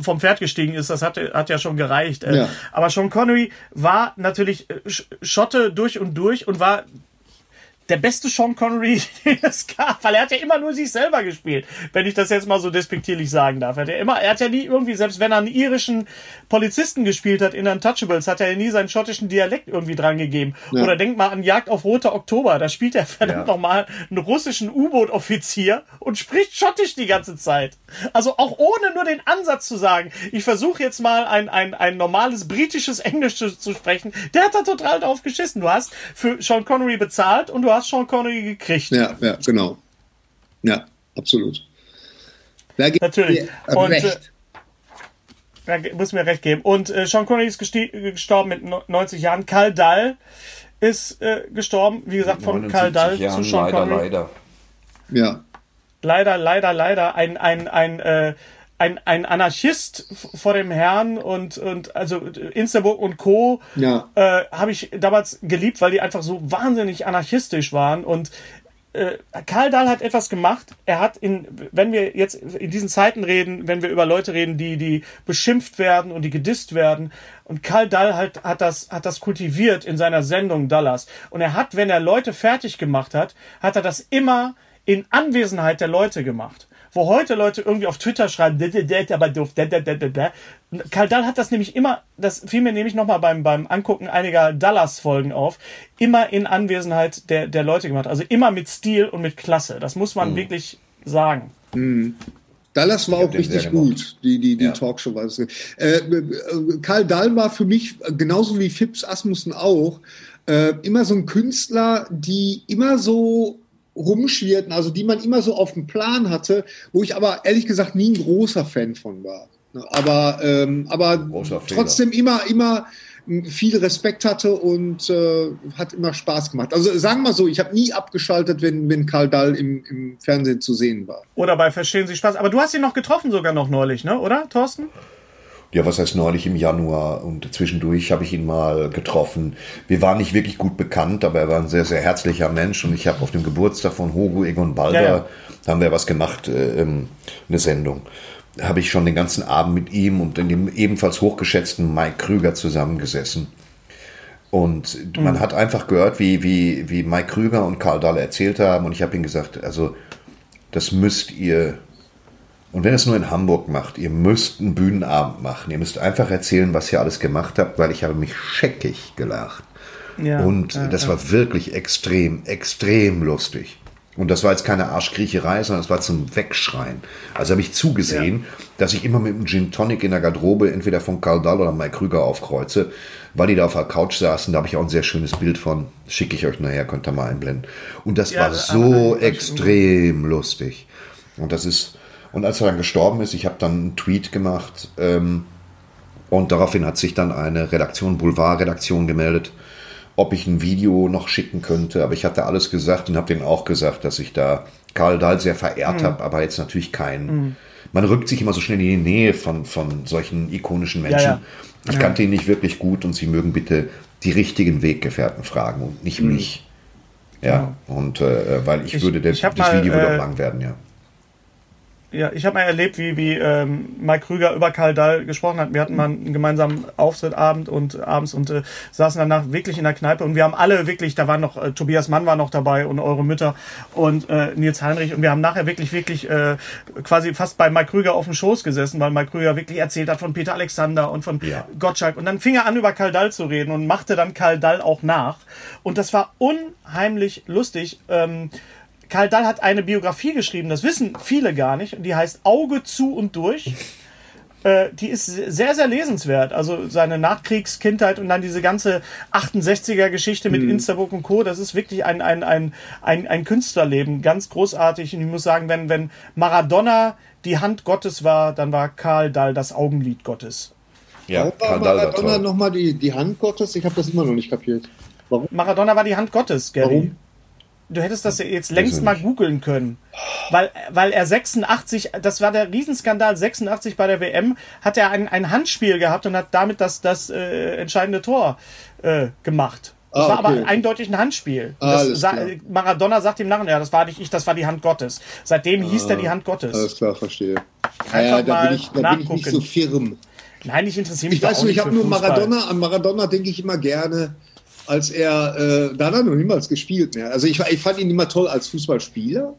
vom Pferd gestiegen ist, das hat, hat ja schon gereicht. Äh. Ja. Aber Sean Connery war natürlich äh, Schotte durch und durch und war der beste Sean Connery, den es gab, weil er hat ja immer nur sich selber gespielt, wenn ich das jetzt mal so despektierlich sagen darf. Er hat ja immer, er hat ja nie irgendwie, selbst wenn er einen irischen Polizisten gespielt hat in Untouchables, hat er ja nie seinen schottischen Dialekt irgendwie dran gegeben. Ja. Oder denk mal an Jagd auf Rote Oktober, da spielt er verdammt ja. nochmal einen russischen U-Boot-Offizier und spricht schottisch die ganze Zeit. Also auch ohne nur den Ansatz zu sagen, ich versuche jetzt mal ein, ein, ein normales britisches Englisch zu, zu sprechen, der hat da total drauf geschissen. Du hast für Sean Connery bezahlt und du hast hast Sean Connery gekriegt. Ja, ja, genau. Ja, absolut. Da Natürlich. Und, recht. Äh, muss mir recht geben. Und äh, Sean Connery ist gestorben mit 90 Jahren. Karl Dall ist äh, gestorben, wie gesagt, von Karl Dall Jahren, zu Sean leider, Connery. Leider, Ja. Leider, leider, leider. Ein, ein, ein, äh, ein, ein Anarchist vor dem Herrn und, und also Insterburg und Co. Ja. Äh, habe ich damals geliebt, weil die einfach so wahnsinnig anarchistisch waren. Und äh, Karl Dahl hat etwas gemacht. Er hat in, wenn wir jetzt in diesen Zeiten reden, wenn wir über Leute reden, die, die beschimpft werden und die gedisst werden. Und Karl Dahl hat, hat das, hat das kultiviert in seiner Sendung Dallas. Und er hat, wenn er Leute fertig gemacht hat, hat er das immer in Anwesenheit der Leute gemacht wo heute Leute irgendwie auf Twitter schreiben, aber doof, Karl Dall hat das nämlich immer, das fiel mir nämlich nochmal beim, beim Angucken einiger Dallas-Folgen auf, immer in Anwesenheit der, der Leute gemacht. Also immer mit Stil und mit Klasse. Das muss man mhm. wirklich sagen. Mhm. Dallas war auch richtig gut, die, die, die ja. Talkshow war es. Äh, äh, Karl Dahl war für mich, genauso wie Phipps Asmussen auch, äh, immer so ein Künstler, die immer so rumschwirrten, also die man immer so auf dem Plan hatte, wo ich aber ehrlich gesagt nie ein großer Fan von war. Aber, ähm, aber trotzdem immer, immer viel Respekt hatte und äh, hat immer Spaß gemacht. Also sagen wir mal so, ich habe nie abgeschaltet, wenn, wenn Karl Dall im, im Fernsehen zu sehen war. Oder bei Verstehen Sie Spaß. Aber du hast ihn noch getroffen sogar noch neulich, ne? oder, Thorsten? Ja, was heißt neulich im Januar und zwischendurch habe ich ihn mal getroffen. Wir waren nicht wirklich gut bekannt, aber er war ein sehr, sehr herzlicher Mensch und ich habe auf dem Geburtstag von Hugo Egon Balder, ja, ja. haben wir was gemacht, äh, ähm, eine Sendung. Da habe ich schon den ganzen Abend mit ihm und dem ebenfalls hochgeschätzten Mike Krüger zusammengesessen. Und mhm. man hat einfach gehört, wie, wie, wie Mike Krüger und Karl Dahl erzählt haben und ich habe ihm gesagt, also das müsst ihr und wenn es nur in Hamburg macht, ihr müsst einen Bühnenabend machen. Ihr müsst einfach erzählen, was ihr alles gemacht habt, weil ich habe mich scheckig gelacht. Ja, und ja, das ja. war wirklich extrem, extrem lustig. Und das war jetzt keine Arschkriecherei, sondern es war zum Wegschreien. Also habe ich zugesehen, dass ich immer mit einem Gin Tonic in der Garderobe entweder von Karl Dahl oder Mike Krüger aufkreuze, weil die da auf der Couch saßen. Da habe ich auch ein sehr schönes Bild von. Schicke ich euch nachher, könnt ihr mal einblenden. Und das war so extrem lustig. Und das ist, und als er dann gestorben ist, ich habe dann einen Tweet gemacht ähm, und daraufhin hat sich dann eine Redaktion, Boulevard-Redaktion gemeldet, ob ich ein Video noch schicken könnte. Aber ich hatte alles gesagt und habe denen auch gesagt, dass ich da Karl Dahl sehr verehrt mhm. habe, aber jetzt natürlich kein. Mhm. Man rückt sich immer so schnell in die Nähe von, von solchen ikonischen Menschen. Ja, ja. Ich ja. kannte ihn nicht wirklich gut und sie mögen bitte die richtigen Weggefährten fragen und nicht mhm. mich. Ja, und äh, weil ich, ich würde, das, das mal, Video würde äh, auch lang werden, ja. Ja, ich habe mal erlebt, wie, wie ähm, Mike Krüger über Karl Dahl gesprochen hat. Wir hatten mal einen gemeinsamen Auftrittabend und abends und äh, saßen danach wirklich in der Kneipe und wir haben alle wirklich, da war noch, äh, Tobias Mann war noch dabei und eure Mütter und äh, Nils Heinrich und wir haben nachher wirklich, wirklich äh, quasi fast bei Mike Krüger auf dem Schoß gesessen, weil Mike Krüger wirklich erzählt hat von Peter Alexander und von ja. Gottschalk und dann fing er an, über Karl Dahl zu reden und machte dann Karl Dahl auch nach und das war unheimlich lustig. Ähm, Karl Dahl hat eine Biografie geschrieben, das wissen viele gar nicht, und die heißt Auge zu und durch. äh, die ist sehr, sehr lesenswert. Also seine Nachkriegskindheit und dann diese ganze 68er-Geschichte mit mhm. Instabook und Co., das ist wirklich ein, ein, ein, ein, ein Künstlerleben, ganz großartig. Und ich muss sagen, wenn, wenn Maradona die Hand Gottes war, dann war Karl Dall das Augenlied Gottes. Ja, Warum war Maradona nochmal die, die Hand Gottes? Ich habe das immer noch nicht kapiert. Warum? Maradona war die Hand Gottes, Gary. Warum? Du hättest das jetzt längst mal googeln können. Weil, weil er 86, das war der Riesenskandal, 86 bei der WM, hat er ein, ein Handspiel gehabt und hat damit das, das äh, entscheidende Tor äh, gemacht. Das ah, war okay. aber eindeutig ein Handspiel. Ah, sa Maradona sagt ihm nachher, ja, das war nicht ich, das war die Hand Gottes. Seitdem ah, hieß er die Hand Gottes. Alles klar, verstehe. Ja, da, bin ich, da bin ich nicht so firm. Nein, ich interessiere mich Ich weiß nur, ich habe nur Maradona, an Maradona denke ich immer gerne als er, äh, da hat er noch niemals gespielt mehr. Also ich, ich fand ihn immer toll als Fußballspieler.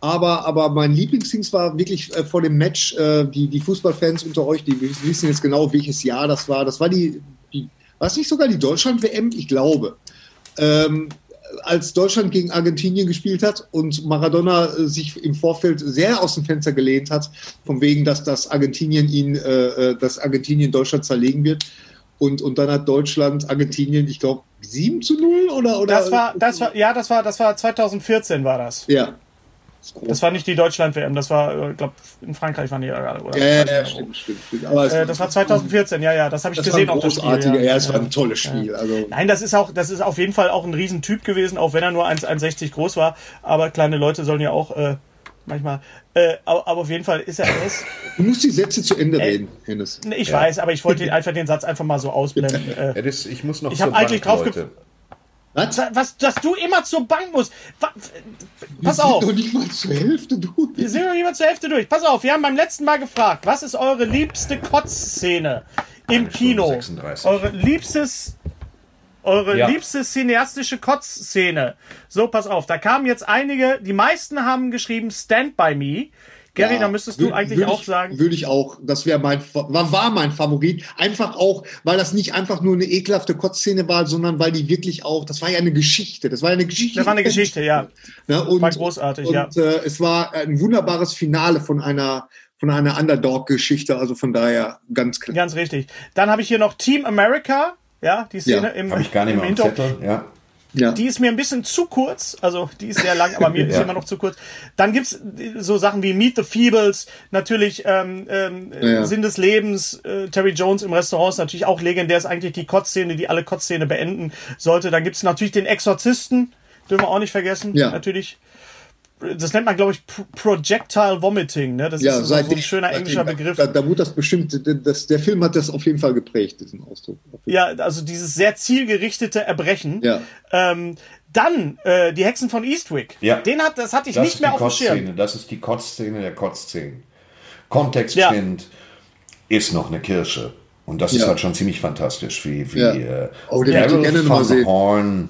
Aber, aber mein Lieblingsdings war wirklich äh, vor dem Match, äh, die, die Fußballfans unter euch, die wissen jetzt genau, welches Jahr das war. Das war die, die war es nicht sogar die Deutschland-WM? Ich glaube. Ähm, als Deutschland gegen Argentinien gespielt hat und Maradona äh, sich im Vorfeld sehr aus dem Fenster gelehnt hat, von wegen, dass das Argentinien ihn, äh, äh dass Argentinien Deutschland zerlegen wird. Und, und dann hat Deutschland Argentinien, ich glaube, 7 zu 0 oder, oder? Das war, das war, ja, das war, das war 2014 war das. Ja. Das, das war nicht die Deutschland-WM, das war, ich äh, glaube, in Frankreich waren die gerade. Oder ja, ja, ja stimmt, stimmt, stimmt. Aber äh, das war 2014, ja, ja, das habe ich das gesehen. War ein großartiger, ja, es war ein tolles Spiel. Also. Nein, das ist auch, das ist auf jeden Fall auch ein Riesentyp gewesen, auch wenn er nur 1,60 groß war. Aber kleine Leute sollen ja auch äh, manchmal. Äh, aber, aber, auf jeden Fall ist er es. Du musst die Sätze zu Ende äh, reden, Hennes. Ich ja. weiß, aber ich wollte einfach den Satz einfach mal so ausblenden. Äh, das, ich muss noch Ich habe eigentlich drauf was? was? Dass du immer zur Bank musst. Was, pass wir auf. Wir sind doch nicht mal zur Hälfte durch. Wir sind noch nicht mal zur Hälfte durch. Pass auf, wir haben beim letzten Mal gefragt, was ist eure liebste Kotzszene im Kino? Eure liebstes eure ja. liebste cineastische Kotzszene. So, pass auf, da kamen jetzt einige, die meisten haben geschrieben Stand By Me. Gary, ja, da müsstest du eigentlich auch ich, sagen. Würde ich auch, das wäre mein, war, war mein Favorit. Einfach auch, weil das nicht einfach nur eine ekelhafte Kotzszene war, sondern weil die wirklich auch, das war ja eine Geschichte. Das war ja eine Geschichte. Das war eine Geschichte, ja. Ne? Und, war großartig, und, ja. Äh, es war ein wunderbares Finale von einer, von einer Underdog-Geschichte, also von daher ganz klar. Ganz richtig. Dann habe ich hier noch Team America, ja, die Szene ja, im, ich gar nicht im Intro. Zettel, ja. Ja. Die ist mir ein bisschen zu kurz, also die ist sehr lang, aber mir ist immer noch zu kurz. Dann gibt's so Sachen wie Meet the Feebles, natürlich ähm, ähm, ja. Sinn des Lebens, äh, Terry Jones im Restaurant ist natürlich auch legendär, ist eigentlich die Kotzszene, die alle Kotzszene beenden sollte. Dann gibt's natürlich den Exorzisten, dürfen wir auch nicht vergessen, ja. natürlich das nennt man, glaube ich, Projectile Vomiting. Ne? Das ja, ist so, so ein schöner englischer Begriff. Da, da wurde das bestimmt, das, der Film hat das auf jeden Fall geprägt, diesen Ausdruck. Ja, also dieses sehr zielgerichtete Erbrechen. Ja. Ähm, dann äh, die Hexen von Eastwick. Ja. Den hat, das hatte ich das nicht mehr auf dem Schirm. Das ist die Kotzszene der Kotzszenen. Kontext ja. ist noch eine Kirsche. Und das ja. ist halt schon ziemlich fantastisch, wie, wie ja. äh, oh, den Daryl gerne von Horn,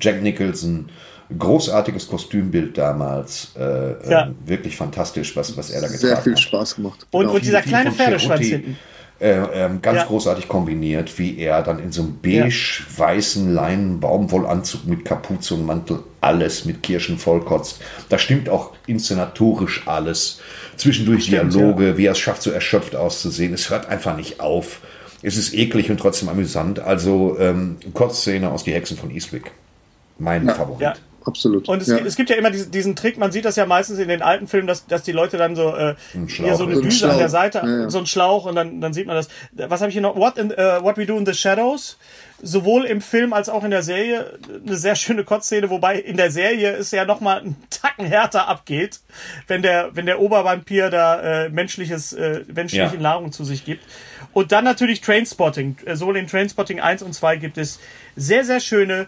Jack Nicholson, großartiges Kostümbild damals. Äh, ja. äh, wirklich fantastisch, was, was er da getan hat. Sehr viel Spaß gemacht. Und, genau. und dieser kleine Pferdeschwanz hinten. Äh, ähm, ganz ja. großartig kombiniert, wie er dann in so einem beige-weißen ja. Leinen Baumwollanzug mit Kapuze und Mantel alles mit Kirschen vollkotzt. Da stimmt auch inszenatorisch alles. Zwischendurch stimmt, Dialoge, ja. wie er es schafft, so erschöpft auszusehen. Es hört einfach nicht auf. Es ist eklig und trotzdem amüsant. Also ähm, Kurzszene aus Die Hexen von Eastwick. Mein Favorit absolut. Und es, ja. es, gibt ja immer diesen, diesen, Trick, man sieht das ja meistens in den alten Filmen, dass, dass die Leute dann so äh, hier so eine so Düse an der Seite, ja, ja. so ein Schlauch und dann, dann sieht man das. Was habe ich hier noch? What, in, uh, What We Do in the Shadows. Sowohl im Film als auch in der Serie eine sehr schöne Kotzszene, wobei in der Serie es ja nochmal einen Tacken härter abgeht, wenn der, wenn der Obervampir da äh, menschliches, äh, menschliche Nahrung zu sich gibt. Und dann natürlich Trainspotting. Äh, sowohl in Trainspotting 1 und 2 gibt es sehr, sehr schöne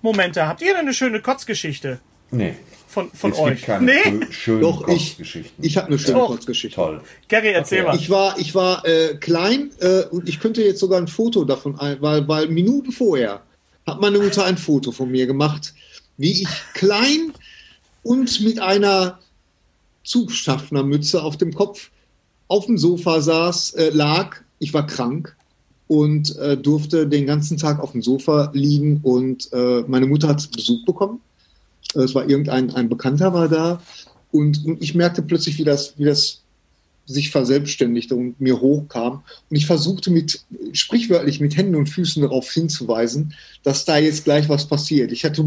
Kotzmomente. Habt ihr denn eine schöne Kotzgeschichte? Nee. Von, von es euch? Gibt keine nee? schönen Doch, Kotzgeschichten. Ich, ich habe eine schöne Doch. Kotzgeschichte. Toll. Gary, erzähl okay. mal. Ich war, ich war äh, klein äh, und ich könnte jetzt sogar ein Foto davon ein, weil, weil Minuten vorher hat meine Mutter ein Foto von mir gemacht, wie ich klein und mit einer Zugschaffnermütze auf dem Kopf auf dem Sofa saß, äh, lag. Ich war krank und äh, durfte den ganzen Tag auf dem Sofa liegen und äh, meine Mutter hat Besuch bekommen. Äh, es war irgendein ein Bekannter war da und, und ich merkte plötzlich, wie das, wie das sich verselbstständigte und mir hochkam. Und ich versuchte mit, sprichwörtlich mit Händen und Füßen darauf hinzuweisen, dass da jetzt gleich was passiert. Ich hatte,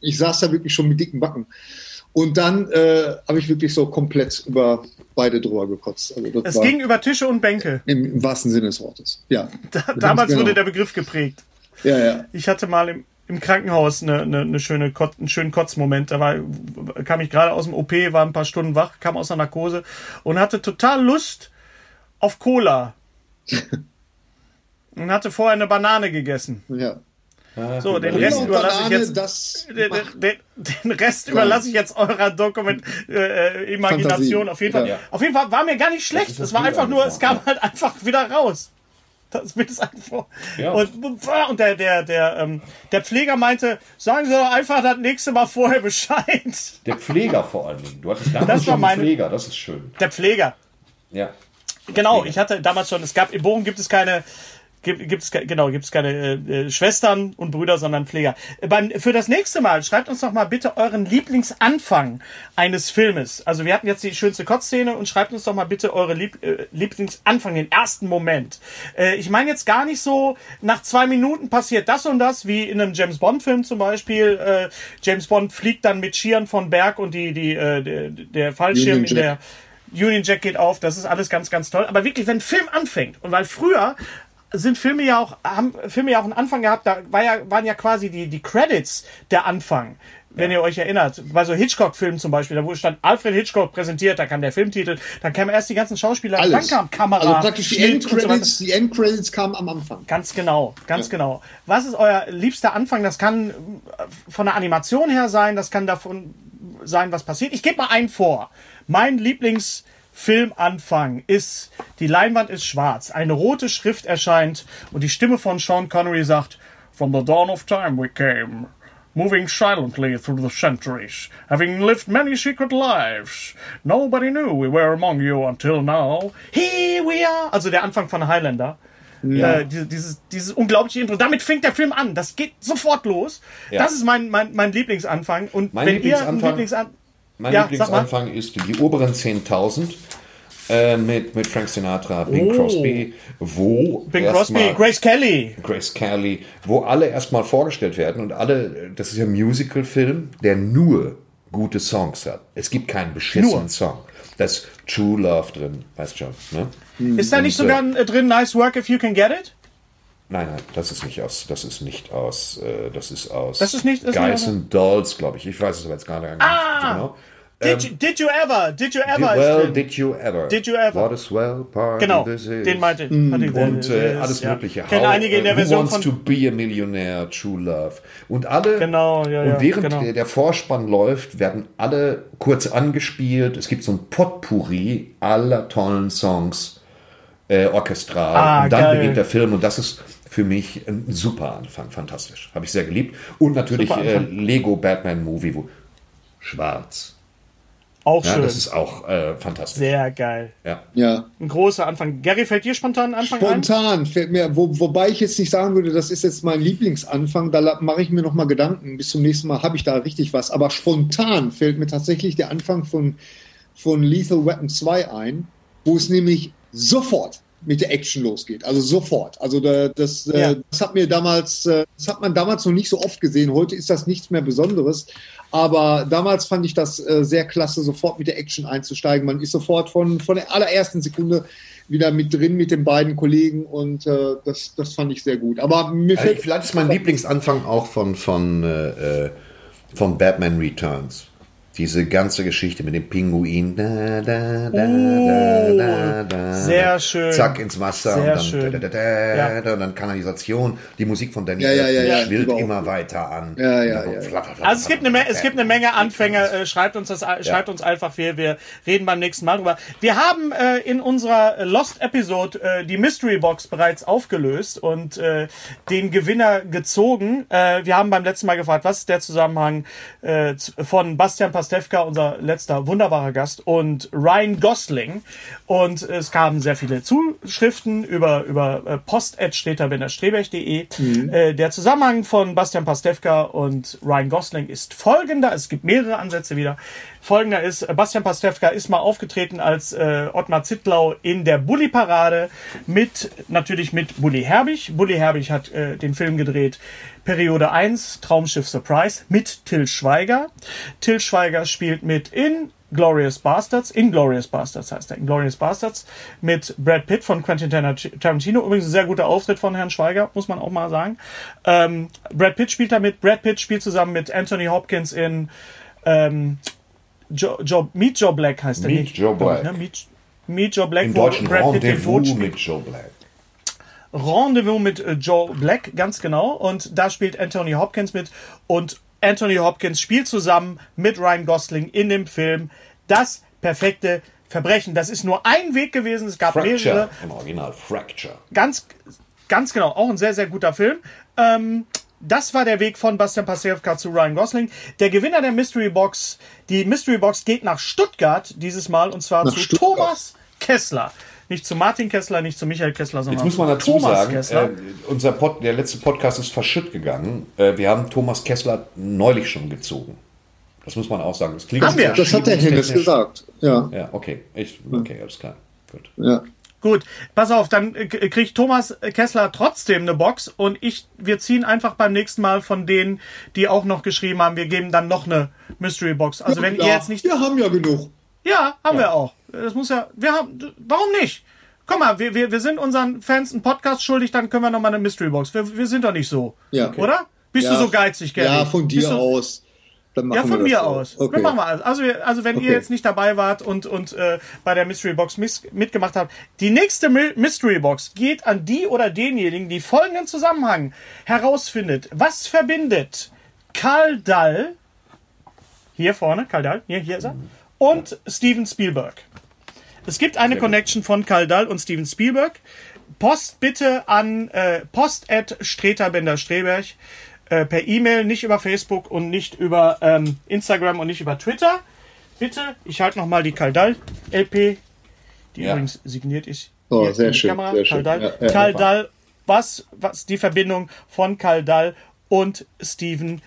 ich saß da wirklich schon mit dicken Backen. Und dann äh, habe ich wirklich so komplett über beide drüber gekotzt. Also es ging über Tische und Bänke. Im, im wahrsten Sinne des Wortes, ja. Da, damals genau. wurde der Begriff geprägt. Ja, ja. Ich hatte mal im, im Krankenhaus eine, eine, eine schöne Kot, einen schönen Kotzmoment. Da war, kam ich gerade aus dem OP, war ein paar Stunden wach, kam aus der Narkose und hatte total Lust auf Cola. und hatte vorher eine Banane gegessen. Ja. So, den Rest überlasse ich jetzt. Den, den, den, Rest überlasse ich jetzt eurer Dokument äh, äh Imagination. Fantasie. Auf jeden Fall. Ja. Auf jeden Fall war mir gar nicht schlecht. Es war einfach nur, es kam halt einfach wieder raus. Das wird es einfach. Ja. Und, und der, der, der, ähm, der Pfleger meinte, sagen Sie doch einfach das nächste Mal vorher Bescheid. Der Pfleger vor allen Dingen. Du hattest damals das schon einen Pfleger, das ist schön. Der Pfleger. Ja. Genau, Pfleger. ich hatte damals schon, es gab, in Bochum gibt es keine, gibt es genau gibt's keine äh, äh, Schwestern und Brüder, sondern Pfleger. Beim, für das nächste Mal schreibt uns doch mal bitte euren Lieblingsanfang eines Filmes. Also wir hatten jetzt die schönste Kotzszene und schreibt uns doch mal bitte eure Lieb, äh, Lieblingsanfang, den ersten Moment. Äh, ich meine jetzt gar nicht so nach zwei Minuten passiert das und das wie in einem James Bond Film zum Beispiel. Äh, James Bond fliegt dann mit Skiern von Berg und die die äh, der, der Fallschirm in der Union Jack geht auf, das ist alles ganz, ganz toll. Aber wirklich, wenn ein Film anfängt, und weil früher sind Filme ja auch, haben Filme ja auch einen Anfang gehabt, da war ja, waren ja quasi die, die Credits der Anfang. Wenn ihr euch erinnert, bei so Hitchcock-Filmen zum Beispiel, da wo stand Alfred Hitchcock präsentiert, da kam der Filmtitel, dann kamen erst die ganzen Schauspieler, Alles. dann kam Kamera. Also praktisch die Endcredits, so die Endcredits kamen am Anfang. Ganz genau, ganz ja. genau. Was ist euer liebster Anfang? Das kann von der Animation her sein, das kann davon sein, was passiert. Ich gebe mal einen vor. Mein Lieblings- Filmanfang ist, die Leinwand ist schwarz, eine rote Schrift erscheint und die Stimme von Sean Connery sagt, From the dawn of time we came, moving silently through the centuries, having lived many secret lives. Nobody knew we were among you until now. Here we are. Also der Anfang von Highlander. Ja. Äh, dieses, dieses unglaubliche Intro. Damit fängt der Film an. Das geht sofort los. Ja. Das ist mein, mein, mein Lieblingsanfang. Und mein wenn Lieblingsanfang, ihr Lieblingsanfang mein ja, Lieblingsanfang ist die oberen 10.000 äh, mit, mit Frank Sinatra, Bing oh. Crosby, wo Bing Crosby, Grace Kelly. Grace Kelly, wo alle erstmal vorgestellt werden und alle, das ist ja ein Musical-Film, der nur gute Songs hat. Es gibt keinen beschissenen nur. Song. Da ist True Love drin, weißt schon. Ne? Ist da nicht sogar äh, drin Nice Work If You Can Get It? Nein, nein, das ist nicht aus, das ist nicht aus, äh, das ist aus das ist nicht, das Guys and Dolls, glaube ich. Ich weiß es aber jetzt gar nicht ah! genau. Did, you, did you ever? Did you ever? Did, well, did you ever? Did you ever? What a swell party genau, this is. den meinte mm. Und äh, alles ja. Mögliche. Kennen einige in der Version wants to be a millionaire, true love. Und alle. Genau, ja, ja. Und während genau. der, der Vorspann läuft, werden alle kurz angespielt. Es gibt so ein Potpourri aller tollen Songs, äh, orchestral. Ah, und dann geil. beginnt der Film und das ist für mich ein super Anfang, fantastisch. Habe ich sehr geliebt. Und natürlich äh, Lego Batman Movie, wo schwarz. Auch ja, schön. Das ist auch äh, fantastisch. Sehr geil. Ja. ja. Ein großer Anfang. Gary, fällt dir spontan ein Anfang Spontan ein? fällt mir, wo, wobei ich jetzt nicht sagen würde, das ist jetzt mein Lieblingsanfang, da mache ich mir noch mal Gedanken. Bis zum nächsten Mal habe ich da richtig was. Aber spontan fällt mir tatsächlich der Anfang von, von Lethal Weapon 2 ein, wo es nämlich sofort mit der Action losgeht. Also sofort. Also da, das, äh, ja. äh, das hat mir damals, äh, das hat man damals noch nicht so oft gesehen. Heute ist das nichts mehr Besonderes. Aber damals fand ich das äh, sehr klasse, sofort mit der Action einzusteigen. Man ist sofort von, von der allerersten Sekunde wieder mit drin mit den beiden Kollegen und äh, das, das fand ich sehr gut. Aber mir fällt. Vielleicht ist mein Lieblingsanfang auch von, von, von Batman Returns. Diese ganze Geschichte mit dem Pinguin. Da, da, da, oh, sehr schön. Zack ins Wasser sehr und dann, schön. Ja. und dann Kanalisation. Die Musik von Danny ja, ja, ja, schwillt immer weiter an. Ja, ja, ja. Also es gibt eine, es gibt eine Menge Anfänger. Äh, schreibt uns das, schreibt uns einfach. Wir, wir reden beim nächsten Mal drüber. Wir haben äh, in unserer Lost Episode äh, die Mystery Box bereits aufgelöst und äh, den Gewinner gezogen. Äh, wir haben beim letzten Mal gefragt, was ist der Zusammenhang äh, von Bastian Pascal Pastewka, unser letzter wunderbarer Gast, und Ryan Gosling. Und es kamen sehr viele Zuschriften über, über äh, post.steterbenderstrebech.de. Mhm. Äh, der Zusammenhang von Bastian Pastewka und Ryan Gosling ist folgender. Es gibt mehrere Ansätze wieder. Folgender ist, Bastian Pastewka ist mal aufgetreten als äh, Ottmar Zittlau in der Bulli-Parade mit, natürlich mit Bulli Herbig. Bulli Herbig hat äh, den Film gedreht Periode 1, Traumschiff Surprise mit Till Schweiger. Till Schweiger spielt mit in Glorious Bastards, Inglorious Bastards heißt er, Inglorious Bastards, mit Brad Pitt von Quentin Tarantino. Übrigens ein sehr guter Auftritt von Herrn Schweiger, muss man auch mal sagen. Ähm, Brad Pitt spielt damit, Brad Pitt spielt zusammen mit Anthony Hopkins in ähm, Joe, Joe, Meet Joe Black heißt er Meet Joe Black. Ne? Meet, Meet Joe Black, Im Deutschen Brad Pitt den mit Joe Black. Rendezvous mit äh, Joe Black, ganz genau. Und da spielt Anthony Hopkins mit. Und Anthony Hopkins spielt zusammen mit Ryan Gosling in dem Film das perfekte Verbrechen. Das ist nur ein Weg gewesen. Es gab Fracture, mehrere. Im Original Fracture. Ganz, ganz genau. Auch ein sehr, sehr guter Film. Ähm, das war der Weg von Bastian Pastewka zu Ryan Gosling. Der Gewinner der Mystery Box, die Mystery Box geht nach Stuttgart dieses Mal und zwar nach zu Stuttgart. Thomas Kessler. Nicht zu Martin Kessler, nicht zu Michael Kessler, sondern Jetzt muss man dazu Thomas sagen, Kessler. Äh, unser Pod, der letzte Podcast ist verschütt gegangen. Äh, wir haben Thomas Kessler neulich schon gezogen. Das muss man auch sagen. Das klingt Haben wir? Das hat der Hennes gesagt. Ja. Ja, okay. Ich, okay, alles klar. Gut. Ja. Gut, pass auf, dann kriegt Thomas Kessler trotzdem eine Box und ich, wir ziehen einfach beim nächsten Mal von denen, die auch noch geschrieben haben, wir geben dann noch eine Mystery Box. Also ja, wenn ihr jetzt nicht. Wir haben ja genug. Ja, haben ja. wir auch. Das muss ja, wir haben, warum nicht? Komm mal, wir, wir, wir sind unseren Fans einen Podcast schuldig, dann können wir noch mal eine Mystery Box. Wir, wir sind doch nicht so. Ja. Okay. Oder? Bist ja. du so geizig, Gary? Ja, von dir aus. ja, von mir aus. Okay. machen wir alles. Also, also wenn okay. ihr jetzt nicht dabei wart und, und äh, bei der Mystery Box mitgemacht habt, die nächste Mystery Box geht an die oder denjenigen, die folgenden Zusammenhang herausfindet. Was verbindet Karl Dall, hier vorne, Karl Dall, hier, hier ist er, und Steven Spielberg. Es gibt eine Connection von Karl Dall und Steven Spielberg. Post bitte an äh, post at Streterbender Streberg äh, per E-Mail, nicht über Facebook und nicht über ähm, Instagram und nicht über Twitter. Bitte, ich halte nochmal die Karl Dall LP, die ja. übrigens signiert ist. Oh, sehr schön. Kamera. Sehr Karl Dall, ja, ja, Karl Dall was, was die Verbindung von Karl Dall und Steven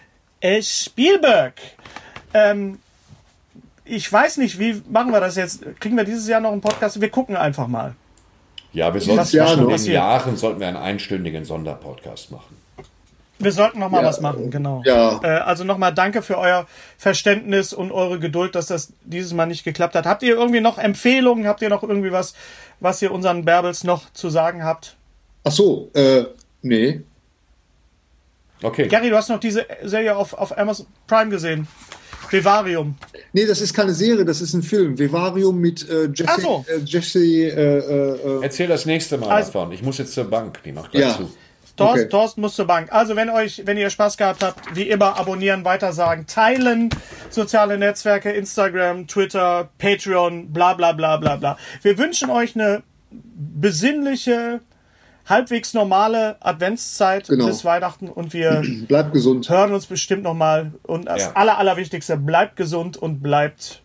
Spielberg. Ähm, ich weiß nicht, wie machen wir das jetzt? Kriegen wir dieses Jahr noch einen Podcast? Wir gucken einfach mal. Ja, wir sollten ja, schon in Jahren sollten wir einen einstündigen Sonderpodcast machen. Wir sollten noch mal ja, was machen, genau. Ja. Äh, also noch mal danke für euer Verständnis und eure Geduld, dass das dieses Mal nicht geklappt hat. Habt ihr irgendwie noch Empfehlungen? Habt ihr noch irgendwie was, was ihr unseren Bärbels noch zu sagen habt? Ach so, äh, nee. Okay. Gary, du hast noch diese Serie auf, auf Amazon Prime gesehen. Vivarium. Nee, das ist keine Serie, das ist ein Film. Vivarium mit äh, Jesse. So. Äh, Jesse äh, äh, Erzähl das nächste Mal also, davon. Ich muss jetzt zur Bank. Die macht gleich ja. zu. Thorsten, okay. Thorsten muss zur Bank. Also, wenn euch, wenn ihr Spaß gehabt habt, wie immer abonnieren, weitersagen, teilen, soziale Netzwerke, Instagram, Twitter, Patreon, bla bla bla bla bla. Wir wünschen euch eine besinnliche, halbwegs normale Adventszeit genau. bis Weihnachten und wir bleibt gesund. hören uns bestimmt nochmal. Und das ja. aller, allerwichtigste, bleibt gesund und bleibt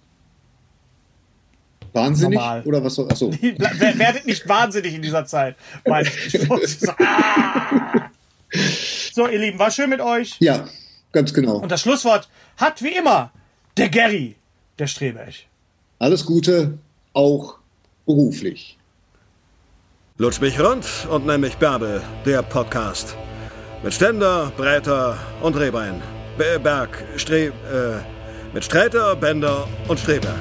wahnsinnig normal. oder was soll achso. werdet nicht wahnsinnig in dieser Zeit. Mein, so, ah. so, ihr Lieben, war schön mit euch. Ja, ganz genau. Und das Schlusswort hat wie immer der Gary, der Streberg. Alles Gute, auch beruflich. Lutsch mich rund und nenn mich Bärbel, der Podcast. Mit Ständer, Breiter und Rehbein. Berg, Stre... Äh, mit Sträter, Bänder und Strehberg.